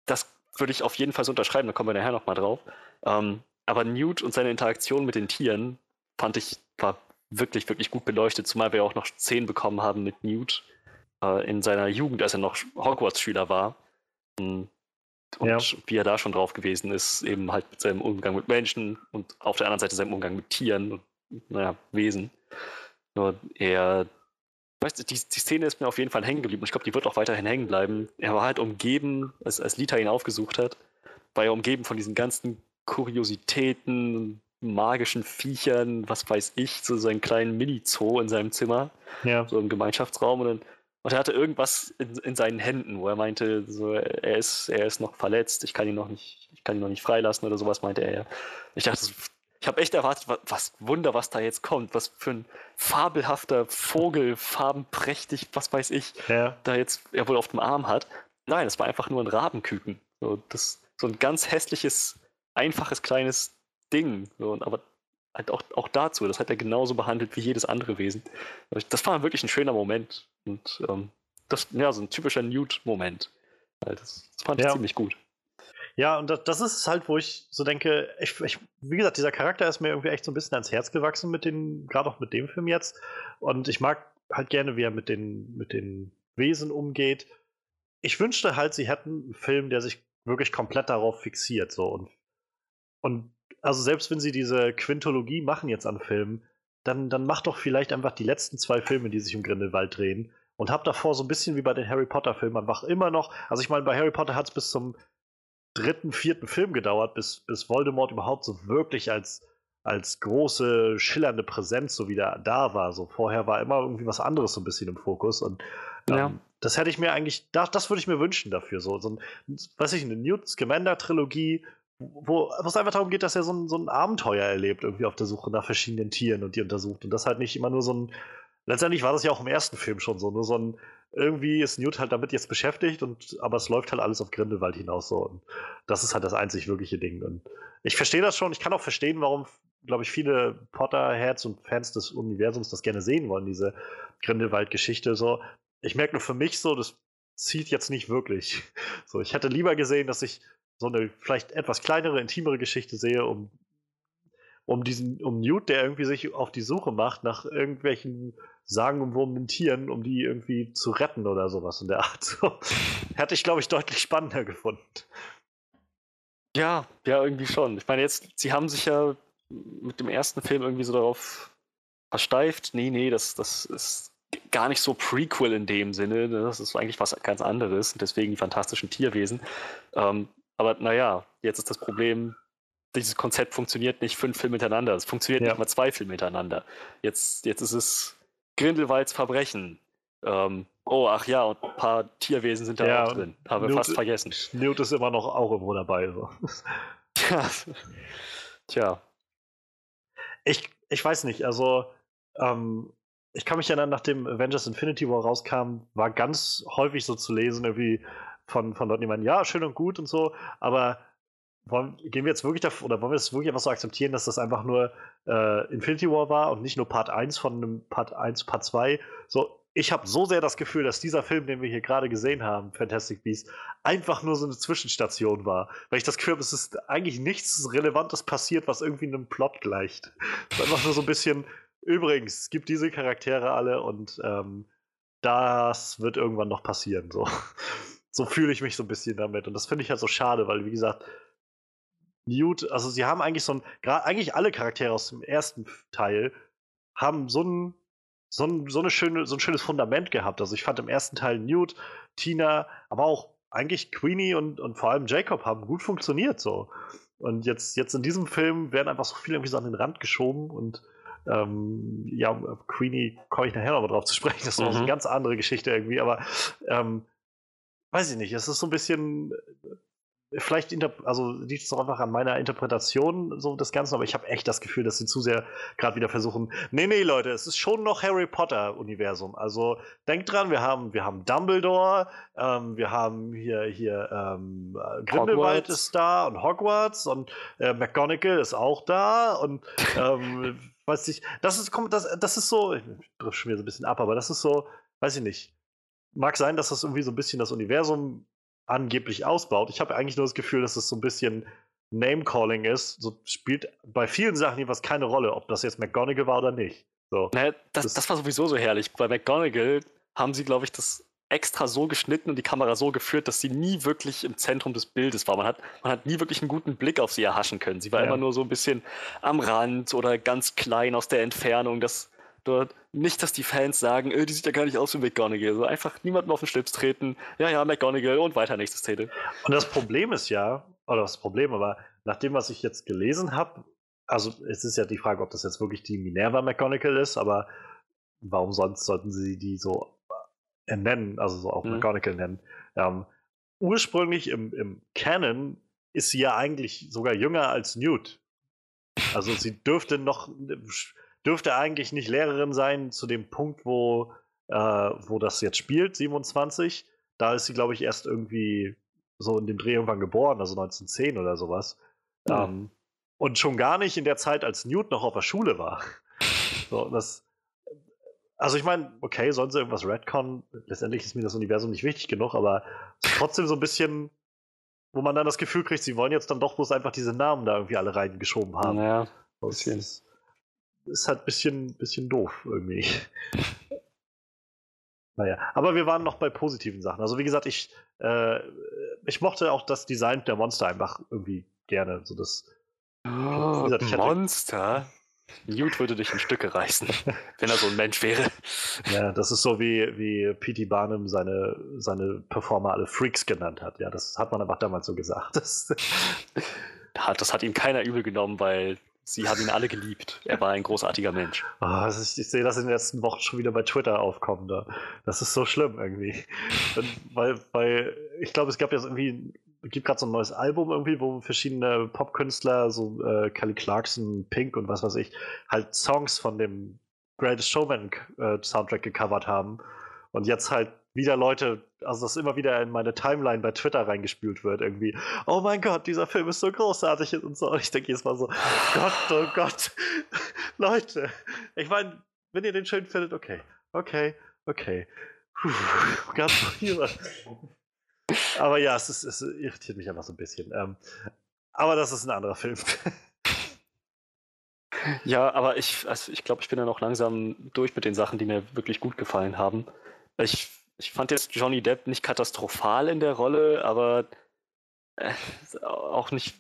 Das würde ich auf jeden Fall so unterschreiben, da kommen wir nachher nochmal drauf. Ähm, aber Newt und seine Interaktion mit den Tieren fand ich, war wirklich, wirklich gut beleuchtet, zumal wir auch noch Szenen bekommen haben mit Newt äh, in seiner Jugend, als er noch Hogwarts-Schüler war. Und ja. wie er da schon drauf gewesen ist, eben halt mit seinem Umgang mit Menschen und auf der anderen Seite seinem Umgang mit Tieren und naja, Wesen. Nur er weißt du, die, die Szene ist mir auf jeden Fall hängen geblieben. Ich glaube, die wird auch weiterhin hängen bleiben. Er war halt umgeben, als, als Lita ihn aufgesucht hat, war er umgeben von diesen ganzen Kuriositäten, magischen Viechern, was weiß ich, so seinen kleinen Mini-Zoo in seinem Zimmer, ja. so im Gemeinschaftsraum. Und, dann, und er hatte irgendwas in, in, seinen Händen, wo er meinte, so, er, ist, er ist noch verletzt, ich kann ihn noch nicht, ich kann ihn noch nicht freilassen oder sowas, meinte er. Ich dachte, ich habe echt erwartet, was, was, Wunder, was da jetzt kommt. Was für ein fabelhafter Vogel, farbenprächtig, was weiß ich, ja. da jetzt er wohl auf dem Arm hat. Nein, es war einfach nur ein Rabenküken. So, das, so ein ganz hässliches, einfaches, kleines Ding. So, aber halt auch, auch dazu, das hat er genauso behandelt wie jedes andere Wesen. Das war wirklich ein schöner Moment. Und ähm, das, ja, so ein typischer Newt-Moment. Das, das, fand ich ja. ziemlich gut. Ja, und das, das ist halt, wo ich so denke, ich, ich, wie gesagt, dieser Charakter ist mir irgendwie echt so ein bisschen ans Herz gewachsen mit den, gerade auch mit dem Film jetzt. Und ich mag halt gerne, wie er mit den, mit den Wesen umgeht. Ich wünschte halt, sie hätten einen Film, der sich wirklich komplett darauf fixiert. So. Und, und also selbst wenn sie diese Quintologie machen jetzt an Filmen, dann, dann macht doch vielleicht einfach die letzten zwei Filme, die sich um Grindelwald drehen. Und hab davor so ein bisschen wie bei den Harry Potter-Filmen einfach immer noch, also ich meine, bei Harry Potter hat es bis zum dritten, vierten Film gedauert, bis, bis Voldemort überhaupt so wirklich als, als große, schillernde Präsenz so wieder da war. So vorher war immer irgendwie was anderes so ein bisschen im Fokus. Und ähm, ja. das hätte ich mir eigentlich, das, das würde ich mir wünschen dafür. So, so ein, weiß ich, eine Newt Scamander-Trilogie, wo es einfach darum geht, dass er so ein, so ein Abenteuer erlebt, irgendwie auf der Suche nach verschiedenen Tieren und die untersucht. Und das halt nicht immer nur so ein. Letztendlich war das ja auch im ersten Film schon so, nur so ein. Irgendwie ist Newt halt damit jetzt beschäftigt, und, aber es läuft halt alles auf Grindelwald hinaus so. Und das ist halt das einzig wirkliche Ding. Und ich verstehe das schon. Ich kann auch verstehen, warum, glaube ich, viele Potter-Heads und Fans des Universums das gerne sehen wollen, diese Grindelwald-Geschichte. So. Ich merke nur für mich so, das zieht jetzt nicht wirklich. So, ich hätte lieber gesehen, dass ich so eine vielleicht etwas kleinere, intimere Geschichte sehe, um, um diesen, um Newt, der irgendwie sich auf die Suche macht nach irgendwelchen sagenumwobenen Tieren, um die irgendwie zu retten oder sowas in der Art. So, hätte ich, glaube ich, deutlich spannender gefunden. Ja, ja, irgendwie schon. Ich meine, jetzt, sie haben sich ja mit dem ersten Film irgendwie so darauf versteift. Nee, nee, das, das ist gar nicht so Prequel in dem Sinne. Das ist eigentlich was ganz anderes. Deswegen die fantastischen Tierwesen. Ähm, aber naja, jetzt ist das Problem, dieses Konzept funktioniert nicht fünf Filme miteinander. Es funktioniert ja. nicht mal zwei Filme miteinander. Jetzt, jetzt ist es Grindelwalds Verbrechen. Ähm, oh, ach ja, und ein paar Tierwesen sind da ja, auch drin. Haben wir fast vergessen. Newt ist immer noch auch irgendwo dabei. So. Tja. Tja. Ich, ich weiß nicht, also ähm, ich kann mich erinnern, nachdem Avengers Infinity War rauskam, war ganz häufig so zu lesen, irgendwie von, von Leuten, die meinen, ja, schön und gut und so, aber wollen, gehen wir jetzt wirklich davon, oder wollen wir es wirklich einfach so akzeptieren, dass das einfach nur äh, Infinity War war und nicht nur Part 1 von einem Part 1, Part 2? So, ich habe so sehr das Gefühl, dass dieser Film, den wir hier gerade gesehen haben, Fantastic Beasts, einfach nur so eine Zwischenstation war. Weil ich das Gefühl habe, es ist eigentlich nichts Relevantes passiert, was irgendwie einem Plot gleicht. Es ist einfach nur so ein bisschen, übrigens, es gibt diese Charaktere alle und ähm, das wird irgendwann noch passieren. So, so fühle ich mich so ein bisschen damit. Und das finde ich halt so schade, weil, wie gesagt, Newt, also sie haben eigentlich so ein, eigentlich alle Charaktere aus dem ersten Teil haben so ein, so ein, so eine schöne, so ein schönes Fundament gehabt. Also ich fand im ersten Teil Newt, Tina, aber auch eigentlich Queenie und, und vor allem Jacob haben gut funktioniert so. Und jetzt, jetzt in diesem Film werden einfach so viele irgendwie so an den Rand geschoben und ähm, ja, Queenie komme ich nachher noch mal drauf zu sprechen. Das ist mhm. eine ganz andere Geschichte irgendwie, aber ähm, weiß ich nicht. Es ist so ein bisschen vielleicht, also liegt es doch einfach an meiner Interpretation so des Ganzen, aber ich habe echt das Gefühl, dass sie zu sehr gerade wieder versuchen, nee, nee, Leute, es ist schon noch Harry Potter-Universum. Also denkt dran, wir haben, wir haben Dumbledore, ähm, wir haben hier, hier ähm, Grindelwald ist da und Hogwarts und äh, McGonagall ist auch da und ähm, weiß ich, das ist, das, das ist so, ich schon wieder so ein bisschen ab, aber das ist so, weiß ich nicht. Mag sein, dass das irgendwie so ein bisschen das Universum angeblich ausbaut. Ich habe eigentlich nur das Gefühl, dass es so ein bisschen Name-Calling ist. So spielt bei vielen Sachen jedenfalls keine Rolle, ob das jetzt McGonagall war oder nicht. So. Naja, das, das, das war sowieso so herrlich. Bei McGonagall haben sie, glaube ich, das extra so geschnitten und die Kamera so geführt, dass sie nie wirklich im Zentrum des Bildes war. Man hat, man hat nie wirklich einen guten Blick auf sie erhaschen können. Sie war ja. immer nur so ein bisschen am Rand oder ganz klein aus der Entfernung. Das, dort. Nicht, dass die Fans sagen, äh, die sieht ja gar nicht aus wie McGonagall. Also einfach niemandem auf den Schlips treten. Ja, ja, McGonagall und weiter nächstes Titel. Und das Problem ist ja, oder das Problem, aber nach dem, was ich jetzt gelesen habe, also es ist ja die Frage, ob das jetzt wirklich die Minerva McGonagall ist, aber warum sonst sollten sie die so äh, nennen, also so auch mhm. McGonagall nennen? Ähm, ursprünglich im, im Canon ist sie ja eigentlich sogar jünger als Newt. Also sie dürfte noch dürfte eigentlich nicht Lehrerin sein zu dem Punkt, wo, äh, wo das jetzt spielt, 27. Da ist sie, glaube ich, erst irgendwie so in dem Dreh irgendwann geboren, also 1910 oder sowas. Mhm. Ähm, und schon gar nicht in der Zeit, als Newt noch auf der Schule war. so, das, also ich meine, okay, sollen sie irgendwas Redcon? Letztendlich ist mir das Universum nicht wichtig genug, aber trotzdem so ein bisschen, wo man dann das Gefühl kriegt, sie wollen jetzt dann doch bloß einfach diese Namen da irgendwie alle reingeschoben haben. Naja, bisschen. Das, ist halt ein bisschen, bisschen doof irgendwie. naja, aber wir waren noch bei positiven Sachen. Also wie gesagt, ich, äh, ich mochte auch das Design der Monster einfach irgendwie gerne. So das, oh, gesagt, Monster? Newt würde dich in Stücke reißen, wenn er so ein Mensch wäre. Ja, das ist so wie, wie P.T. Barnum seine, seine Performer alle Freaks genannt hat. Ja, das hat man einfach damals so gesagt. Das, das hat ihm keiner übel genommen, weil Sie haben ihn alle geliebt. Er war ein großartiger Mensch. Oh, ich, ich, sehe das in den letzten Wochen schon wieder bei Twitter aufkommen. Da. Das ist so schlimm irgendwie. Weil, weil ich glaube, es gab jetzt irgendwie gibt gerade so ein neues Album irgendwie, wo verschiedene Popkünstler, so äh, Kelly Clarkson, Pink und was weiß ich, halt Songs von dem Greatest Showman äh, Soundtrack gecovert haben. Und jetzt halt wieder Leute, also das immer wieder in meine Timeline bei Twitter reingespült wird, irgendwie, oh mein Gott, dieser Film ist so großartig und so. Und ich denke jetzt mal so, Gott, oh Gott, Leute. Ich meine, wenn ihr den schön findet, okay, okay, okay. Puh, ganz. Aber ja, es, ist, es irritiert mich einfach so ein bisschen. Ähm, aber das ist ein anderer Film. Ja, aber ich, also ich glaube, ich bin ja noch langsam durch mit den Sachen, die mir wirklich gut gefallen haben. Ich, ich fand jetzt Johnny Depp nicht katastrophal in der Rolle, aber äh, auch nicht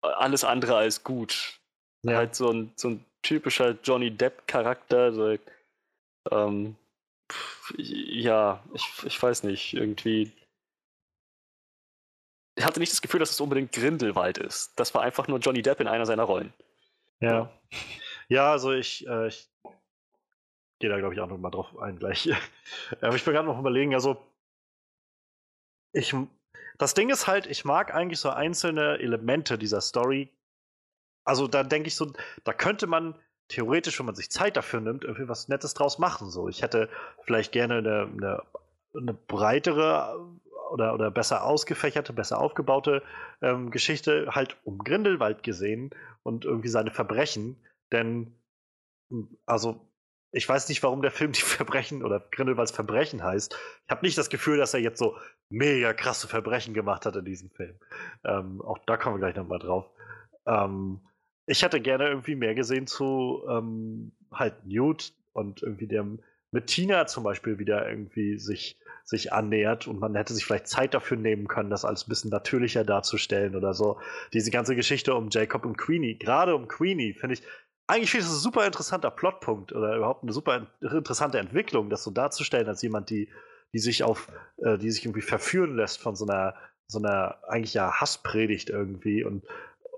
alles andere als gut. Ja. Halt so ein, so ein typischer Johnny Depp-Charakter. So, ähm, ja, ich, ich weiß nicht, irgendwie. Ich hatte nicht das Gefühl, dass es unbedingt Grindelwald ist. Das war einfach nur Johnny Depp in einer seiner Rollen. Ja. Ja, also ich, äh, ich gehe da, glaube ich, auch noch mal drauf ein gleich. Aber ich bin gerade noch überlegen, also ich, das Ding ist halt, ich mag eigentlich so einzelne Elemente dieser Story. Also da denke ich so, da könnte man theoretisch, wenn man sich Zeit dafür nimmt, irgendwie was Nettes draus machen. So, ich hätte vielleicht gerne eine, eine, eine breitere oder, oder besser ausgefächerte, besser aufgebaute ähm, Geschichte halt um Grindelwald gesehen und irgendwie seine Verbrechen. Denn, also, ich weiß nicht, warum der Film die Verbrechen oder Grindelwalds Verbrechen heißt. Ich habe nicht das Gefühl, dass er jetzt so mega krasse Verbrechen gemacht hat in diesem Film. Ähm, auch da kommen wir gleich nochmal drauf. Ähm, ich hätte gerne irgendwie mehr gesehen zu ähm, halt Newt und irgendwie dem mit Tina zum Beispiel wieder irgendwie sich, sich annähert und man hätte sich vielleicht Zeit dafür nehmen können, das alles ein bisschen natürlicher darzustellen oder so. Diese ganze Geschichte um Jacob und Queenie, gerade um Queenie, finde ich, eigentlich finde ich das ein super interessanter Plotpunkt oder überhaupt eine super interessante Entwicklung, das so darzustellen als jemand, die, die sich auf, äh, die sich irgendwie verführen lässt von so einer, so einer eigentlich ja Hasspredigt irgendwie und,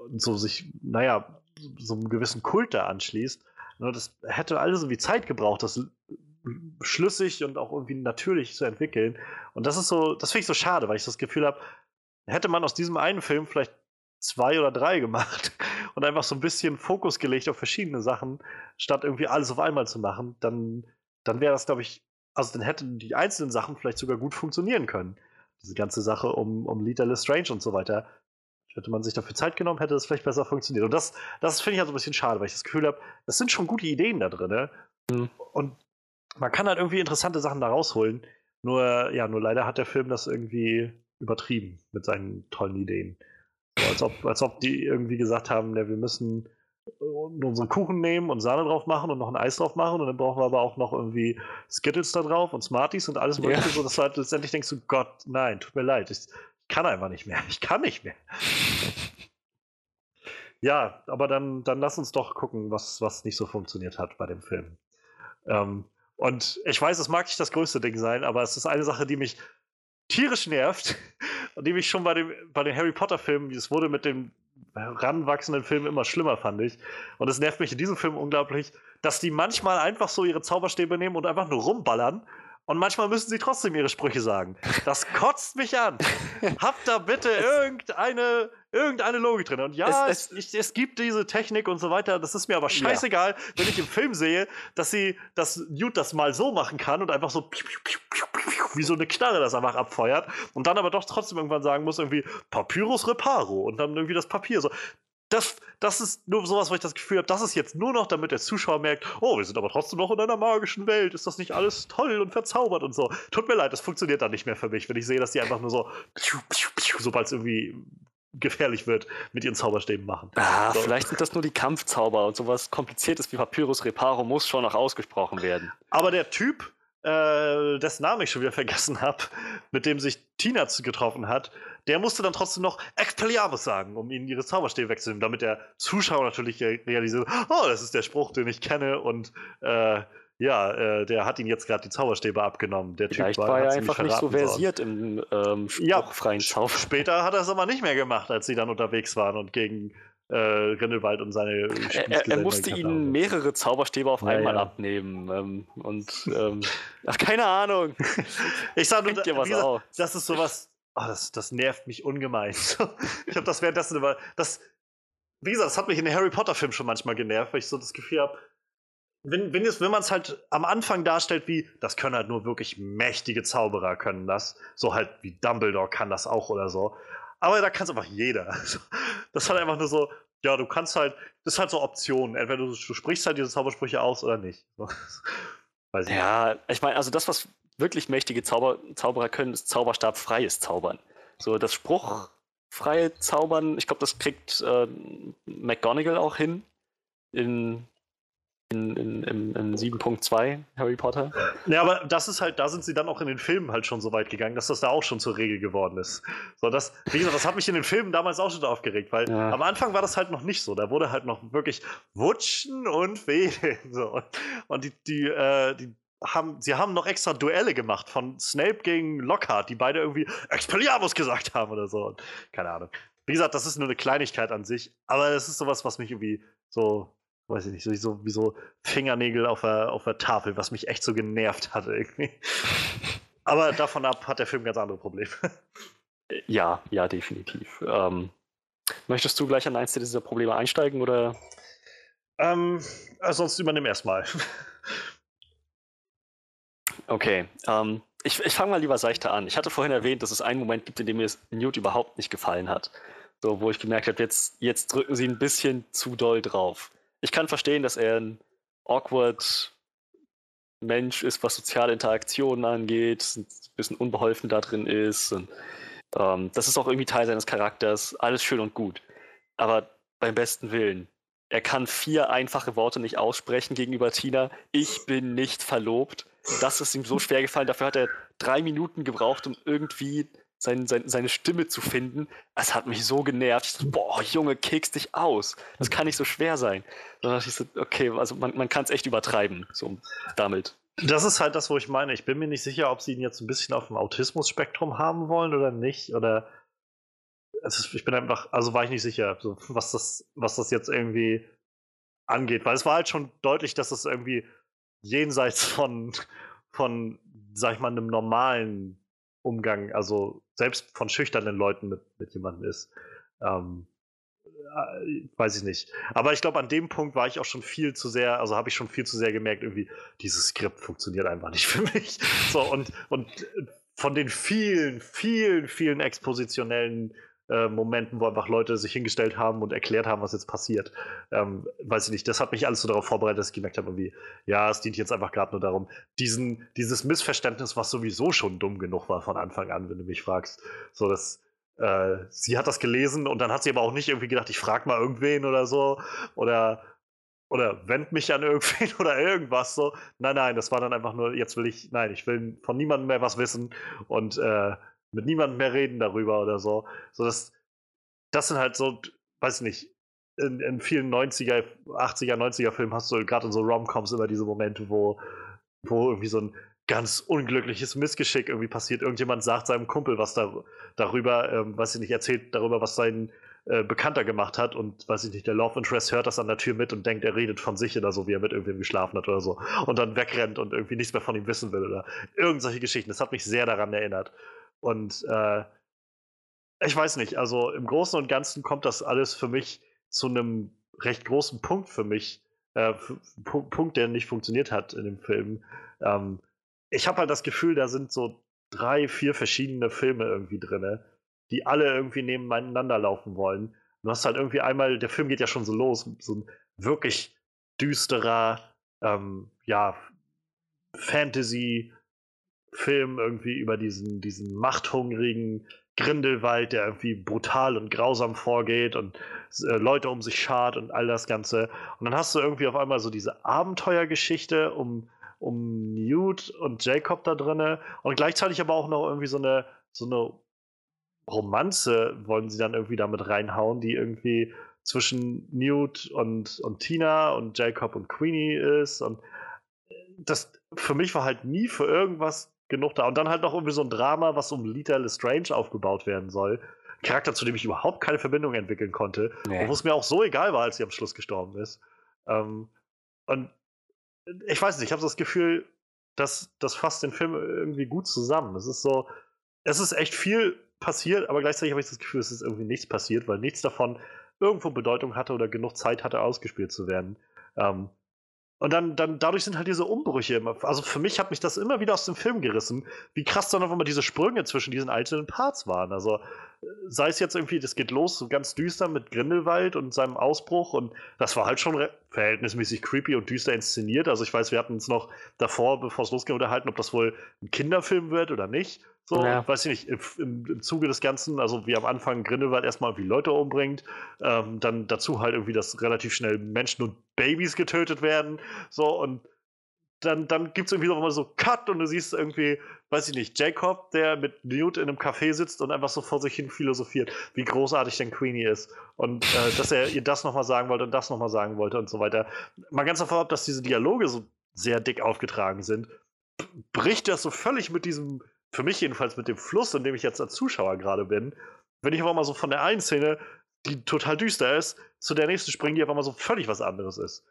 und so sich, naja, so einem gewissen Kult da anschließt. Ne, das hätte alles irgendwie Zeit gebraucht, das schlüssig und auch irgendwie natürlich zu entwickeln. Und das ist so, das finde ich so schade, weil ich das Gefühl habe, hätte man aus diesem einen Film vielleicht zwei oder drei gemacht und einfach so ein bisschen Fokus gelegt auf verschiedene Sachen, statt irgendwie alles auf einmal zu machen, dann, dann wäre das, glaube ich, also dann hätten die einzelnen Sachen vielleicht sogar gut funktionieren können. Diese ganze Sache um, um Lita Lestrange und so weiter. Hätte man sich dafür Zeit genommen, hätte das vielleicht besser funktioniert. Und das, das finde ich also ein bisschen schade, weil ich das Gefühl habe, das sind schon gute Ideen da drin. Ne? Mhm. Und man kann halt irgendwie interessante Sachen da rausholen. Nur, ja, nur leider hat der Film das irgendwie übertrieben mit seinen tollen Ideen. Als, ob, als ob die irgendwie gesagt haben, ja, wir müssen unseren Kuchen nehmen und Sahne drauf machen und noch ein Eis drauf machen und dann brauchen wir aber auch noch irgendwie Skittles da drauf und Smarties und alles mögliche, ja. so dass du halt letztendlich denkst du, Gott, nein, tut mir leid, ich kann einfach nicht mehr, ich kann nicht mehr. ja, aber dann, dann lass uns doch gucken, was, was nicht so funktioniert hat bei dem Film. Ähm, und ich weiß, es mag nicht das größte Ding sein, aber es ist eine Sache, die mich tierisch nervt mich schon bei, dem, bei den Harry Potter-Filmen, es wurde mit dem ranwachsenden Film immer schlimmer, fand ich. Und es nervt mich in diesem Film unglaublich, dass die manchmal einfach so ihre Zauberstäbe nehmen und einfach nur rumballern und manchmal müssen sie trotzdem ihre Sprüche sagen. Das kotzt mich an. Habt da bitte irgendeine, irgendeine Logik drin. Und ja, es, es, ich, es, gibt diese Technik und so weiter. Das ist mir aber scheißegal, ja. wenn ich im Film sehe, dass sie, dass Newt das mal so machen kann und einfach so wie so eine Knarre das einfach abfeuert und dann aber doch trotzdem irgendwann sagen muss irgendwie Papyrus Reparo und dann irgendwie das Papier so das, das ist nur sowas, wo ich das Gefühl habe, das ist jetzt nur noch, damit der Zuschauer merkt, oh, wir sind aber trotzdem noch in einer magischen Welt, ist das nicht alles toll und verzaubert und so. Tut mir leid, das funktioniert dann nicht mehr für mich, wenn ich sehe, dass die einfach nur so, sobald es irgendwie gefährlich wird, mit ihren Zauberstäben machen. Ah, so. vielleicht sind das nur die Kampfzauber und sowas kompliziertes wie Papyrus Reparo muss schon noch ausgesprochen werden. Aber der Typ, äh, dessen Namen ich schon wieder vergessen habe, mit dem sich Tina getroffen hat, der musste dann trotzdem noch Expelliarmus sagen, um ihnen ihre Zauberstäbe wegzunehmen, damit der Zuschauer natürlich realisiert, oh, das ist der Spruch, den ich kenne und äh, ja, äh, der hat ihn jetzt gerade die Zauberstäbe abgenommen. Der Vielleicht typ war, war er einfach nicht so versiert worden. im ähm, spruchfreien ja, Zauber. Später hat er es aber nicht mehr gemacht, als sie dann unterwegs waren und gegen äh, Grindelwald und seine Er, er musste ihnen mehrere Zauberstäbe auf einmal ja. abnehmen. Ähm, und ähm, ach, keine Ahnung. ich sage nur, da, gesagt, das ist sowas, oh, das, das nervt mich ungemein. ich habe das währenddessen immer, das, wie gesagt, das hat mich in den Harry Potter-Filmen schon manchmal genervt, weil ich so das Gefühl habe, wenn, wenn, wenn man es halt am Anfang darstellt, wie, das können halt nur wirklich mächtige Zauberer können das, so halt wie Dumbledore kann das auch oder so. Aber da kann es einfach jeder. Das ist halt einfach nur so, ja, du kannst halt, das ist halt so Optionen. Entweder du, du sprichst halt diese Zaubersprüche aus oder nicht. Weiß ja, nicht. ich meine, also das, was wirklich mächtige Zauber, Zauberer können, ist zauberstabfreies Zaubern. So das spruchfreie Zaubern, ich glaube, das kriegt äh, McGonagall auch hin in in, in, in, in 7.2 Harry Potter. Ja, aber das ist halt, da sind sie dann auch in den Filmen halt schon so weit gegangen, dass das da auch schon zur Regel geworden ist. So, das, wie gesagt, das hat mich in den Filmen damals auch schon aufgeregt, weil ja. am Anfang war das halt noch nicht so. Da wurde halt noch wirklich Wutschen und Wedeln. So. Und die, die, äh, die haben, sie haben noch extra Duelle gemacht von Snape gegen Lockhart, die beide irgendwie Expelliarmus gesagt haben oder so. Keine Ahnung. Wie gesagt, das ist nur eine Kleinigkeit an sich, aber es ist sowas, was mich irgendwie so weiß ich nicht, so, wie so Fingernägel auf der, auf der Tafel, was mich echt so genervt hat irgendwie. Aber davon ab hat der Film ganz andere Probleme. Ja, ja, definitiv. Ähm, möchtest du gleich an eins dieser Probleme einsteigen oder? Ähm, äh, sonst übernimm erstmal. Okay, ähm, ich, ich fange mal lieber seichter an. Ich hatte vorhin erwähnt, dass es einen Moment gibt, in dem mir Newt überhaupt nicht gefallen hat. So, wo ich gemerkt habe, jetzt, jetzt drücken sie ein bisschen zu doll drauf ich kann verstehen, dass er ein awkward Mensch ist, was soziale Interaktionen angeht, ein bisschen unbeholfen da drin ist. Und, ähm, das ist auch irgendwie Teil seines Charakters. Alles schön und gut. Aber beim besten Willen. Er kann vier einfache Worte nicht aussprechen gegenüber Tina. Ich bin nicht verlobt. Das ist ihm so schwer gefallen. Dafür hat er drei Minuten gebraucht, um irgendwie sein, sein, seine Stimme zu finden, es hat mich so genervt. Ich dachte, boah, Junge, kekst dich aus. Das kann nicht so schwer sein. Dann dachte ich so, okay, also man, man kann es echt übertreiben, so damit. Das ist halt das, wo ich meine. Ich bin mir nicht sicher, ob sie ihn jetzt ein bisschen auf dem Autismus-Spektrum haben wollen oder nicht. Oder ist, ich bin einfach, also war ich nicht sicher, was, das, was das jetzt irgendwie angeht. Weil es war halt schon deutlich, dass es irgendwie jenseits von, von, sag ich mal, einem normalen Umgang, also selbst von schüchternen Leuten mit, mit jemandem ist. Ähm, äh, weiß ich nicht. Aber ich glaube, an dem Punkt war ich auch schon viel zu sehr, also habe ich schon viel zu sehr gemerkt, irgendwie, dieses Skript funktioniert einfach nicht für mich. So, und, und von den vielen, vielen, vielen expositionellen äh, Momenten, wo einfach Leute sich hingestellt haben und erklärt haben, was jetzt passiert. Ähm, weiß ich nicht, das hat mich alles so darauf vorbereitet, dass ich gemerkt habe, irgendwie, ja, es dient jetzt einfach gerade nur darum, diesen, dieses Missverständnis, was sowieso schon dumm genug war von Anfang an, wenn du mich fragst. So, dass äh, sie hat das gelesen und dann hat sie aber auch nicht irgendwie gedacht, ich frag mal irgendwen oder so. Oder oder wend mich an irgendwen oder irgendwas so. Nein, nein, das war dann einfach nur, jetzt will ich, nein, ich will von niemandem mehr was wissen und äh, mit niemandem mehr reden darüber oder so. So das, das sind halt so, weiß ich nicht, in, in vielen 90er, 80er, 90er Filmen hast du gerade in so Romcoms immer diese Momente, wo, wo irgendwie so ein ganz unglückliches Missgeschick irgendwie passiert. Irgendjemand sagt seinem Kumpel was da, darüber, ähm, weiß ich nicht, erzählt darüber, was sein äh, Bekannter gemacht hat und weiß ich nicht, der Love Interest hört das an der Tür mit und denkt, er redet von sich oder so, wie er mit irgendwem geschlafen hat oder so und dann wegrennt und irgendwie nichts mehr von ihm wissen will oder irgendwelche Geschichten. Das hat mich sehr daran erinnert. Und äh, ich weiß nicht, also im Großen und Ganzen kommt das alles für mich zu einem recht großen Punkt für mich. Äh, Punkt, der nicht funktioniert hat in dem Film. Ähm, ich habe halt das Gefühl, da sind so drei, vier verschiedene Filme irgendwie drin, die alle irgendwie nebeneinander laufen wollen. Du hast halt irgendwie einmal, der Film geht ja schon so los, so ein wirklich düsterer, ähm, ja, Fantasy, Film irgendwie über diesen, diesen machthungrigen Grindelwald, der irgendwie brutal und grausam vorgeht und äh, Leute um sich schart und all das Ganze. Und dann hast du irgendwie auf einmal so diese Abenteuergeschichte um, um Newt und Jacob da drinne und gleichzeitig aber auch noch irgendwie so eine, so eine Romanze wollen sie dann irgendwie damit reinhauen, die irgendwie zwischen Newt und, und Tina und Jacob und Queenie ist und das für mich war halt nie für irgendwas genug da. Und dann halt noch irgendwie so ein Drama, was um Lita Lestrange aufgebaut werden soll. Charakter, zu dem ich überhaupt keine Verbindung entwickeln konnte. Nee. Wo es mir auch so egal war, als sie am Schluss gestorben ist. Ähm, und ich weiß nicht, ich habe so das Gefühl, dass das fasst den Film irgendwie gut zusammen. Es ist so, es ist echt viel passiert, aber gleichzeitig habe ich das Gefühl, es ist irgendwie nichts passiert, weil nichts davon irgendwo Bedeutung hatte oder genug Zeit hatte, ausgespielt zu werden. Ähm, und dann, dann, dadurch sind halt diese Umbrüche immer. Also für mich hat mich das immer wieder aus dem Film gerissen, wie krass dann auf einmal diese Sprünge zwischen diesen einzelnen Parts waren. Also äh, sei es jetzt irgendwie, das geht los so ganz düster mit Grindelwald und seinem Ausbruch und das war halt schon verhältnismäßig creepy und düster inszeniert. Also ich weiß, wir hatten uns noch davor, bevor es losging, unterhalten, ob das wohl ein Kinderfilm wird oder nicht. So, ja. weiß ich nicht, im, im, Zuge des Ganzen, also wie am Anfang Grindelwald erstmal irgendwie Leute umbringt, ähm, dann dazu halt irgendwie, dass relativ schnell Menschen und Babys getötet werden, so und dann, dann gibt es irgendwie noch mal so Cut und du siehst irgendwie, weiß ich nicht, Jacob, der mit Newt in einem Café sitzt und einfach so vor sich hin philosophiert, wie großartig denn Queenie ist und äh, dass er ihr das nochmal sagen wollte und das nochmal sagen wollte und so weiter. Mal ganz davon ab, dass diese Dialoge so sehr dick aufgetragen sind, bricht das so völlig mit diesem für mich jedenfalls mit dem Fluss, in dem ich jetzt als Zuschauer gerade bin, wenn ich aber mal so von der einen Szene, die total düster ist, zu der nächsten springe, die einfach mal so völlig was anderes ist.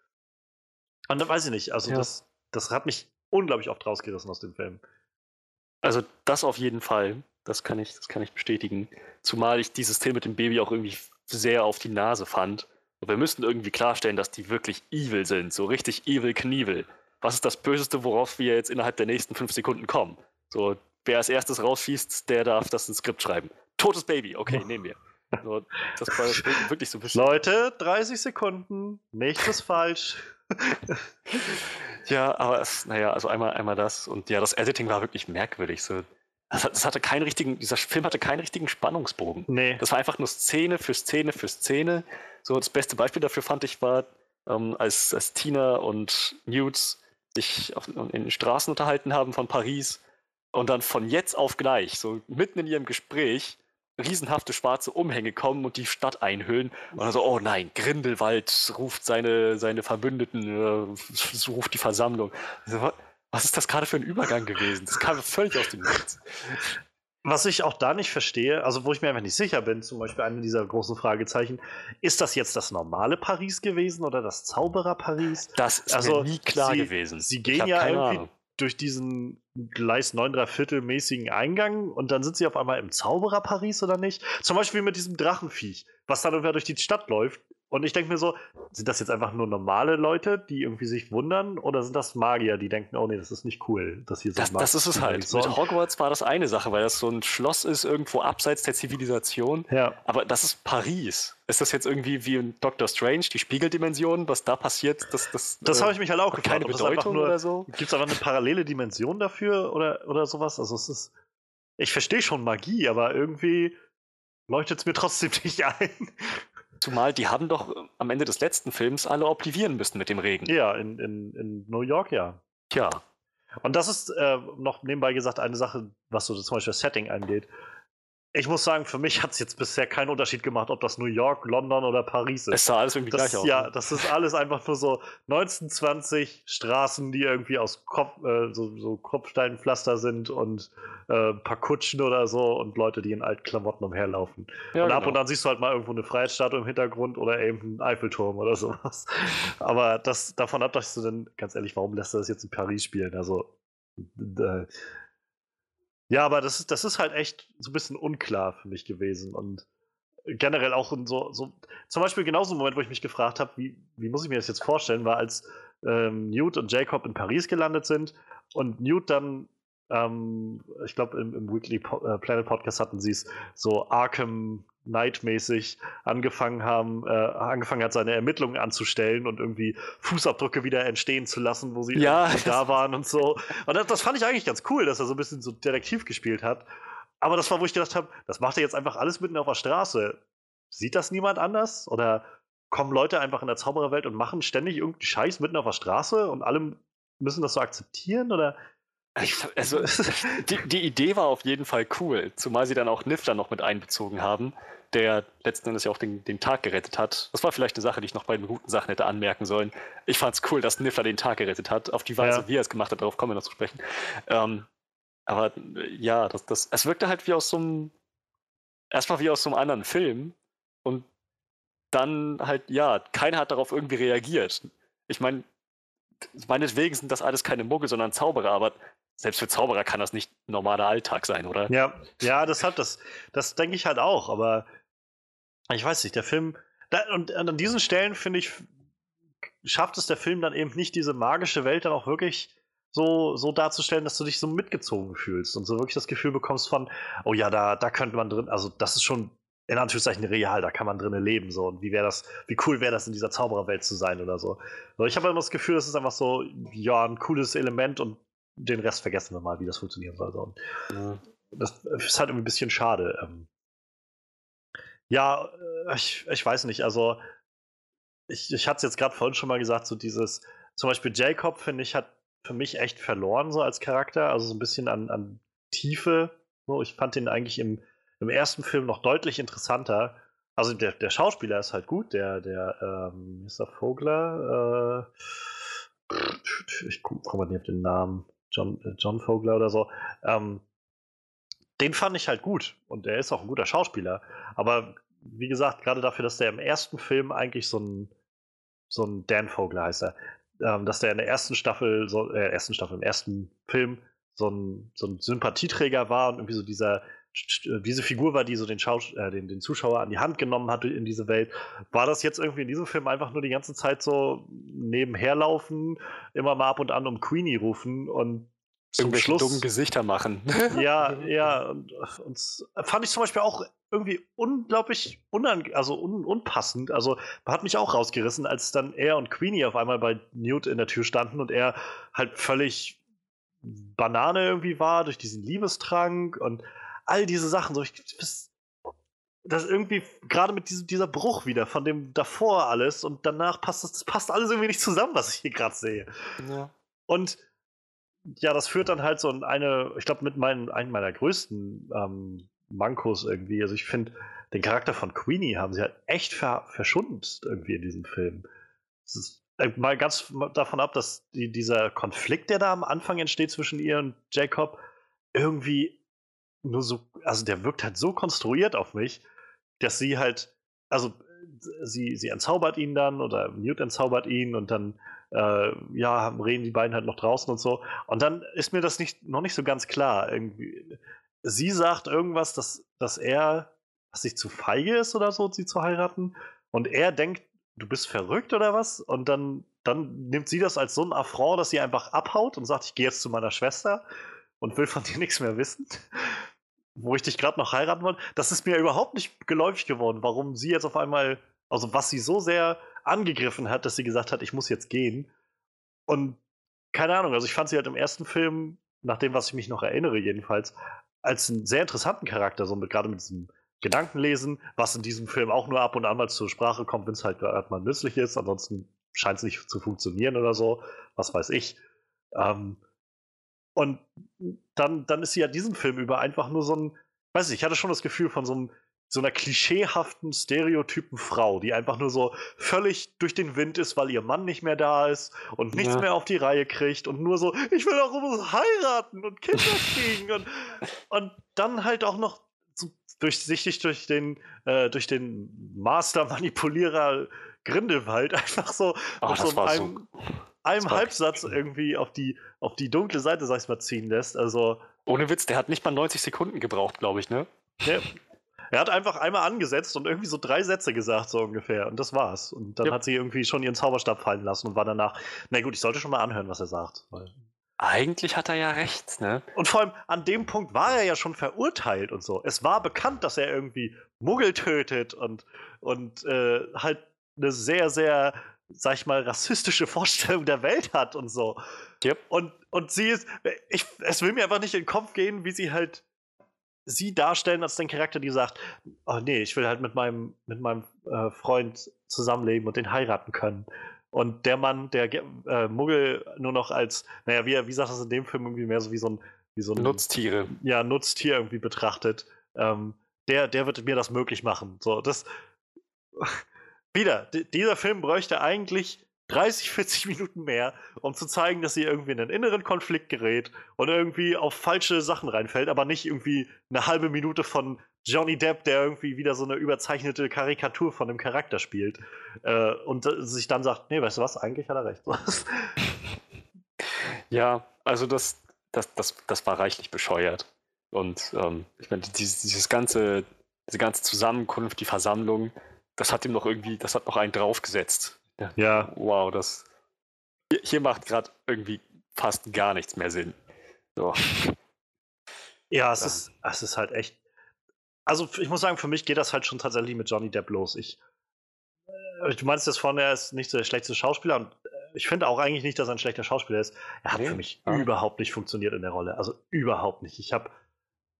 Und dann weiß ich nicht, also ja. das, das hat mich unglaublich oft rausgerissen aus dem Film. Also das auf jeden Fall, das kann ich, das kann ich bestätigen. Zumal ich dieses Thema mit dem Baby auch irgendwie sehr auf die Nase fand. Und wir müssten irgendwie klarstellen, dass die wirklich evil sind, so richtig evil Knievel. Was ist das Böseste, worauf wir jetzt innerhalb der nächsten fünf Sekunden kommen? So, wer als erstes rausschießt, der darf das ins Skript schreiben. Totes Baby, okay, nehmen wir. So, das war wirklich so ein bisschen. Leute, 30 Sekunden, nichts ist falsch. ja, aber es, naja, also einmal, einmal das und ja, das Editing war wirklich merkwürdig. So, das, hatte keinen richtigen, dieser Film hatte keinen richtigen Spannungsbogen. Nee. Das war einfach nur Szene für Szene für Szene. So, das beste Beispiel dafür fand ich war, ähm, als, als Tina und Newt sich auf, in den Straßen unterhalten haben von Paris und dann von jetzt auf gleich, so mitten in ihrem Gespräch, riesenhafte schwarze Umhänge kommen und die Stadt einhüllen. Und dann so, oh nein, Grindelwald ruft seine, seine Verbündeten, äh, ruft die Versammlung. Was ist das gerade für ein Übergang gewesen? Das kam völlig aus dem Nichts. Was ich auch da nicht verstehe, also wo ich mir einfach nicht sicher bin, zum Beispiel eine dieser großen Fragezeichen, ist das jetzt das normale Paris gewesen oder das Zauberer Paris? Das ist also, mir nie klar sie, gewesen. Sie gehen ja irgendwie Ahnung durch diesen Gleis 9 Viertel mäßigen Eingang und dann sind sie auf einmal im Zauberer Paris oder nicht? Zum Beispiel mit diesem Drachenviech, was dann irgendwie durch die Stadt läuft und ich denke mir so, sind das jetzt einfach nur normale Leute, die irgendwie sich wundern, oder sind das Magier, die denken, oh nee, das ist nicht cool, dass hier so das, das ist es halt. So. Mit Hogwarts war das eine Sache, weil das so ein Schloss ist irgendwo abseits der Zivilisation. Ja. Aber das ist Paris. Ist das jetzt irgendwie wie in Doctor Strange, die Spiegeldimension, was da passiert? Das, das, das äh, habe ich mich halt auch gefragt. Keine Bedeutung nur, oder so? Gibt es aber eine parallele Dimension dafür oder, oder sowas? Also es ist. Ich verstehe schon Magie, aber irgendwie leuchtet es mir trotzdem nicht ein. Zumal die haben doch äh, am Ende des letzten Films alle oblivieren müssen mit dem Regen. Ja, in, in, in New York, ja. Tja. Und das ist äh, noch nebenbei gesagt eine Sache, was so zum Beispiel das Setting angeht ich muss sagen, für mich hat es jetzt bisher keinen Unterschied gemacht, ob das New York, London oder Paris ist. Es sah alles irgendwie das, gleich aus. Ja, ne? das ist alles einfach nur so 1920 Straßen, die irgendwie aus Kopf, äh, so, so Kopfsteinpflaster sind und äh, ein paar Kutschen oder so und Leute, die in alten Klamotten umherlaufen. Ja, und ab genau. und an siehst du halt mal irgendwo eine Freiheitsstatue im Hintergrund oder eben einen Eiffelturm oder sowas. Aber das, davon ab, dass du dann, ganz ehrlich, warum lässt du das jetzt in Paris spielen? Also, äh, ja, aber das ist, das ist halt echt so ein bisschen unklar für mich gewesen und generell auch so, so zum Beispiel genauso ein Moment, wo ich mich gefragt habe, wie, wie muss ich mir das jetzt vorstellen, war als ähm, Newt und Jacob in Paris gelandet sind und Newt dann ähm, ich glaube, im, im, Weekly po äh, Planet Podcast hatten sie es so Arkham Knight-mäßig angefangen haben, äh, angefangen hat, seine Ermittlungen anzustellen und irgendwie Fußabdrücke wieder entstehen zu lassen, wo sie ja, da waren und so. Und das, das, fand ich eigentlich ganz cool, dass er so ein bisschen so Detektiv gespielt hat. Aber das war, wo ich gedacht habe, das macht er jetzt einfach alles mitten auf der Straße. Sieht das niemand anders? Oder kommen Leute einfach in der Zaubererwelt und machen ständig irgendeinen Scheiß mitten auf der Straße und alle müssen das so akzeptieren? Oder also, die, die, Idee war auf jeden Fall cool, zumal sie dann auch Nifter noch mit einbezogen haben, der letzten Endes ja auch den, den, Tag gerettet hat. Das war vielleicht eine Sache, die ich noch bei den guten Sachen hätte anmerken sollen. Ich fand es cool, dass Nifter den Tag gerettet hat. Auf die Weise, ja. wie er es gemacht hat, darauf kommen wir noch zu sprechen. Ähm, aber ja, das, das, es wirkte halt wie aus so einem, erstmal wie aus so einem anderen Film und dann halt, ja, keiner hat darauf irgendwie reagiert. Ich meine, meinetwegen sind das alles keine Muggel, sondern Zauberer, aber selbst für Zauberer kann das nicht normaler Alltag sein, oder? Ja, ja, deshalb, das, das denke ich halt auch, aber ich weiß nicht, der Film, da, und an diesen Stellen, finde ich, schafft es der Film dann eben nicht, diese magische Welt dann auch wirklich so, so darzustellen, dass du dich so mitgezogen fühlst und so wirklich das Gefühl bekommst von, oh ja, da, da könnte man drin, also das ist schon in Anführungszeichen real, da kann man drinnen leben so und wie wäre das, wie cool wäre das in dieser Zaubererwelt zu sein oder so. so ich habe immer das Gefühl, es ist einfach so, ja, ein cooles Element und den Rest vergessen wir mal, wie das funktionieren soll. So. Und ja. Das ist halt irgendwie ein bisschen schade. Ähm. Ja, äh, ich, ich weiß nicht, also ich, ich hatte es jetzt gerade vorhin schon mal gesagt, so dieses, zum Beispiel Jacob, finde ich, hat für mich echt verloren, so als Charakter, also so ein bisschen an, an Tiefe. So, ich fand ihn eigentlich im, im ersten Film noch deutlich interessanter. Also der, der Schauspieler ist halt gut, der, der ähm, Mr. Vogler, äh, ich komme mal nicht auf den Namen, John, äh, John Vogler oder so. Ähm, den fand ich halt gut und der ist auch ein guter Schauspieler. Aber wie gesagt, gerade dafür, dass der im ersten Film eigentlich so ein, so ein Dan Vogler heißt er, ähm, dass der in der ersten Staffel, so, äh, ersten Staffel, im ersten Film so ein, so ein Sympathieträger war und irgendwie so dieser diese Figur war, die so den, Schaus äh, den, den Zuschauer an die Hand genommen hat in diese Welt. War das jetzt irgendwie in diesem Film einfach nur die ganze Zeit so nebenher laufen, immer mal ab und an um Queenie rufen und zum Schluss, dummen Gesichter machen. Ja, ja. Und, und fand ich zum Beispiel auch irgendwie unglaublich unang also un unpassend. Also hat mich auch rausgerissen, als dann er und Queenie auf einmal bei Newt in der Tür standen und er halt völlig Banane irgendwie war durch diesen Liebestrank und all diese Sachen. So, ich, das, das irgendwie, gerade mit diesem, dieser Bruch wieder von dem davor alles und danach passt das, das passt alles irgendwie nicht zusammen, was ich hier gerade sehe. Ja. Und ja, das führt dann halt so in eine, ich glaube, mit meinen, einem meiner größten ähm, Mankos irgendwie. Also ich finde, den Charakter von Queenie haben sie halt echt ver verschund irgendwie in diesem Film. Das ist äh, mal ganz davon ab, dass die, dieser Konflikt, der da am Anfang entsteht zwischen ihr und Jacob, irgendwie nur so, also der wirkt halt so konstruiert auf mich, dass sie halt, also sie, sie entzaubert ihn dann oder Newt entzaubert ihn und dann äh, ja, reden die beiden halt noch draußen und so. Und dann ist mir das nicht, noch nicht so ganz klar. Irgendwie, sie sagt irgendwas, dass, dass er, dass sich zu feige ist oder so, sie zu heiraten. Und er denkt, du bist verrückt oder was? Und dann, dann nimmt sie das als so ein Affront, dass sie einfach abhaut und sagt, ich gehe jetzt zu meiner Schwester und will von dir nichts mehr wissen. Wo ich dich gerade noch heiraten wollte. Das ist mir überhaupt nicht geläufig geworden, warum sie jetzt auf einmal, also was sie so sehr angegriffen hat, dass sie gesagt hat, ich muss jetzt gehen. Und keine Ahnung, also ich fand sie halt im ersten Film, nach dem, was ich mich noch erinnere, jedenfalls, als einen sehr interessanten Charakter, so mit, gerade mit diesem Gedankenlesen, was in diesem Film auch nur ab und an mal zur Sprache kommt, wenn es halt gerade mal nützlich ist. Ansonsten scheint es nicht zu funktionieren oder so. Was weiß ich. Ähm, und dann, dann ist sie ja diesem Film über einfach nur so ein, weiß ich, ich hatte schon das Gefühl von so einem so einer klischeehaften, stereotypen Frau, die einfach nur so völlig durch den Wind ist, weil ihr Mann nicht mehr da ist und nichts ja. mehr auf die Reihe kriegt und nur so, ich will auch heiraten und Kinder kriegen und, und dann halt auch noch so durchsichtig durch den, äh, durch den Master-Manipulierer Grindelwald einfach so oh, so einem, so, einem Halbsatz irgendwie auf die, auf die dunkle Seite, sag ich mal, ziehen lässt. Also. Ohne Witz, der hat nicht mal 90 Sekunden gebraucht, glaube ich, ne? Der, er hat einfach einmal angesetzt und irgendwie so drei Sätze gesagt, so ungefähr. Und das war's. Und dann ja. hat sie irgendwie schon ihren Zauberstab fallen lassen und war danach, na gut, ich sollte schon mal anhören, was er sagt. Eigentlich hat er ja recht, ne? Und vor allem an dem Punkt war er ja schon verurteilt und so. Es war bekannt, dass er irgendwie Muggel tötet und, und äh, halt eine sehr, sehr, sag ich mal, rassistische Vorstellung der Welt hat und so. Yep. Und, und sie ist, ich, es will mir einfach nicht in den Kopf gehen, wie sie halt sie darstellen als den Charakter, die sagt, oh nee, ich will halt mit meinem, mit meinem äh, Freund zusammenleben und den heiraten können. Und der Mann, der äh, Muggel nur noch als, naja, wie, wie sagt das in dem Film irgendwie mehr so wie so ein, wie so ein Nutztiere. Ja, Nutztier irgendwie betrachtet, ähm, der, der wird mir das möglich machen. So, das wieder, dieser Film bräuchte eigentlich 30, 40 Minuten mehr, um zu zeigen, dass sie irgendwie in einen inneren Konflikt gerät und irgendwie auf falsche Sachen reinfällt, aber nicht irgendwie eine halbe Minute von Johnny Depp, der irgendwie wieder so eine überzeichnete Karikatur von dem Charakter spielt äh, und äh, sich dann sagt, nee, weißt du was, eigentlich hat er recht. ja, also das, das, das, das war reichlich bescheuert. Und ähm, ich meine, dieses, dieses ganze, diese ganze Zusammenkunft, die Versammlung, das hat ihm noch irgendwie, das hat noch einen draufgesetzt. Ja. Wow, das. Hier, hier macht gerade irgendwie fast gar nichts mehr Sinn. So. Ja, es, ist, es ist halt echt. Also, ich muss sagen, für mich geht das halt schon tatsächlich mit Johnny Depp los. Ich, äh, du meinst jetzt vorne, er ist nicht der schlechteste Schauspieler und äh, ich finde auch eigentlich nicht, dass er ein schlechter Schauspieler ist. Er hat nee. für mich ja. überhaupt nicht funktioniert in der Rolle. Also überhaupt nicht. Ich habe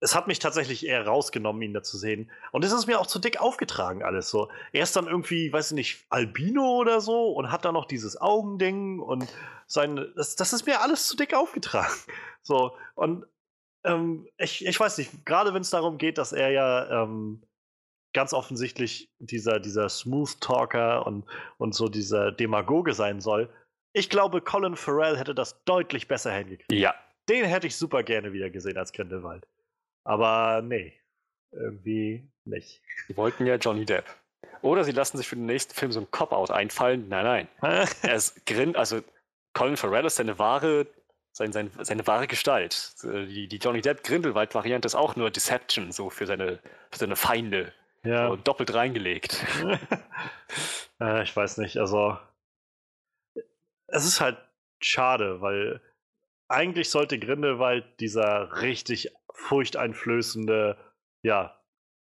es hat mich tatsächlich eher rausgenommen, ihn da zu sehen. Und es ist mir auch zu dick aufgetragen, alles so. Er ist dann irgendwie, weiß ich nicht, Albino oder so und hat dann noch dieses Augending und sein. Das, das ist mir alles zu dick aufgetragen. So, und ähm, ich, ich weiß nicht, gerade wenn es darum geht, dass er ja ähm, ganz offensichtlich dieser, dieser Smooth Talker und, und so dieser Demagoge sein soll. Ich glaube, Colin Farrell hätte das deutlich besser hingekriegt. Ja. Den hätte ich super gerne wieder gesehen als Grindelwald. Aber nee, irgendwie nicht. Sie wollten ja Johnny Depp. Oder sie lassen sich für den nächsten Film so ein Cop-Out einfallen. Nein, nein. er ist Grin, also Colin Farrell ist seine wahre, sein, sein, seine wahre Gestalt. Die, die Johnny Depp Grindelwald-Variante ist auch nur Deception, so für seine, für seine Feinde. Ja. So doppelt reingelegt. äh, ich weiß nicht, also es ist halt schade, weil eigentlich sollte Grindelwald dieser richtig furchteinflößende, ja,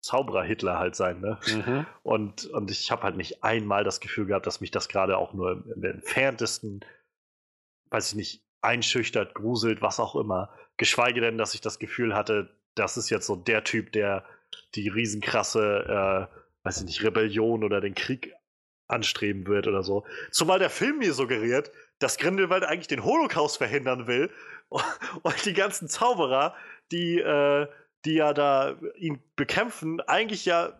Zauberer-Hitler halt sein, ne? Mhm. Und, und ich habe halt nicht einmal das Gefühl gehabt, dass mich das gerade auch nur im entferntesten, weiß ich nicht, einschüchtert, gruselt, was auch immer. Geschweige denn, dass ich das Gefühl hatte, das ist jetzt so der Typ, der die riesenkrasse, äh, weiß ich nicht, Rebellion oder den Krieg anstreben wird oder so. Zumal der Film mir suggeriert, dass Grindelwald eigentlich den Holocaust verhindern will und die ganzen Zauberer die, äh, die ja da ihn bekämpfen, eigentlich ja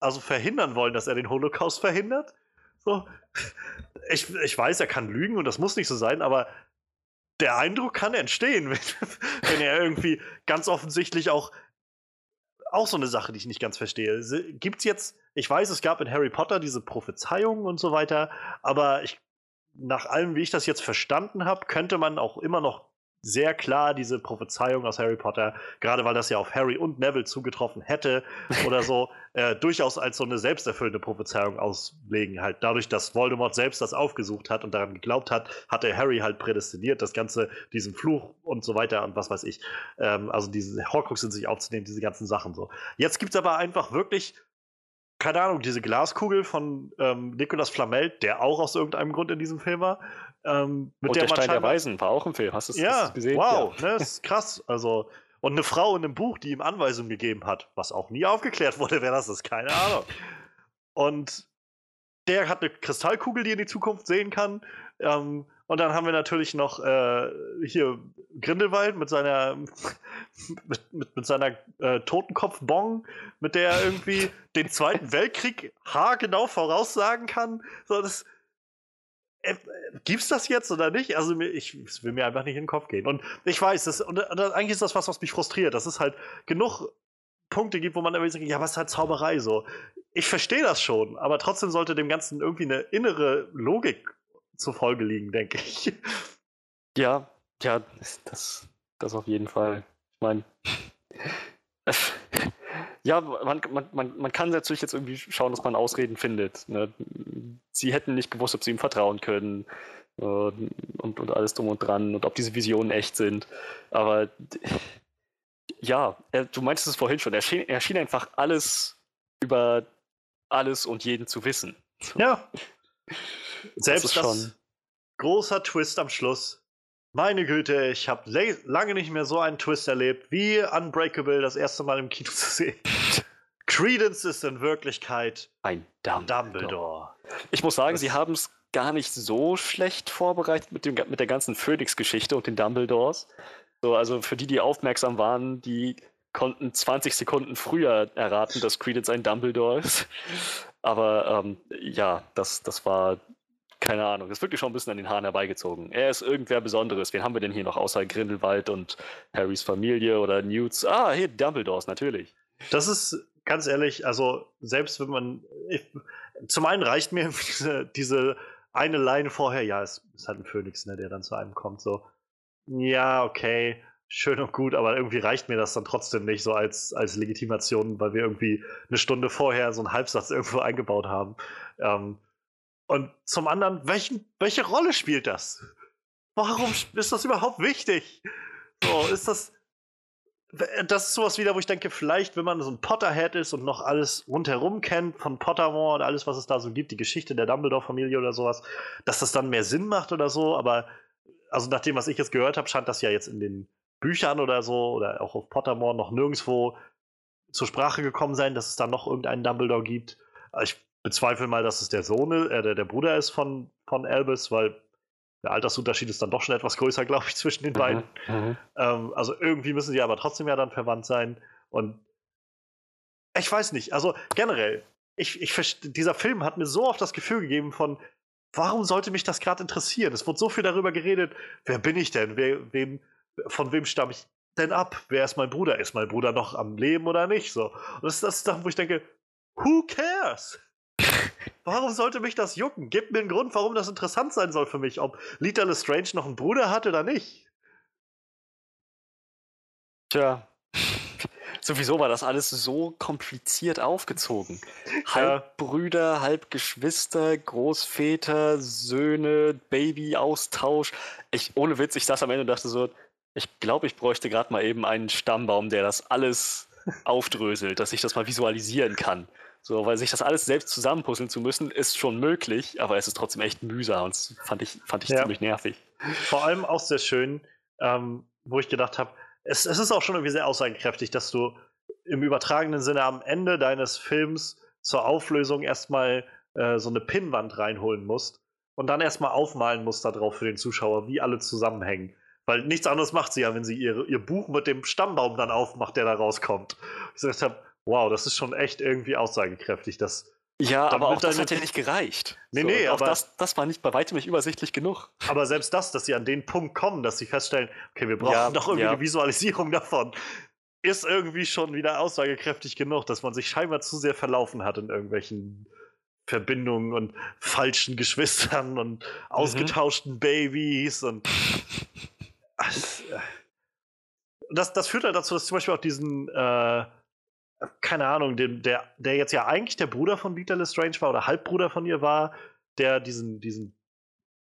also verhindern wollen, dass er den Holocaust verhindert. So. Ich, ich weiß, er kann lügen und das muss nicht so sein, aber der Eindruck kann entstehen, wenn, wenn er irgendwie ganz offensichtlich auch auch so eine Sache, die ich nicht ganz verstehe. Gibt es jetzt, ich weiß, es gab in Harry Potter diese Prophezeiungen und so weiter, aber ich, nach allem, wie ich das jetzt verstanden habe, könnte man auch immer noch sehr klar diese Prophezeiung aus Harry Potter, gerade weil das ja auf Harry und Neville zugetroffen hätte oder so, äh, durchaus als so eine selbsterfüllende Prophezeiung auslegen. Halt dadurch, dass Voldemort selbst das aufgesucht hat und daran geglaubt hat, hat er Harry halt prädestiniert, das Ganze, diesen Fluch und so weiter und was weiß ich. Ähm, also diese Horcrux in sich aufzunehmen, diese ganzen Sachen so. Jetzt gibt es aber einfach wirklich keine Ahnung, diese Glaskugel von ähm, Nicolas Flamel, der auch aus irgendeinem Grund in diesem Film war, ähm, mit und der, der Stein der Weisen war auch im Film. Hast du es ja, gesehen? Wow, ja. ne, ist krass. Also, und eine Frau in einem Buch, die ihm Anweisungen gegeben hat, was auch nie aufgeklärt wurde, wer das ist, keine Ahnung. Und der hat eine Kristallkugel, die in die Zukunft sehen kann. Ähm, und dann haben wir natürlich noch äh, hier Grindelwald mit seiner mit, mit, mit seiner äh, Totenkopfbong, mit der er irgendwie den Zweiten Weltkrieg haargenau voraussagen kann. So, das, gibt's das jetzt oder nicht? Also ich, will mir einfach nicht in den Kopf gehen. Und ich weiß, das, und, und eigentlich ist das was, was mich frustriert. Das ist halt genug Punkte gibt, wo man immer sagt, ja, was ist halt Zauberei so? Ich verstehe das schon, aber trotzdem sollte dem Ganzen irgendwie eine innere Logik zufolge liegen, denke ich. Ja, ja, das, das auf jeden Fall. Ich meine, ja, man, man, man, man kann natürlich jetzt irgendwie schauen, dass man Ausreden findet. Ne? Sie hätten nicht gewusst, ob sie ihm vertrauen können äh, und, und alles drum und dran und ob diese Visionen echt sind. Aber ja, er, du meintest es vorhin schon, er schien, er schien einfach alles über alles und jeden zu wissen. Ja. Selbst das, das großer Twist am Schluss. Meine Güte, ich habe lange nicht mehr so einen Twist erlebt, wie Unbreakable das erste Mal im Kino zu sehen. Credence ist in Wirklichkeit ein Dumbledore. Dumbledore. Ich muss sagen, das sie haben es gar nicht so schlecht vorbereitet mit, dem, mit der ganzen Phoenix-Geschichte und den Dumbledores. So, also für die, die aufmerksam waren, die konnten 20 Sekunden früher erraten, dass Credence ein Dumbledore ist. Aber ähm, ja, das, das war keine Ahnung, ist wirklich schon ein bisschen an den Haaren herbeigezogen. Er ist irgendwer Besonderes. Wen haben wir denn hier noch außer Grindelwald und Harrys Familie oder Newts? Ah, hier Dumbledores, natürlich. Das ist ganz ehrlich, also selbst wenn man. Ich, zum einen reicht mir diese, diese eine Line vorher, ja, es ist halt ein Phönix, ne, der dann zu einem kommt, so. ja, okay, schön und gut, aber irgendwie reicht mir das dann trotzdem nicht so als, als Legitimation, weil wir irgendwie eine Stunde vorher so einen Halbsatz irgendwo eingebaut haben. Ähm, und zum anderen, welchen, welche Rolle spielt das? Warum ist das überhaupt wichtig? So, ist das. Das ist sowas wieder, wo ich denke, vielleicht, wenn man so ein Potterhead ist und noch alles rundherum kennt von Pottermore und alles, was es da so gibt, die Geschichte der Dumbledore-Familie oder sowas, dass das dann mehr Sinn macht oder so, aber also nach dem, was ich jetzt gehört habe, scheint das ja jetzt in den Büchern oder so oder auch auf Pottermore noch nirgendwo zur Sprache gekommen sein, dass es da noch irgendeinen Dumbledore gibt. Ich bezweifle mal, dass es der Sohn, äh, der, der Bruder ist von, von Albus, weil der Altersunterschied ist dann doch schon etwas größer, glaube ich, zwischen den mhm, beiden. Mhm. Ähm, also irgendwie müssen sie aber trotzdem ja dann verwandt sein. Und ich weiß nicht, also generell, ich, ich, dieser Film hat mir so oft das Gefühl gegeben von, warum sollte mich das gerade interessieren? Es wurde so viel darüber geredet, wer bin ich denn? Wer, wem, von wem stamme ich denn ab? Wer ist mein Bruder? Ist mein Bruder noch am Leben oder nicht? So. Und das ist das wo ich denke, who cares? Warum sollte mich das jucken? Gib mir einen Grund, warum das interessant sein soll für mich, ob Lita Lestrange noch einen Bruder hat oder nicht. Tja, sowieso war das alles so kompliziert aufgezogen. Halb Brüder, halb Geschwister, Großväter, Söhne, Babyaustausch. Ich, ohne Witz, ich saß am Ende und dachte so, ich glaube, ich bräuchte gerade mal eben einen Stammbaum, der das alles aufdröselt, dass ich das mal visualisieren kann. So, weil sich das alles selbst zusammenpuzzeln zu müssen, ist schon möglich, aber es ist trotzdem echt mühsam und das fand ich, fand ich ja. ziemlich nervig. Vor allem auch sehr schön, ähm, wo ich gedacht habe, es, es ist auch schon irgendwie sehr aussagekräftig, dass du im übertragenen Sinne am Ende deines Films zur Auflösung erstmal äh, so eine Pinnwand reinholen musst und dann erstmal aufmalen musst darauf für den Zuschauer, wie alle zusammenhängen. Weil nichts anderes macht sie ja, wenn sie ihr, ihr Buch mit dem Stammbaum dann aufmacht, der da rauskommt. Ich gesagt habe, wow, das ist schon echt irgendwie aussagekräftig. Das, ja, aber auch das hat ja nicht gereicht. Nee, so, nee, aber das, das war nicht bei weitem nicht übersichtlich genug. Aber selbst das, dass sie an den Punkt kommen, dass sie feststellen, okay, wir brauchen ja, doch irgendwie ja. eine Visualisierung davon, ist irgendwie schon wieder aussagekräftig genug, dass man sich scheinbar zu sehr verlaufen hat in irgendwelchen Verbindungen und falschen Geschwistern und mhm. ausgetauschten Babys und das, das führt halt dazu, dass zum Beispiel auch diesen äh, keine Ahnung, dem, der, der jetzt ja eigentlich der Bruder von Lita Lestrange war oder Halbbruder von ihr war, der diesen, diesen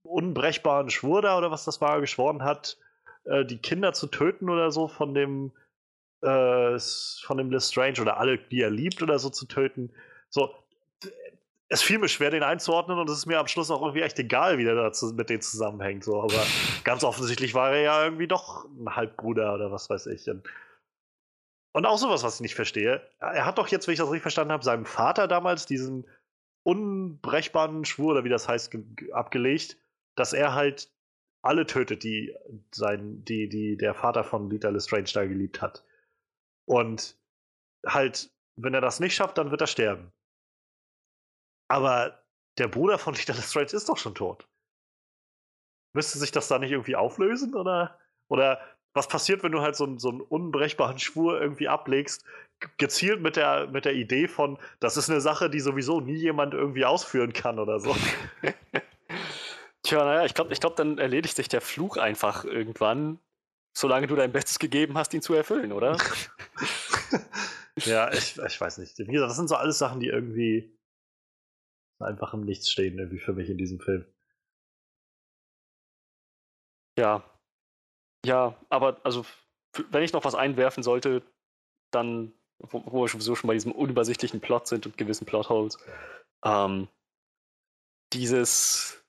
unbrechbaren Schwur da oder was das war, geschworen hat, äh, die Kinder zu töten oder so von dem äh, von dem Lestrange oder alle, die er liebt oder so zu töten. So, es fiel mir schwer, den einzuordnen und es ist mir am Schluss auch irgendwie echt egal, wie der da mit denen zusammenhängt. So. Aber ganz offensichtlich war er ja irgendwie doch ein Halbbruder oder was weiß ich. Und und auch sowas, was ich nicht verstehe. Er hat doch jetzt, wenn ich das richtig verstanden habe, seinem Vater damals diesen unbrechbaren Schwur oder wie das heißt, abgelegt, dass er halt alle tötet, die sein, die, die der Vater von Lita Lestrange da geliebt hat. Und halt, wenn er das nicht schafft, dann wird er sterben. Aber der Bruder von Lita Lestrange ist doch schon tot. Müsste sich das da nicht irgendwie auflösen, oder? Oder was passiert, wenn du halt so, einen, so einen unbrechbaren Schwur irgendwie ablegst, gezielt mit der, mit der Idee von, das ist eine Sache, die sowieso nie jemand irgendwie ausführen kann oder so. Tja, naja, ich glaube, ich glaub, dann erledigt sich der Fluch einfach irgendwann, solange du dein Bestes gegeben hast, ihn zu erfüllen, oder? ja, ich, ich weiß nicht. Wie gesagt, das sind so alles Sachen, die irgendwie einfach im Nichts stehen, irgendwie für mich in diesem Film. Ja, ja, aber also, wenn ich noch was einwerfen sollte, dann, wo, wo wir sowieso schon bei diesem unübersichtlichen Plot sind und gewissen Plotholes, ähm, dieses,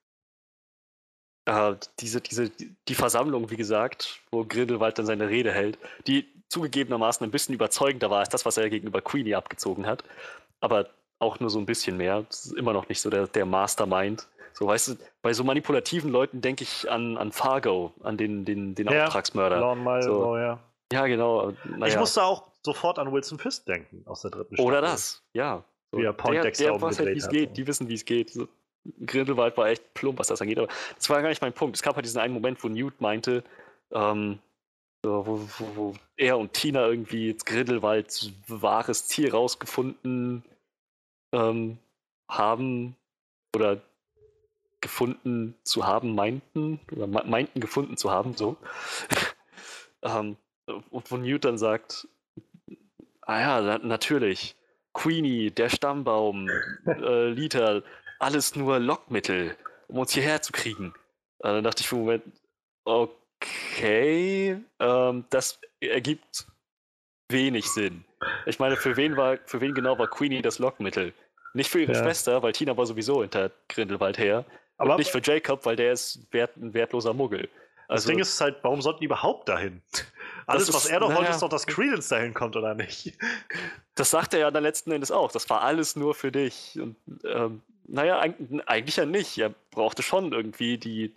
äh, diese, diese, die Versammlung, wie gesagt, wo Grindelwald dann seine Rede hält, die zugegebenermaßen ein bisschen überzeugender war als das, was er gegenüber Queenie abgezogen hat, aber auch nur so ein bisschen mehr. Das ist immer noch nicht so der, der Mastermind. So, weißt du, bei so manipulativen Leuten denke ich an, an Fargo, an den, den, den ja, Auftragsmörder. Lorne Mile, so. oh, ja. ja, genau. Naja. Ich musste auch sofort an Wilson Fisk denken aus der dritten Staffel. Oder das, ja. So, wie er Poindexter der, der weiß halt, wie es geht. Die wissen, wie es geht. So, Grindelwald war echt plump, was das angeht. Aber das war gar nicht mein Punkt. Es gab halt diesen einen Moment, wo Newt meinte, ähm, so, wo, wo, wo, er und Tina irgendwie jetzt Grindelwalds wahres Ziel rausgefunden ähm, haben oder gefunden zu haben, meinten, oder meinten gefunden zu haben, so. ähm, und wo Newt dann sagt, ah ja, na natürlich, Queenie, der Stammbaum, äh, Liter, alles nur Lockmittel, um uns hierher zu kriegen. Äh, dann dachte ich für einen Moment, okay, ähm, das ergibt wenig Sinn. Ich meine, für wen war, für wen genau war Queenie das Lockmittel? Nicht für ihre ja. Schwester, weil Tina war sowieso hinter Grindelwald her. Aber nicht für Jacob, weil der ist wert, ein wertloser Muggel. Also, das Ding ist halt, warum sollten die überhaupt dahin? Alles, ist, was er doch naja, wollte, ist doch, dass Credence dahin kommt, oder nicht? Das sagt er ja dann letzten Endes auch. Das war alles nur für dich. Und ähm, naja, eigentlich ja nicht. Er brauchte schon irgendwie die,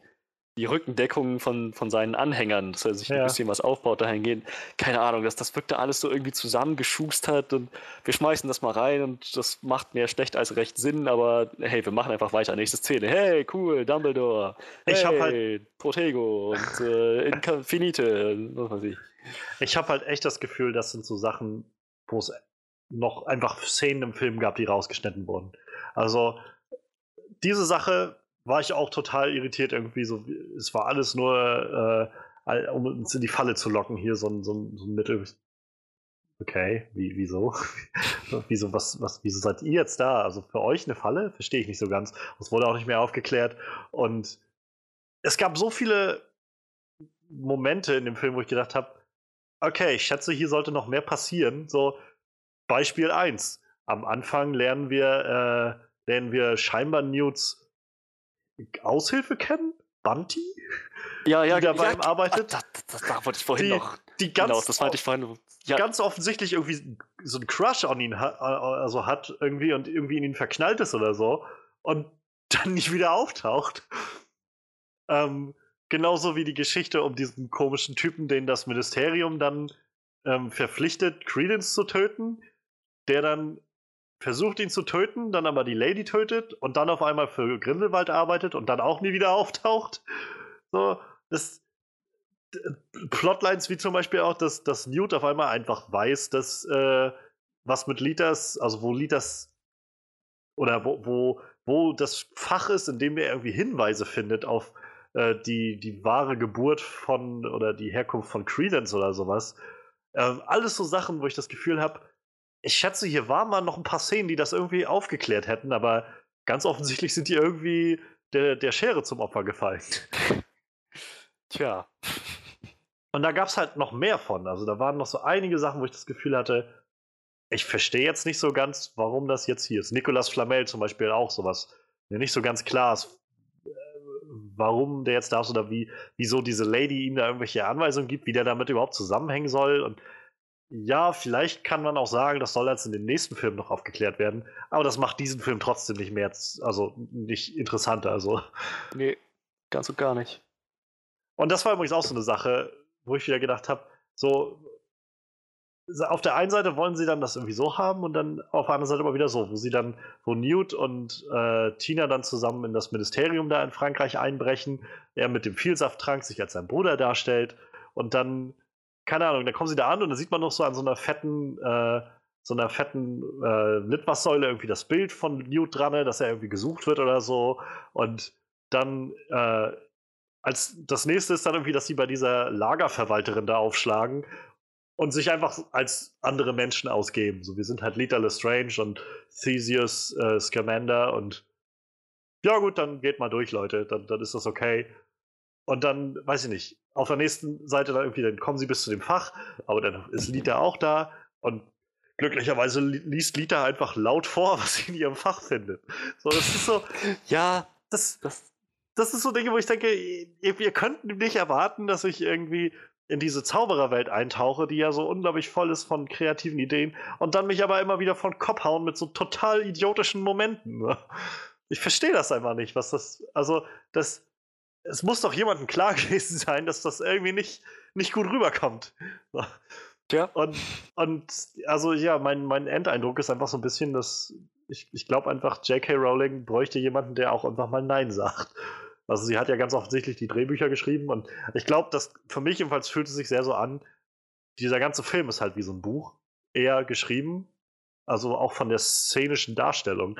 die Rückendeckung von, von seinen Anhängern, dass er sich ja. ein bisschen was aufbaut dahingehend. Keine Ahnung, dass das wirkte alles so irgendwie zusammengeschustert und wir schmeißen das mal rein und das macht mehr schlecht als recht Sinn, aber hey, wir machen einfach weiter. Nächste Szene. Hey, cool, Dumbledore. Hey, ich hab halt Protego und äh, Infinite, was weiß ich. Ich habe halt echt das Gefühl, das sind so Sachen, wo es noch einfach Szenen im Film gab, die rausgeschnitten wurden. Also diese Sache war ich auch total irritiert irgendwie. So, es war alles nur, äh, um uns in die Falle zu locken, hier so ein, so ein, so ein Mittel. Okay, wie, wieso? wieso, was, was, wieso seid ihr jetzt da? Also für euch eine Falle? Verstehe ich nicht so ganz. Das wurde auch nicht mehr aufgeklärt. Und es gab so viele Momente in dem Film, wo ich gedacht habe, okay, ich schätze, hier sollte noch mehr passieren. So, Beispiel 1. Am Anfang lernen wir, äh, lernen wir scheinbar Newts Aushilfe kennen? Bunty? Ja, ja, die da bei ihm arbeitet. Das, das, das, wollte ich vorhin die, noch. Die ganz, genau, das meinte ich vorhin. Ja. Ganz offensichtlich irgendwie so ein Crush an ihn hat, also hat irgendwie und irgendwie in ihn verknallt ist oder so und dann nicht wieder auftaucht. Ähm, genauso wie die Geschichte um diesen komischen Typen, den das Ministerium dann ähm, verpflichtet, Credence zu töten, der dann versucht ihn zu töten, dann aber die Lady tötet und dann auf einmal für Grindelwald arbeitet und dann auch nie wieder auftaucht. So, das. Plotlines wie zum Beispiel auch, dass, dass Newt auf einmal einfach weiß, dass äh, was mit Litas, also wo Litas oder wo, wo, wo das Fach ist, in dem er irgendwie Hinweise findet auf äh, die, die wahre Geburt von oder die Herkunft von Credence oder sowas. Äh, alles so Sachen, wo ich das Gefühl habe, ich schätze, hier waren mal noch ein paar Szenen, die das irgendwie aufgeklärt hätten, aber ganz offensichtlich sind die irgendwie der, der Schere zum Opfer gefallen. Tja. Und da gab es halt noch mehr von. Also da waren noch so einige Sachen, wo ich das Gefühl hatte, ich verstehe jetzt nicht so ganz, warum das jetzt hier ist. Nicolas Flamel zum Beispiel auch sowas. Mir nicht so ganz klar ist, äh, warum der jetzt da ist oder wie, wieso diese Lady ihm da irgendwelche Anweisungen gibt, wie der damit überhaupt zusammenhängen soll. Und ja, vielleicht kann man auch sagen, das soll jetzt in den nächsten Filmen noch aufgeklärt werden, aber das macht diesen Film trotzdem nicht mehr, also nicht interessanter. Also. Nee, ganz und gar nicht. Und das war übrigens auch so eine Sache, wo ich wieder gedacht habe, so, auf der einen Seite wollen sie dann das irgendwie so haben und dann auf der anderen Seite aber wieder so, wo sie dann, wo Newt und äh, Tina dann zusammen in das Ministerium da in Frankreich einbrechen, er mit dem Vielsafttrank sich als sein Bruder darstellt und dann keine Ahnung, da kommen sie da an und dann sieht man noch so an so einer fetten, äh, so einer fetten äh, Litfaßsäule irgendwie das Bild von Newt dran, dass er irgendwie gesucht wird oder so. Und dann äh, als das nächste ist dann irgendwie, dass sie bei dieser Lagerverwalterin da aufschlagen und sich einfach als andere Menschen ausgeben. So, wir sind halt Lita Lestrange und Theseus äh, Scamander und ja gut, dann geht mal durch, Leute, dann, dann ist das okay. Und dann, weiß ich nicht, auf der nächsten Seite dann irgendwie, dann kommen sie bis zu dem Fach, aber dann ist Lita auch da und glücklicherweise liest Lita einfach laut vor, was sie in ihrem Fach findet. So, das ist so, ja, das, das, das ist so Dinge, wo ich denke, ihr, ihr könnt nicht erwarten, dass ich irgendwie in diese Zaubererwelt eintauche, die ja so unglaublich voll ist von kreativen Ideen und dann mich aber immer wieder von Kopf hauen mit so total idiotischen Momenten. Ne? Ich verstehe das einfach nicht, was das, also das, es muss doch jemandem klar gewesen sein, dass das irgendwie nicht, nicht gut rüberkommt. Ja. Und, und also ja, mein, mein Endeindruck ist einfach so ein bisschen, dass ich, ich glaube einfach, J.K. Rowling bräuchte jemanden, der auch einfach mal Nein sagt. Also sie hat ja ganz offensichtlich die Drehbücher geschrieben und ich glaube, dass für mich jedenfalls fühlt es sich sehr so an, dieser ganze Film ist halt wie so ein Buch, eher geschrieben, also auch von der szenischen Darstellung,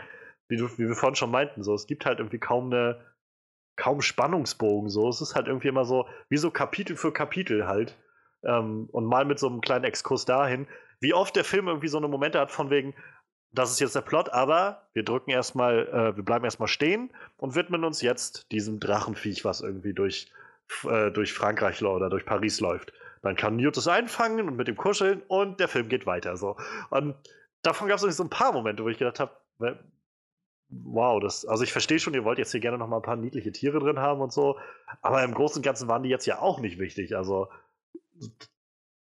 wie, du, wie wir vorhin schon meinten, so es gibt halt irgendwie kaum eine kaum Spannungsbogen. So, es ist halt irgendwie immer so, wie so Kapitel für Kapitel halt. Ähm, und mal mit so einem kleinen Exkurs dahin, wie oft der Film irgendwie so eine Momente hat von wegen, das ist jetzt der Plot, aber wir drücken erstmal, äh, wir bleiben erstmal stehen und widmen uns jetzt diesem Drachenviech, was irgendwie durch, äh, durch Frankreich oder durch Paris läuft. Dann kann Newt es einfangen und mit ihm kuscheln und der Film geht weiter. So. Und davon gab es so ein paar Momente, wo ich gedacht habe, wow, das, also ich verstehe schon, ihr wollt jetzt hier gerne noch mal ein paar niedliche Tiere drin haben und so, aber im Großen und Ganzen waren die jetzt ja auch nicht wichtig. Also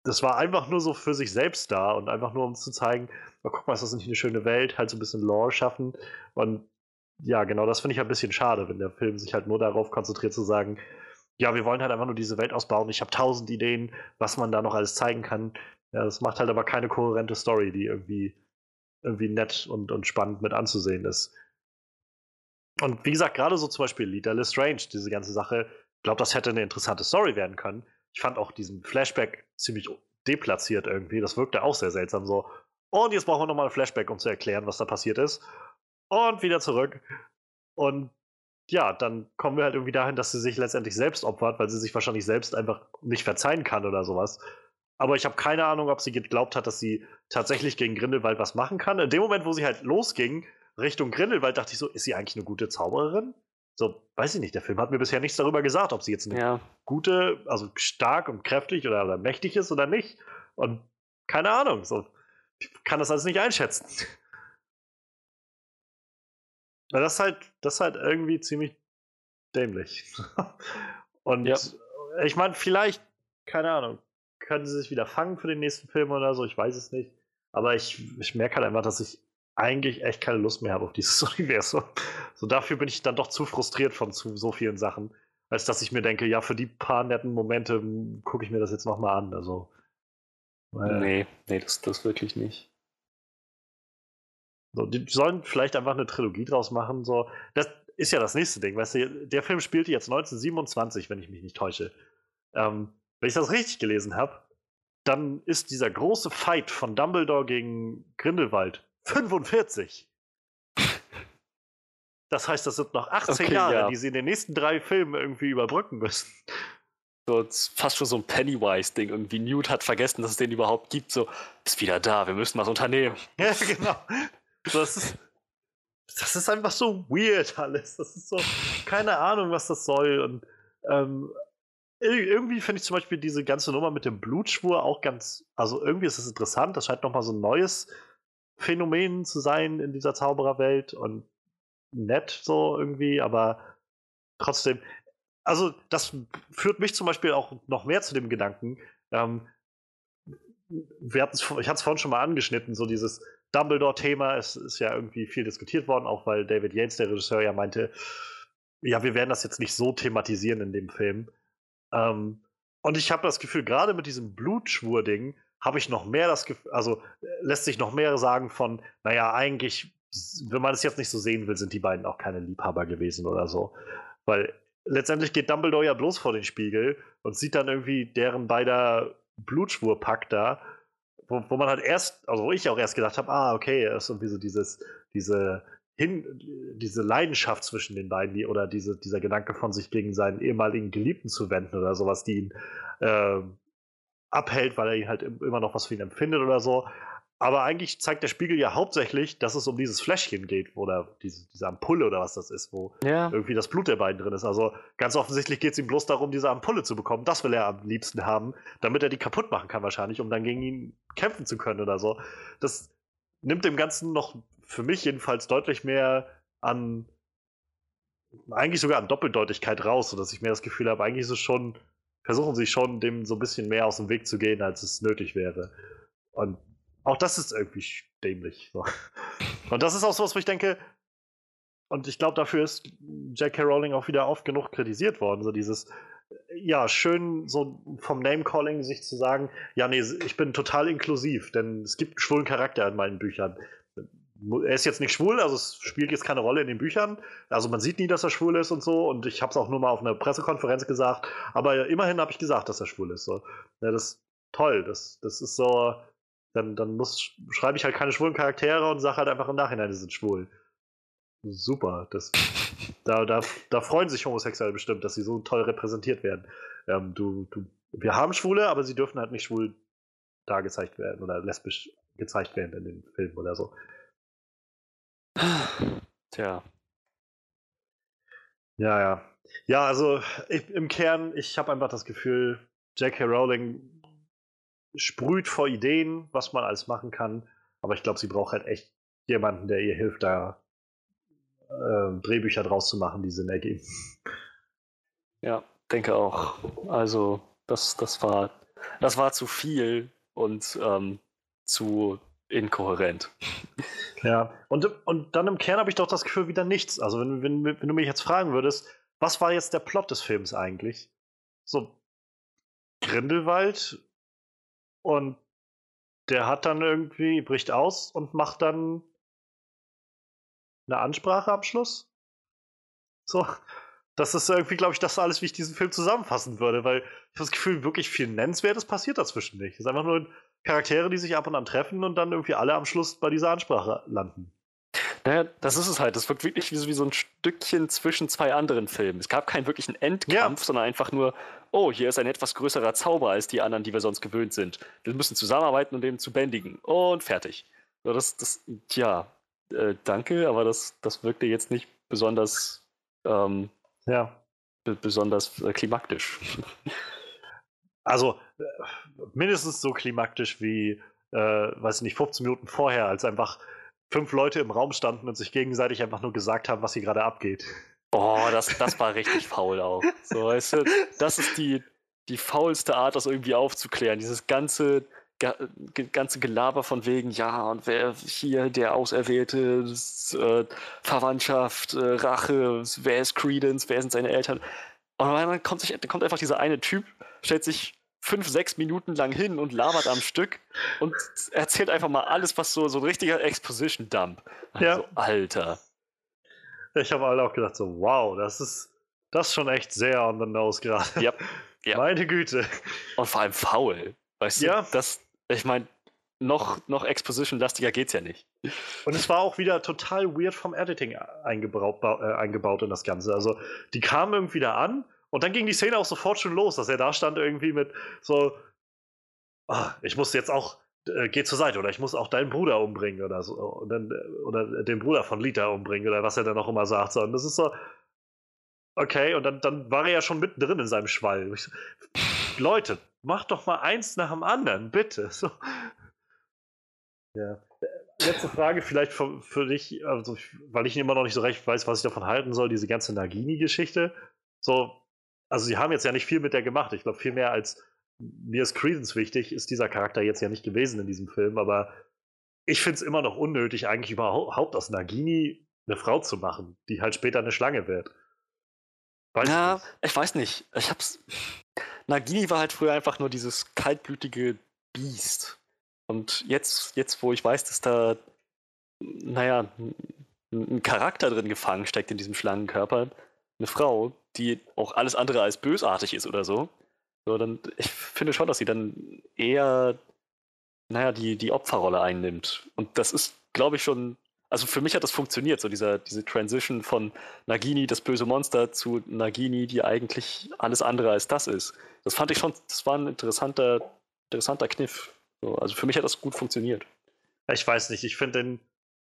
das war einfach nur so für sich selbst da und einfach nur um zu zeigen, oh, guck mal, ist das nicht eine schöne Welt, halt so ein bisschen Lore schaffen. Und ja, genau, das finde ich ein bisschen schade, wenn der Film sich halt nur darauf konzentriert zu sagen, ja, wir wollen halt einfach nur diese Welt ausbauen. Ich habe tausend Ideen, was man da noch alles zeigen kann. Ja, das macht halt aber keine kohärente Story, die irgendwie, irgendwie nett und, und spannend mit anzusehen ist. Und wie gesagt, gerade so zum Beispiel Lita Lestrange, diese ganze Sache, ich glaube, das hätte eine interessante Story werden können. Ich fand auch diesen Flashback ziemlich deplatziert irgendwie. Das wirkte auch sehr seltsam so. Und jetzt brauchen wir nochmal ein Flashback, um zu erklären, was da passiert ist. Und wieder zurück. Und ja, dann kommen wir halt irgendwie dahin, dass sie sich letztendlich selbst opfert, weil sie sich wahrscheinlich selbst einfach nicht verzeihen kann oder sowas. Aber ich habe keine Ahnung, ob sie geglaubt hat, dass sie tatsächlich gegen Grindelwald was machen kann. In dem Moment, wo sie halt losging, Richtung Grindelwald, dachte ich so, ist sie eigentlich eine gute Zaubererin? So, weiß ich nicht, der Film hat mir bisher nichts darüber gesagt, ob sie jetzt eine Ja. gute, also stark und kräftig oder, oder mächtig ist oder nicht. Und keine Ahnung, so, ich kann das alles nicht einschätzen. Weil das ist halt, das ist halt irgendwie ziemlich dämlich. und Ja. ich meine, vielleicht, keine Ahnung, können sie sich wieder fangen für den nächsten Film oder so, ich weiß es nicht. Aber ich, ich merke halt einfach, dass ich eigentlich echt keine Lust mehr habe auf dieses Universum. So dafür bin ich dann doch zu frustriert von zu so vielen Sachen, als dass ich mir denke, ja, für die paar netten Momente gucke ich mir das jetzt nochmal an. Also. weil- Nee, nee, das, das wirklich nicht. So, die sollen vielleicht einfach eine Trilogie draus machen. So. Das ist ja das nächste Ding. Weißt du, der Film spielte jetzt 1927, wenn ich mich nicht täusche. Ähm, wenn ich das richtig gelesen habe, dann ist dieser große Fight von Dumbledore gegen Grindelwald 45. Das heißt, das sind noch 18 Okay, Jahre, ja. die sie in den nächsten drei Filmen irgendwie überbrücken müssen. So, fast schon so ein Pennywise-Ding. Irgendwie Newt hat vergessen, dass es den überhaupt gibt. So, ist wieder da, wir müssen was unternehmen. Ja, genau. Das ist, das ist einfach so weird alles. Das ist so, keine Ahnung, was das soll. Und ähm, ir- irgendwie finde ich zum Beispiel diese ganze Nummer mit dem Blutschwur auch ganz, also irgendwie ist es interessant. Das scheint nochmal so ein neues Phänomen zu sein in dieser Zaubererwelt und nett so irgendwie, aber trotzdem, also das führt mich zum Beispiel auch noch mehr zu dem Gedanken, ähm, wir hatten's, vor- ich hatte es vorhin schon mal angeschnitten, so dieses Dumbledore-Thema ist, ist ja irgendwie viel diskutiert worden, auch weil David Yates, der Regisseur, ja meinte, ja, wir werden das jetzt nicht so thematisieren in dem Film. Ähm, und ich habe das Gefühl, gerade mit diesem Blutschwur-Ding habe ich noch mehr das Gefühl, also äh, lässt sich noch mehr sagen von, naja, eigentlich, wenn man es jetzt nicht so sehen will, sind die beiden auch keine Liebhaber gewesen oder so. Weil letztendlich geht Dumbledore ja bloß vor den Spiegel und sieht dann irgendwie deren beider Blutschwurpakt da, wo, wo man halt erst, also wo ich auch erst gedacht habe, ah, okay, ist irgendwie so dieses, diese hin, diese Leidenschaft zwischen den beiden, die, oder diese, dieser Gedanke von sich gegen seinen ehemaligen Geliebten zu wenden oder sowas, die ihn ähm, abhält, weil er ihn halt im- immer noch was für ihn empfindet oder so. Aber eigentlich zeigt der Spiegel ja hauptsächlich, dass es um dieses Fläschchen geht, oder diese, diese Ampulle oder was das ist, wo Ja. irgendwie das Blut der beiden drin ist. Also ganz offensichtlich geht es ihm bloß darum, diese Ampulle zu bekommen. Das will er am liebsten haben, damit er die kaputt machen kann wahrscheinlich, um dann gegen ihn kämpfen zu können oder so. Das nimmt dem Ganzen noch für mich jedenfalls deutlich mehr an, eigentlich sogar an Doppeldeutigkeit raus, sodass ich mehr das Gefühl habe, eigentlich ist es schon, versuchen sie schon, dem so ein bisschen mehr aus dem Weg zu gehen, als es nötig wäre. Und auch das ist irgendwie dämlich. So. Und das ist auch sowas, wo ich denke, und ich glaube, dafür ist J.K. Rowling auch wieder oft genug kritisiert worden. So dieses, ja, schön so vom Name-Calling sich zu sagen, ja, nee, ich bin total inklusiv, denn es gibt einen schwulen Charakter in meinen Büchern. Er ist jetzt nicht schwul, also es spielt jetzt keine Rolle in den Büchern. Also man sieht nie, dass er schwul ist und so. Und ich habe es auch nur mal auf einer Pressekonferenz gesagt. Aber immerhin habe ich gesagt, dass er schwul ist. So. Ja, das ist toll. Das, das ist so. Dann, dann muss, schreibe ich halt keine schwulen Charaktere und sage halt einfach im Nachhinein, die sind schwul. Super. Das Da, da, da freuen sich Homosexuelle bestimmt, dass sie so toll repräsentiert werden. Ähm, du, du, wir haben Schwule, aber sie dürfen halt nicht schwul da gezeigt werden oder lesbisch gezeigt werden in den Filmen oder so. Tja. Ja, ja. Ja, also ich, im Kern, ich habe einfach das Gefühl, J.K. Rowling sprüht vor Ideen, was man alles machen kann, aber ich glaube, sie braucht halt echt jemanden, der ihr hilft, da äh, Drehbücher draus zu machen, die Sinn ergeben. Ja, denke auch. Also, das, das war das war zu viel und ähm, zu inkohärent. Ja, und, und dann im Kern habe ich doch das Gefühl wieder nichts. Also, wenn, wenn, wenn du mich jetzt fragen würdest, was war jetzt der Plot des Films eigentlich? So, Grindelwald und der hat dann irgendwie, bricht aus und macht dann eine Ansprache am Schluss. So, das ist irgendwie, glaube ich, das alles, wie ich diesen Film zusammenfassen würde, weil ich habe das Gefühl, wirklich viel Nennenswertes passiert dazwischen nicht. Es ist einfach nur Charaktere, die sich ab und an treffen und dann irgendwie alle am Schluss bei dieser Ansprache landen. Naja, das ist es halt. Das wirkt wirklich wie so, wie so ein Stückchen zwischen zwei anderen Filmen. Es gab keinen wirklichen Endkampf, ja. sondern einfach nur, oh, hier ist ein etwas größerer Zauber als die anderen, die wir sonst gewöhnt sind. Wir müssen zusammenarbeiten, um den zu bändigen. Und fertig. Das, das, tja, äh, danke, aber das, das wirkte jetzt nicht besonders, ähm, ja. besonders äh, klimaktisch. Also, äh, mindestens so klimaktisch wie, äh, weiß ich nicht, 15 Minuten vorher, als einfach fünf Leute im Raum standen und sich gegenseitig einfach nur gesagt haben, was hier gerade abgeht. Oh, das, das war richtig faul auch. So, weißt du, das ist die, die faulste Art, das irgendwie aufzuklären. Dieses ganze, ganze Gelaber von wegen, ja, und wer hier der Auserwählte, äh, Verwandtschaft, äh, Rache, wer ist Credence, wer sind seine Eltern? Und dann kommt, sich, kommt einfach dieser eine Typ, stellt sich fünf, sechs Minuten lang hin und labert am Stück und erzählt einfach mal alles, was so, so ein richtiger Exposition-Dump. Also, ja. Alter. Ich habe alle auch gedacht, so, wow, das ist das ist schon echt sehr on the nose gerade. Ja. Yep. Meine Güte. Und vor allem faul. Weißt ja. du, das, ich meine, noch, noch Exposition-lastiger geht's ja nicht. Und es war auch wieder total weird vom Editing eingebaut, äh, eingebaut in das Ganze. Also, die kamen irgendwie da an und dann ging die Szene auch sofort schon los, dass er da stand irgendwie mit so, ah, ich muss jetzt auch, äh, geh zur Seite oder ich muss auch deinen Bruder umbringen oder so. Und dann, äh, oder den Bruder von Lita umbringen oder was er dann auch immer sagt. So. Und das ist so, okay, und dann, dann war er ja schon mittendrin in seinem Schwall. Leute, macht doch mal eins nach dem anderen, bitte. So. Ja. Letzte Frage vielleicht für, für dich, also, weil ich immer noch nicht so recht weiß, was ich davon halten soll, diese ganze Nagini-Geschichte. So, also sie haben jetzt ja nicht viel mit der gemacht. Ich glaube, viel mehr als mir ist Credence wichtig, ist dieser Charakter jetzt ja nicht gewesen in diesem Film, aber ich finde es immer noch unnötig, eigentlich überhaupt aus Nagini eine Frau zu machen, die halt später eine Schlange wird. Weiß ja, nicht. ich weiß nicht. Ich hab's. Nagini war halt früher einfach nur dieses kaltblütige Biest. Und jetzt, jetzt, wo ich weiß, dass da, naja, ein Charakter drin gefangen steckt in diesem Schlangenkörper, eine Frau, die auch alles andere als bösartig ist oder so, so dann, ich finde schon, dass sie dann eher, naja, die, die Opferrolle einnimmt. Und das ist, glaube ich, schon, also für mich hat das funktioniert, so dieser, diese Transition von Nagini, das böse Monster, zu Nagini, die eigentlich alles andere als das ist. Das fand ich schon, das war ein interessanter, interessanter Kniff. So, also für mich hat das gut funktioniert. Ich weiß nicht, ich finde den,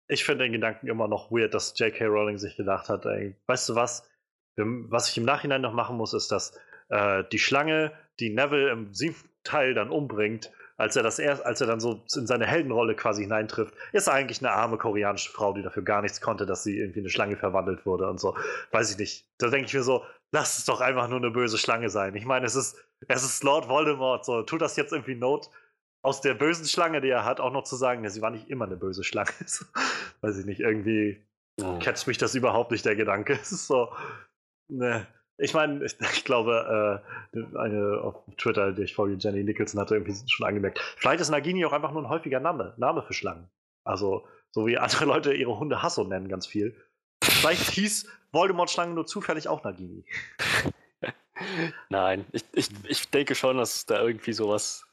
ich finde den Gedanken immer noch weird, dass J.K. Rowling sich gedacht hat, ey, weißt du was? Was ich im Nachhinein noch machen muss, ist, dass äh, die Schlange, die Neville im siebten Teil dann umbringt, als er das erst, als er dann so in seine Heldenrolle quasi hineintrifft, ist eigentlich eine arme koreanische Frau, die dafür gar nichts konnte, dass sie irgendwie eine Schlange verwandelt wurde und so. Weiß ich nicht. Da denke ich mir so, lass es doch einfach nur eine böse Schlange sein. Ich meine, es ist, es ist Lord Voldemort, so tut das jetzt irgendwie Not, aus der bösen Schlange, die er hat, auch noch zu sagen, ja, sie war nicht immer eine böse Schlange. Weiß ich nicht, irgendwie oh. catcht mich das überhaupt nicht, der Gedanke. Es ist so, Ne. Ich meine, ich, ich, glaube, äh, eine auf Twitter, die ich folge, Jenny Nicholson, hatte irgendwie schon angemerkt. Vielleicht ist Nagini auch einfach nur ein häufiger Name, Name für Schlangen. Also, so wie andere Leute ihre Hunde Hasso nennen, ganz viel. Vielleicht hieß Voldemort-Schlange nur zufällig auch Nagini. Nein, ich, ich, ich denke schon, dass da irgendwie sowas.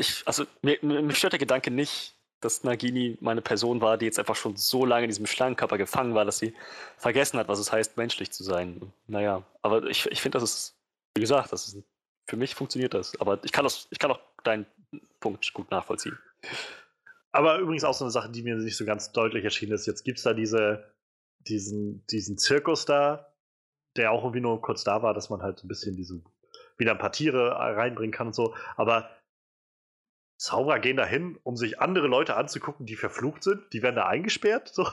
Ich, also, mir, mir stört der Gedanke nicht, dass Nagini meine Person war, die jetzt einfach schon so lange in diesem Schlangenkörper gefangen war, dass sie vergessen hat, was es heißt, menschlich zu sein. Naja, aber ich, ich finde, das ist, wie gesagt, das ist, für mich funktioniert das. Aber ich kann, das, ich kann auch deinen Punkt gut nachvollziehen. Aber übrigens auch so eine Sache, die mir nicht so ganz deutlich erschienen ist. Jetzt gibt es da diese, diesen, diesen Zirkus da, der auch irgendwie nur kurz da war, dass man halt so ein bisschen diese, wieder ein paar Tiere reinbringen kann und so. Aber Zauberer gehen da hin, um sich andere Leute anzugucken, die verflucht sind. Die werden da eingesperrt. So,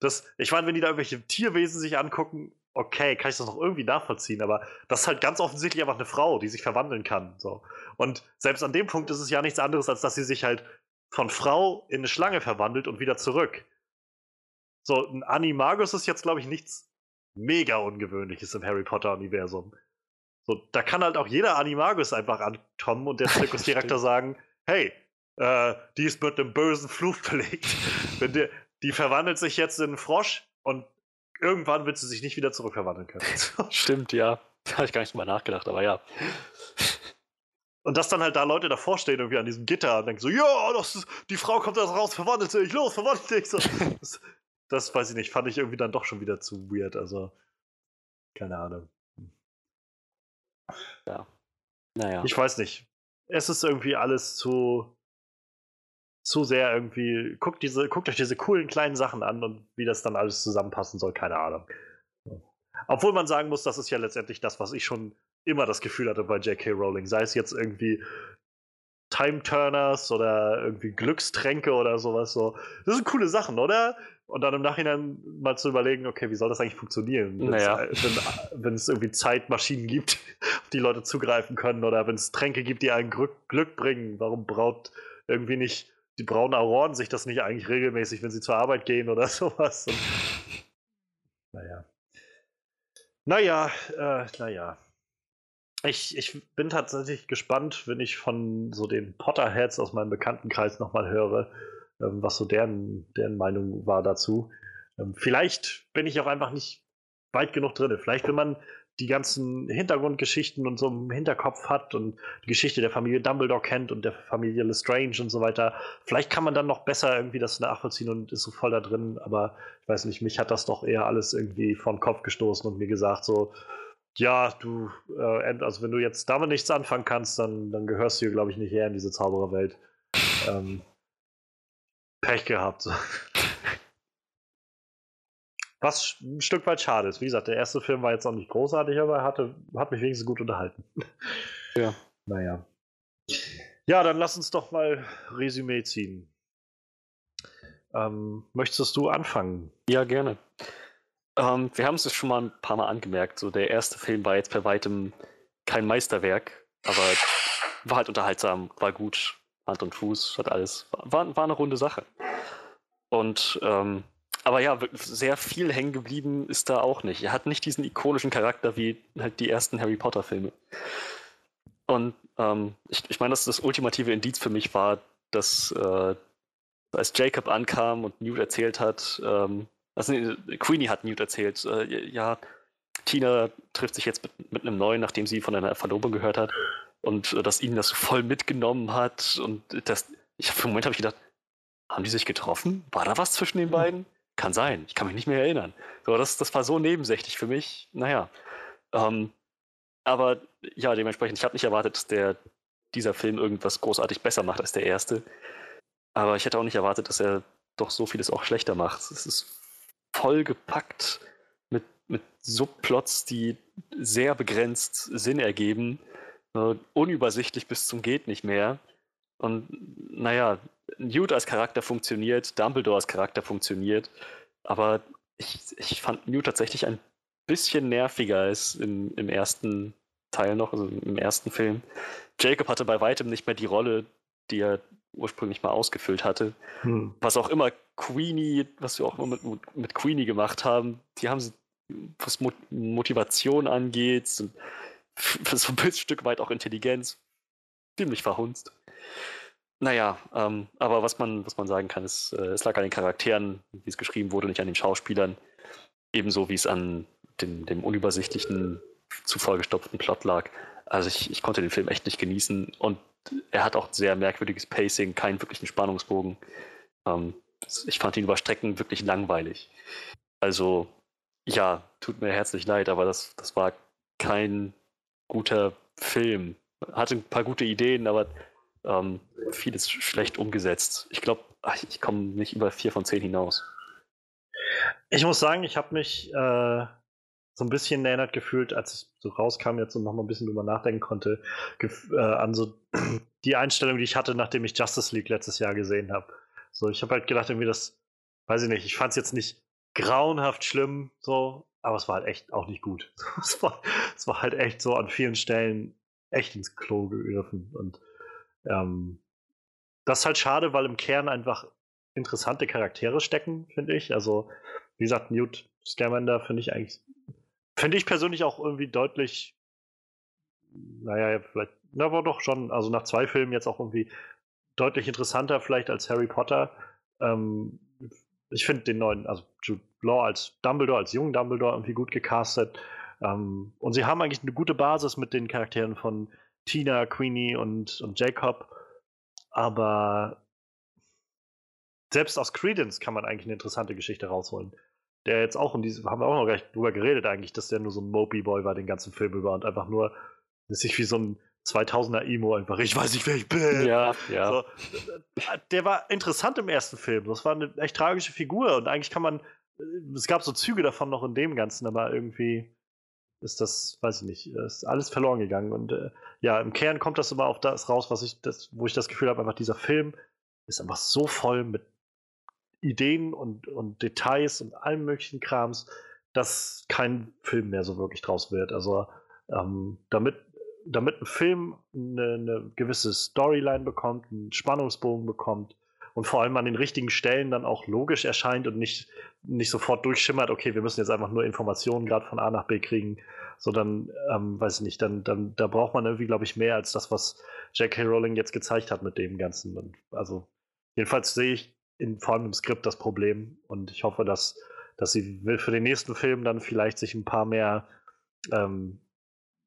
das, ich meine, wenn die da irgendwelche Tierwesen sich angucken, okay, kann ich das noch irgendwie nachvollziehen, aber das ist halt ganz offensichtlich einfach eine Frau, die sich verwandeln kann. So. Und selbst an dem Punkt ist es ja nichts anderes, als dass sie sich halt von Frau in eine Schlange verwandelt und wieder zurück. So, ein Animagus ist jetzt, glaube ich, nichts mega Ungewöhnliches im Harry Potter-Universum. So, da kann halt auch jeder Animagus einfach ankommen und der Zirkusdirektor sagen, hey, äh, die ist mit einem bösen Fluch belegt. Die, die verwandelt sich jetzt in einen Frosch und irgendwann wird sie sich nicht wieder zurückverwandeln können. Stimmt, ja. Da habe ich gar nicht drüber nachgedacht, aber ja. Und dass dann halt da Leute davor stehen, irgendwie an diesem Gitter und denken so, ja, das ist, die Frau kommt da raus, verwandelt sich, los, verwandelt sich. So, das, das weiß ich nicht, fand ich irgendwie dann doch schon wieder zu weird. Also, keine Ahnung. Ja. Naja. Ich weiß nicht es ist irgendwie alles zu, zu sehr irgendwie. Guckt, diese, guckt euch diese coolen kleinen Sachen an und wie das dann alles zusammenpassen soll, keine Ahnung. Obwohl man sagen muss, das ist ja letztendlich das, was ich schon immer das Gefühl hatte bei J.K. Rowling. Sei es jetzt irgendwie Time Turners oder irgendwie Glückstränke oder sowas. So. Das sind coole Sachen, oder? Und dann im Nachhinein mal zu überlegen, okay, wie soll das eigentlich funktionieren? Naja. Wenn, wenn es irgendwie Zeitmaschinen gibt, auf die Leute zugreifen können, oder wenn es Tränke gibt, die einen Glück, Glück bringen, warum braut irgendwie nicht die braunen Auroren sich das nicht eigentlich regelmäßig, wenn sie zur Arbeit gehen oder sowas? Und, naja. Naja, äh, naja. Ich, ich bin tatsächlich gespannt, wenn ich von so den Potterheads aus meinem Bekanntenkreis nochmal höre, ähm, was so deren, deren Meinung war dazu. Ähm, vielleicht bin ich auch einfach nicht weit genug drin. Vielleicht, wenn man die ganzen Hintergrundgeschichten und so im Hinterkopf hat und die Geschichte der Familie Dumbledore kennt und der Familie Lestrange und so weiter, vielleicht kann man dann noch besser irgendwie das nachvollziehen und ist so voll da drin. Aber ich weiß nicht, mich hat das doch eher alles irgendwie vom Kopf gestoßen und mir gesagt, so, ja, du, äh, also wenn du jetzt damit nichts anfangen kannst, dann, dann gehörst du hier, glaube ich, nicht her in diese Zaubererwelt. Ähm, Pech gehabt. Was ein Stück weit schade ist. Wie gesagt, der erste Film war jetzt auch nicht großartig, aber hatte, hat mich wenigstens gut unterhalten. Ja. Naja. Ja, dann lass uns doch mal Resümee ziehen. Ähm, möchtest du anfangen? Ja, gerne. Ähm, wir haben es schon mal ein paar Mal angemerkt. So, der erste Film war jetzt per weitem kein Meisterwerk, aber war halt unterhaltsam, war gut, Hand und Fuß, hat alles. War, war eine runde Sache. Und ähm, aber ja, sehr viel hängen geblieben ist da auch nicht. Er hat nicht diesen ikonischen Charakter wie halt die ersten Harry Potter-Filme. Und ähm, ich, ich meine, dass das ultimative Indiz für mich war, dass äh, als Jacob ankam und Newt erzählt hat, ähm, also Queenie hat Newt erzählt, äh, ja, Tina trifft sich jetzt mit, mit einem Neuen, nachdem sie von einer Verlobung gehört hat und äh, dass ihn das voll mitgenommen hat und das, ich, für einen Moment habe ich gedacht, haben die sich getroffen? War da was zwischen den beiden? Kann sein, ich kann mich nicht mehr erinnern. So, das, das war so nebensächlich für mich. Naja. Ähm, aber ja, dementsprechend, ich habe nicht erwartet, dass der, dieser Film irgendwas großartig besser macht als der erste. Aber ich hätte auch nicht erwartet, dass er doch so vieles auch schlechter macht. Es ist voll gepackt mit, mit Subplots, die sehr begrenzt Sinn ergeben äh, unübersichtlich bis zum geht nicht mehr. Und naja, Newt als Charakter funktioniert, Dumbledore als Charakter funktioniert, aber ich, ich fand Newt tatsächlich ein bisschen nerviger als im, im ersten Teil noch, also im ersten Film. Jacob hatte bei weitem nicht mehr die Rolle, die er ursprünglich mal ausgefüllt hatte. Hm. Was auch immer Queenie, was wir auch immer mit, mit Queenie gemacht haben, die haben, was Motivation angeht, so ein Stück weit auch Intelligenz, ziemlich verhunzt. Naja, ähm, aber was man, was man sagen kann, ist, äh, es lag an den Charakteren, wie es geschrieben wurde, nicht an den Schauspielern. Ebenso wie es an den, dem unübersichtlichen, zu vollgestopften Plot lag. Also ich, ich konnte den Film echt nicht genießen und er hat auch sehr merkwürdiges Pacing, keinen wirklichen Spannungsbogen. Ähm, ich fand ihn über Strecken wirklich langweilig. Also, ja, tut mir herzlich leid, aber das, das war kein guter Film. Hatte ein paar gute Ideen, aber ähm, vieles schlecht umgesetzt. Ich glaube, ich komme nicht über vier von zehn hinaus. Ich muss sagen, ich habe mich äh, so ein bisschen erinnert gefühlt, als ich so rauskam jetzt und noch mal ein bisschen drüber nachdenken konnte, äh, an so die Einstellung, die ich hatte, nachdem ich Justice League letztes Jahr gesehen habe. So, ich habe halt gedacht, irgendwie das, weiß ich nicht, ich fand es jetzt nicht grauenhaft schlimm, so, aber es war halt echt auch nicht gut. es, war, es war halt echt so an vielen Stellen echt ins Klo gegriffen. Und ähm, das ist halt schade, weil im Kern einfach interessante Charaktere stecken, finde ich. Also, wie gesagt, Newt Scamander finde ich eigentlich, finde ich persönlich auch irgendwie deutlich, naja, vielleicht, na, aber doch schon, also nach zwei Filmen jetzt auch irgendwie deutlich interessanter vielleicht als Harry Potter. Ähm, ich finde den neuen, also Jude Law als Dumbledore, als jungen Dumbledore irgendwie gut gecastet. Ähm, und sie haben eigentlich eine gute Basis mit den Charakteren von Tina, Queenie und, und Jacob. Aber selbst aus Credence kann man eigentlich eine interessante Geschichte rausholen. Der jetzt auch in diesem, haben wir auch noch gar nicht drüber geredet eigentlich, dass der nur so ein Mopey Boy war den ganzen Film über und einfach nur sich wie so ein 2000er Emo einfach, ich weiß nicht, wer ich bin. Ja, ja. So, der war interessant im ersten Film. Das war eine echt tragische Figur und eigentlich kann man, es gab so Züge davon noch in dem Ganzen, aber irgendwie ist das, weiß ich nicht, ist alles verloren gegangen. Und äh, ja, im Kern kommt das immer auf das raus, was ich, das, wo ich das Gefühl habe, einfach dieser Film ist einfach so voll mit Ideen und, und Details und allem möglichen Krams, dass kein Film mehr so wirklich draus wird. Also ähm, damit, damit ein Film eine, eine gewisse Storyline bekommt, einen Spannungsbogen bekommt, und vor allem an den richtigen Stellen dann auch logisch erscheint und nicht, nicht sofort durchschimmert, okay, wir müssen jetzt einfach nur Informationen gerade von A nach B kriegen, sondern, ähm, weiß ich nicht, dann, dann da braucht man irgendwie, glaube ich, mehr als das, was J.K. Rowling jetzt gezeigt hat mit dem Ganzen. Und also, jedenfalls sehe ich in, vor allem im Skript das Problem und ich hoffe, dass, dass sie für den nächsten Film dann vielleicht sich ein paar mehr ähm,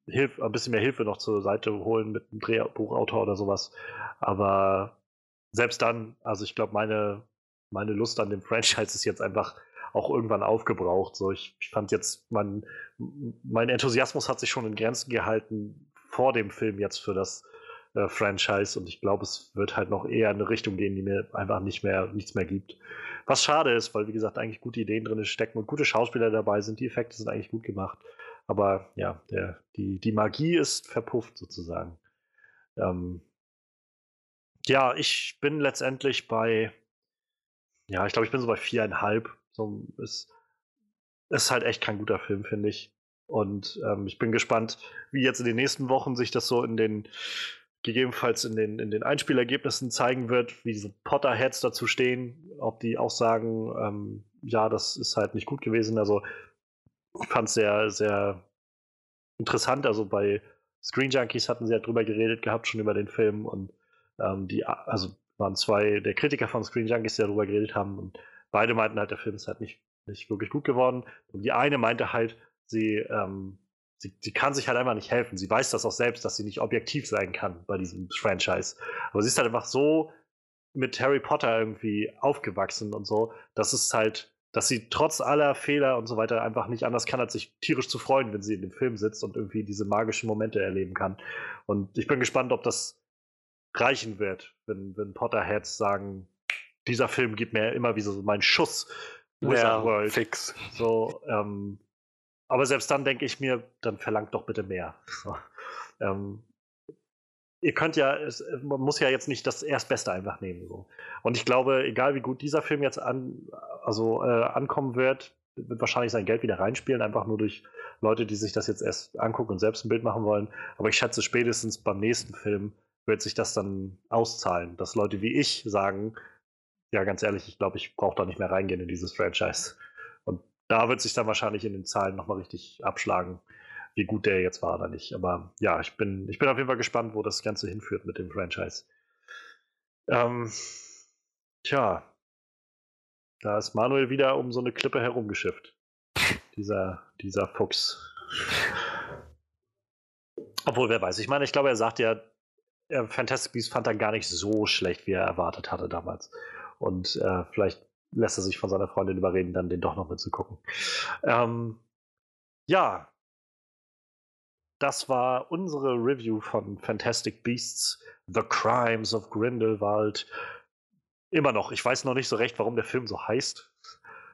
Hilf, ein bisschen mehr Hilfe noch zur Seite holen mit einem Drehbuchautor oder sowas. Aber selbst dann, also ich glaube, meine, meine Lust an dem Franchise ist jetzt einfach auch irgendwann aufgebraucht. So, ich, ich fand jetzt, mein, mein Enthusiasmus hat sich schon in Grenzen gehalten vor dem Film jetzt für das äh, Franchise und ich glaube, es wird halt noch eher in eine Richtung gehen, die mir einfach nicht mehr, nichts mehr gibt. Was schade ist, weil wie gesagt, eigentlich gute Ideen drin stecken und gute Schauspieler dabei sind, die Effekte sind eigentlich gut gemacht. Aber ja, der, die, die Magie ist verpufft sozusagen. Ähm, ja, ich bin letztendlich bei, ja, ich glaube, ich bin so bei viereinhalb. So, ist, ist halt echt kein guter Film, finde ich. Und ähm, ich bin gespannt, wie jetzt in den nächsten Wochen sich das so in den, gegebenenfalls in den, in den Einspielergebnissen zeigen wird, wie diese Potterheads dazu stehen, ob die auch sagen, ähm, ja, das ist halt nicht gut gewesen. Also ich fand es sehr, sehr interessant. Also bei Screen Junkies hatten sie ja drüber geredet gehabt, schon über den Film und ähm, die, also waren zwei der Kritiker von Screen Junkies, die darüber geredet haben und beide meinten halt, der Film ist halt nicht, nicht wirklich gut geworden. Und die eine meinte halt, sie, ähm, sie, sie kann sich halt einfach nicht helfen. Sie weiß das auch selbst, dass sie nicht objektiv sein kann bei diesem Franchise. Aber sie ist halt einfach so mit Harry Potter irgendwie aufgewachsen und so, dass es halt, dass sie trotz aller Fehler und so weiter einfach nicht anders kann, als sich tierisch zu freuen, wenn sie in dem Film sitzt und irgendwie diese magischen Momente erleben kann. Und ich bin gespannt, ob das reichen wird, wenn, wenn Potterheads sagen, dieser Film gibt mir immer wie so meinen Schuss Wizard ja, World. Fix. So, ähm, aber selbst dann denke ich mir, dann verlangt doch bitte mehr. So, ähm, ihr könnt ja, es, man muss ja jetzt nicht das Erstbeste einfach nehmen. So. Und ich glaube, egal wie gut dieser Film jetzt an, also, äh, ankommen wird, wird wahrscheinlich sein Geld wieder reinspielen, einfach nur durch Leute, die sich das jetzt erst angucken und selbst ein Bild machen wollen. Aber ich schätze spätestens beim nächsten Film wird sich das dann auszahlen, dass Leute wie ich sagen, ja, ganz ehrlich, ich glaube, ich brauche da nicht mehr reingehen in dieses Franchise. Da wird sich dann wahrscheinlich in den Zahlen nochmal richtig abschlagen, wie gut der jetzt war oder nicht. Aber ja, ich bin, ich bin auf jeden Fall gespannt, wo das Ganze hinführt mit dem Franchise. Ähm, tja, da ist Manuel wieder um so eine Klippe herumgeschifft. Dieser, dieser Fuchs. Obwohl, wer weiß. Ich meine, ich glaube, er sagt ja, Fantastic Beasts fand er gar nicht so schlecht, wie er erwartet hatte damals. Und äh, vielleicht lässt er sich von seiner Freundin überreden, dann den doch noch mitzugucken. Ähm, ja, das war unsere Review von Fantastic Beasts, The Crimes of Grindelwald. Immer noch, ich weiß noch nicht so recht, warum der Film so heißt.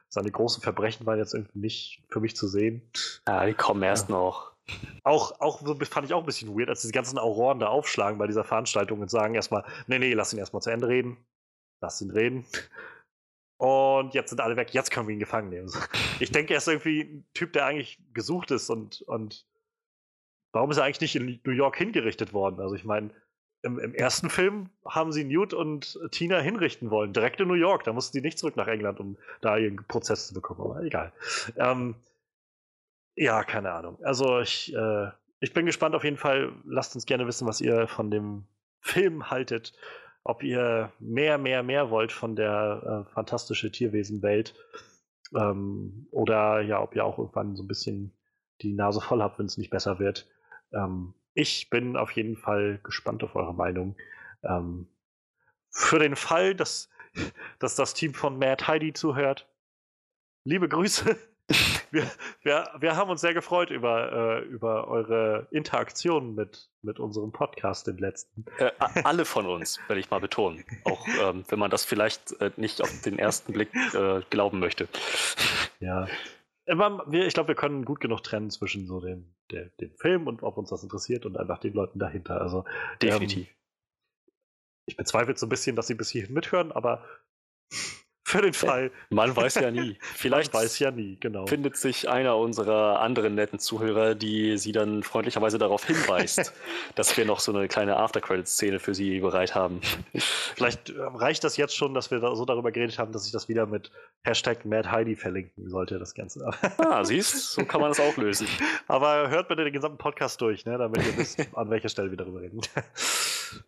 Seine großen Verbrechen waren jetzt irgendwie nicht für mich zu sehen. Ja, die kommen erst ja. noch. Auch, auch fand ich auch ein bisschen weird, als die ganzen Auroren da aufschlagen bei dieser Veranstaltung und sagen erstmal, nee, nee, lass ihn erstmal zu Ende reden. Lass ihn reden. Und jetzt sind alle weg, jetzt können wir ihn gefangen nehmen. Ich denke, er ist irgendwie ein Typ, der eigentlich gesucht ist und, und warum ist er eigentlich nicht in New York hingerichtet worden? Also ich meine, im, im, ersten Film haben sie Newt und Tina hinrichten wollen, direkt in New York. Da mussten die nicht zurück nach England, um da ihren Prozess zu bekommen. Aber egal. Ähm, ja, keine Ahnung. Also ich, äh, ich bin gespannt auf jeden Fall. Lasst uns gerne wissen, was ihr von dem Film haltet. Ob ihr mehr, mehr, mehr wollt von der äh, fantastische Tierwesenwelt. Ähm, oder ja, ob ihr auch irgendwann so ein bisschen die Nase voll habt, wenn es nicht besser wird. Ähm, ich bin auf jeden Fall gespannt auf eure Meinung. Ähm, für den Fall, dass, dass das Team von Mad Heidi zuhört, liebe Grüße. Wir, wir, wir haben uns sehr gefreut über, äh, über eure Interaktion mit, mit unserem Podcast, den letzten. Äh, alle von uns, werde ich mal betonen. Auch ähm, wenn man das vielleicht äh, nicht auf den ersten Blick äh, glauben möchte. Ja, ich glaube, wir können gut genug trennen zwischen so dem, der, dem Film und ob uns das interessiert und einfach den Leuten dahinter. Also definitiv. Ähm, ich bezweifle so ein bisschen, dass sie bis hierhin mithören, aber für den Fall. Man weiß ja nie. Vielleicht Man weiß ja nie, genau. findet sich einer unserer anderen netten Zuhörer, die sie dann freundlicherweise darauf hinweist, dass wir noch so eine kleine After-Credit-Szene für sie bereit haben. Vielleicht äh, reicht das jetzt schon, dass wir da so darüber geredet haben, dass ich das wieder mit Hashtag MadHeidi verlinken sollte, das Ganze. Ah, siehst, so kann man das auch lösen. Aber hört bitte den gesamten Podcast durch, ne, damit ihr wisst, an welcher Stelle wir darüber reden.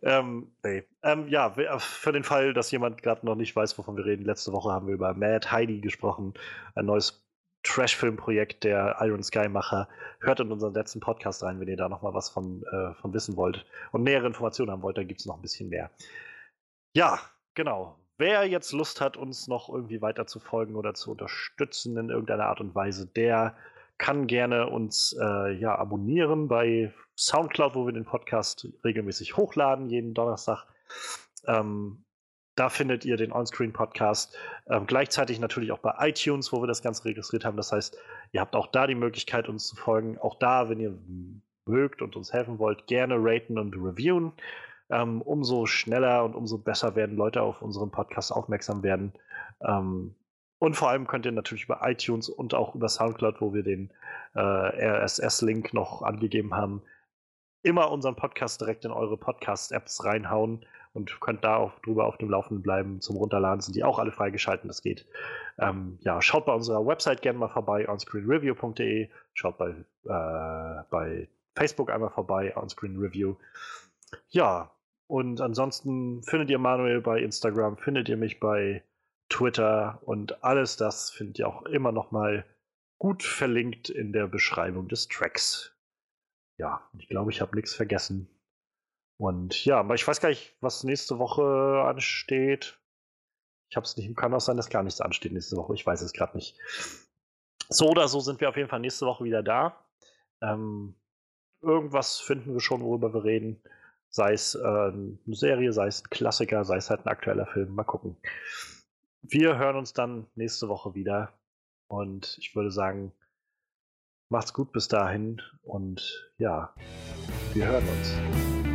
Ähm, nee. ähm, ja, für den Fall, dass jemand gerade noch nicht weiß, wovon wir reden, letzte Woche haben wir über Mad Heidi gesprochen, ein neues Trash-Film-Projekt der Iron Sky-Macher. Hört in unseren letzten Podcast rein, wenn ihr da noch mal was von, äh, von wissen wollt und nähere Informationen haben wollt, da gibt es noch ein bisschen mehr. Ja, genau. Wer jetzt Lust hat, uns noch irgendwie weiter zu folgen oder zu unterstützen in irgendeiner Art und Weise, der kann gerne uns äh, ja, abonnieren bei Soundcloud, wo wir den Podcast regelmäßig hochladen, jeden Donnerstag. Ähm, da findet ihr den Onscreen Podcast. Ähm, gleichzeitig natürlich auch bei iTunes, wo wir das Ganze registriert haben. Das heißt, ihr habt auch da die Möglichkeit, uns zu folgen. Auch da, wenn ihr mögt und uns helfen wollt, gerne raten und reviewen. Ähm, umso schneller und umso besser werden Leute auf unseren Podcast aufmerksam werden. Ähm, und vor allem könnt ihr natürlich über iTunes und auch über Soundcloud, wo wir den äh, RSS-Link noch angegeben haben, immer unseren Podcast direkt in eure Podcast-Apps reinhauen und könnt da auch drüber auf dem Laufenden bleiben. Zum Runterladen sind die auch alle freigeschalten, das geht. Ähm, ja, schaut bei unserer Website gerne mal vorbei, onscreenreview.de. Schaut bei, äh, bei Facebook einmal vorbei, onscreenreview. Ja, und ansonsten findet ihr Manuel bei Instagram, findet ihr mich bei Twitter und alles das findet ihr auch immer noch mal gut verlinkt in der Beschreibung des Tracks. Ja, ich glaube, ich habe nichts vergessen. Und ja, aber ich weiß gar nicht, was nächste Woche ansteht. Ich habe es nicht, kann auch sein, dass gar nichts ansteht nächste Woche. Ich weiß es gerade nicht. So oder so sind wir auf jeden Fall nächste Woche wieder da. Ähm, irgendwas finden wir schon, worüber wir reden. Sei es äh, eine Serie, sei es ein Klassiker, sei es halt ein aktueller Film. Mal gucken. Wir hören uns dann nächste Woche wieder. Und ich würde sagen, macht's gut bis dahin. Und ja, wir hören uns.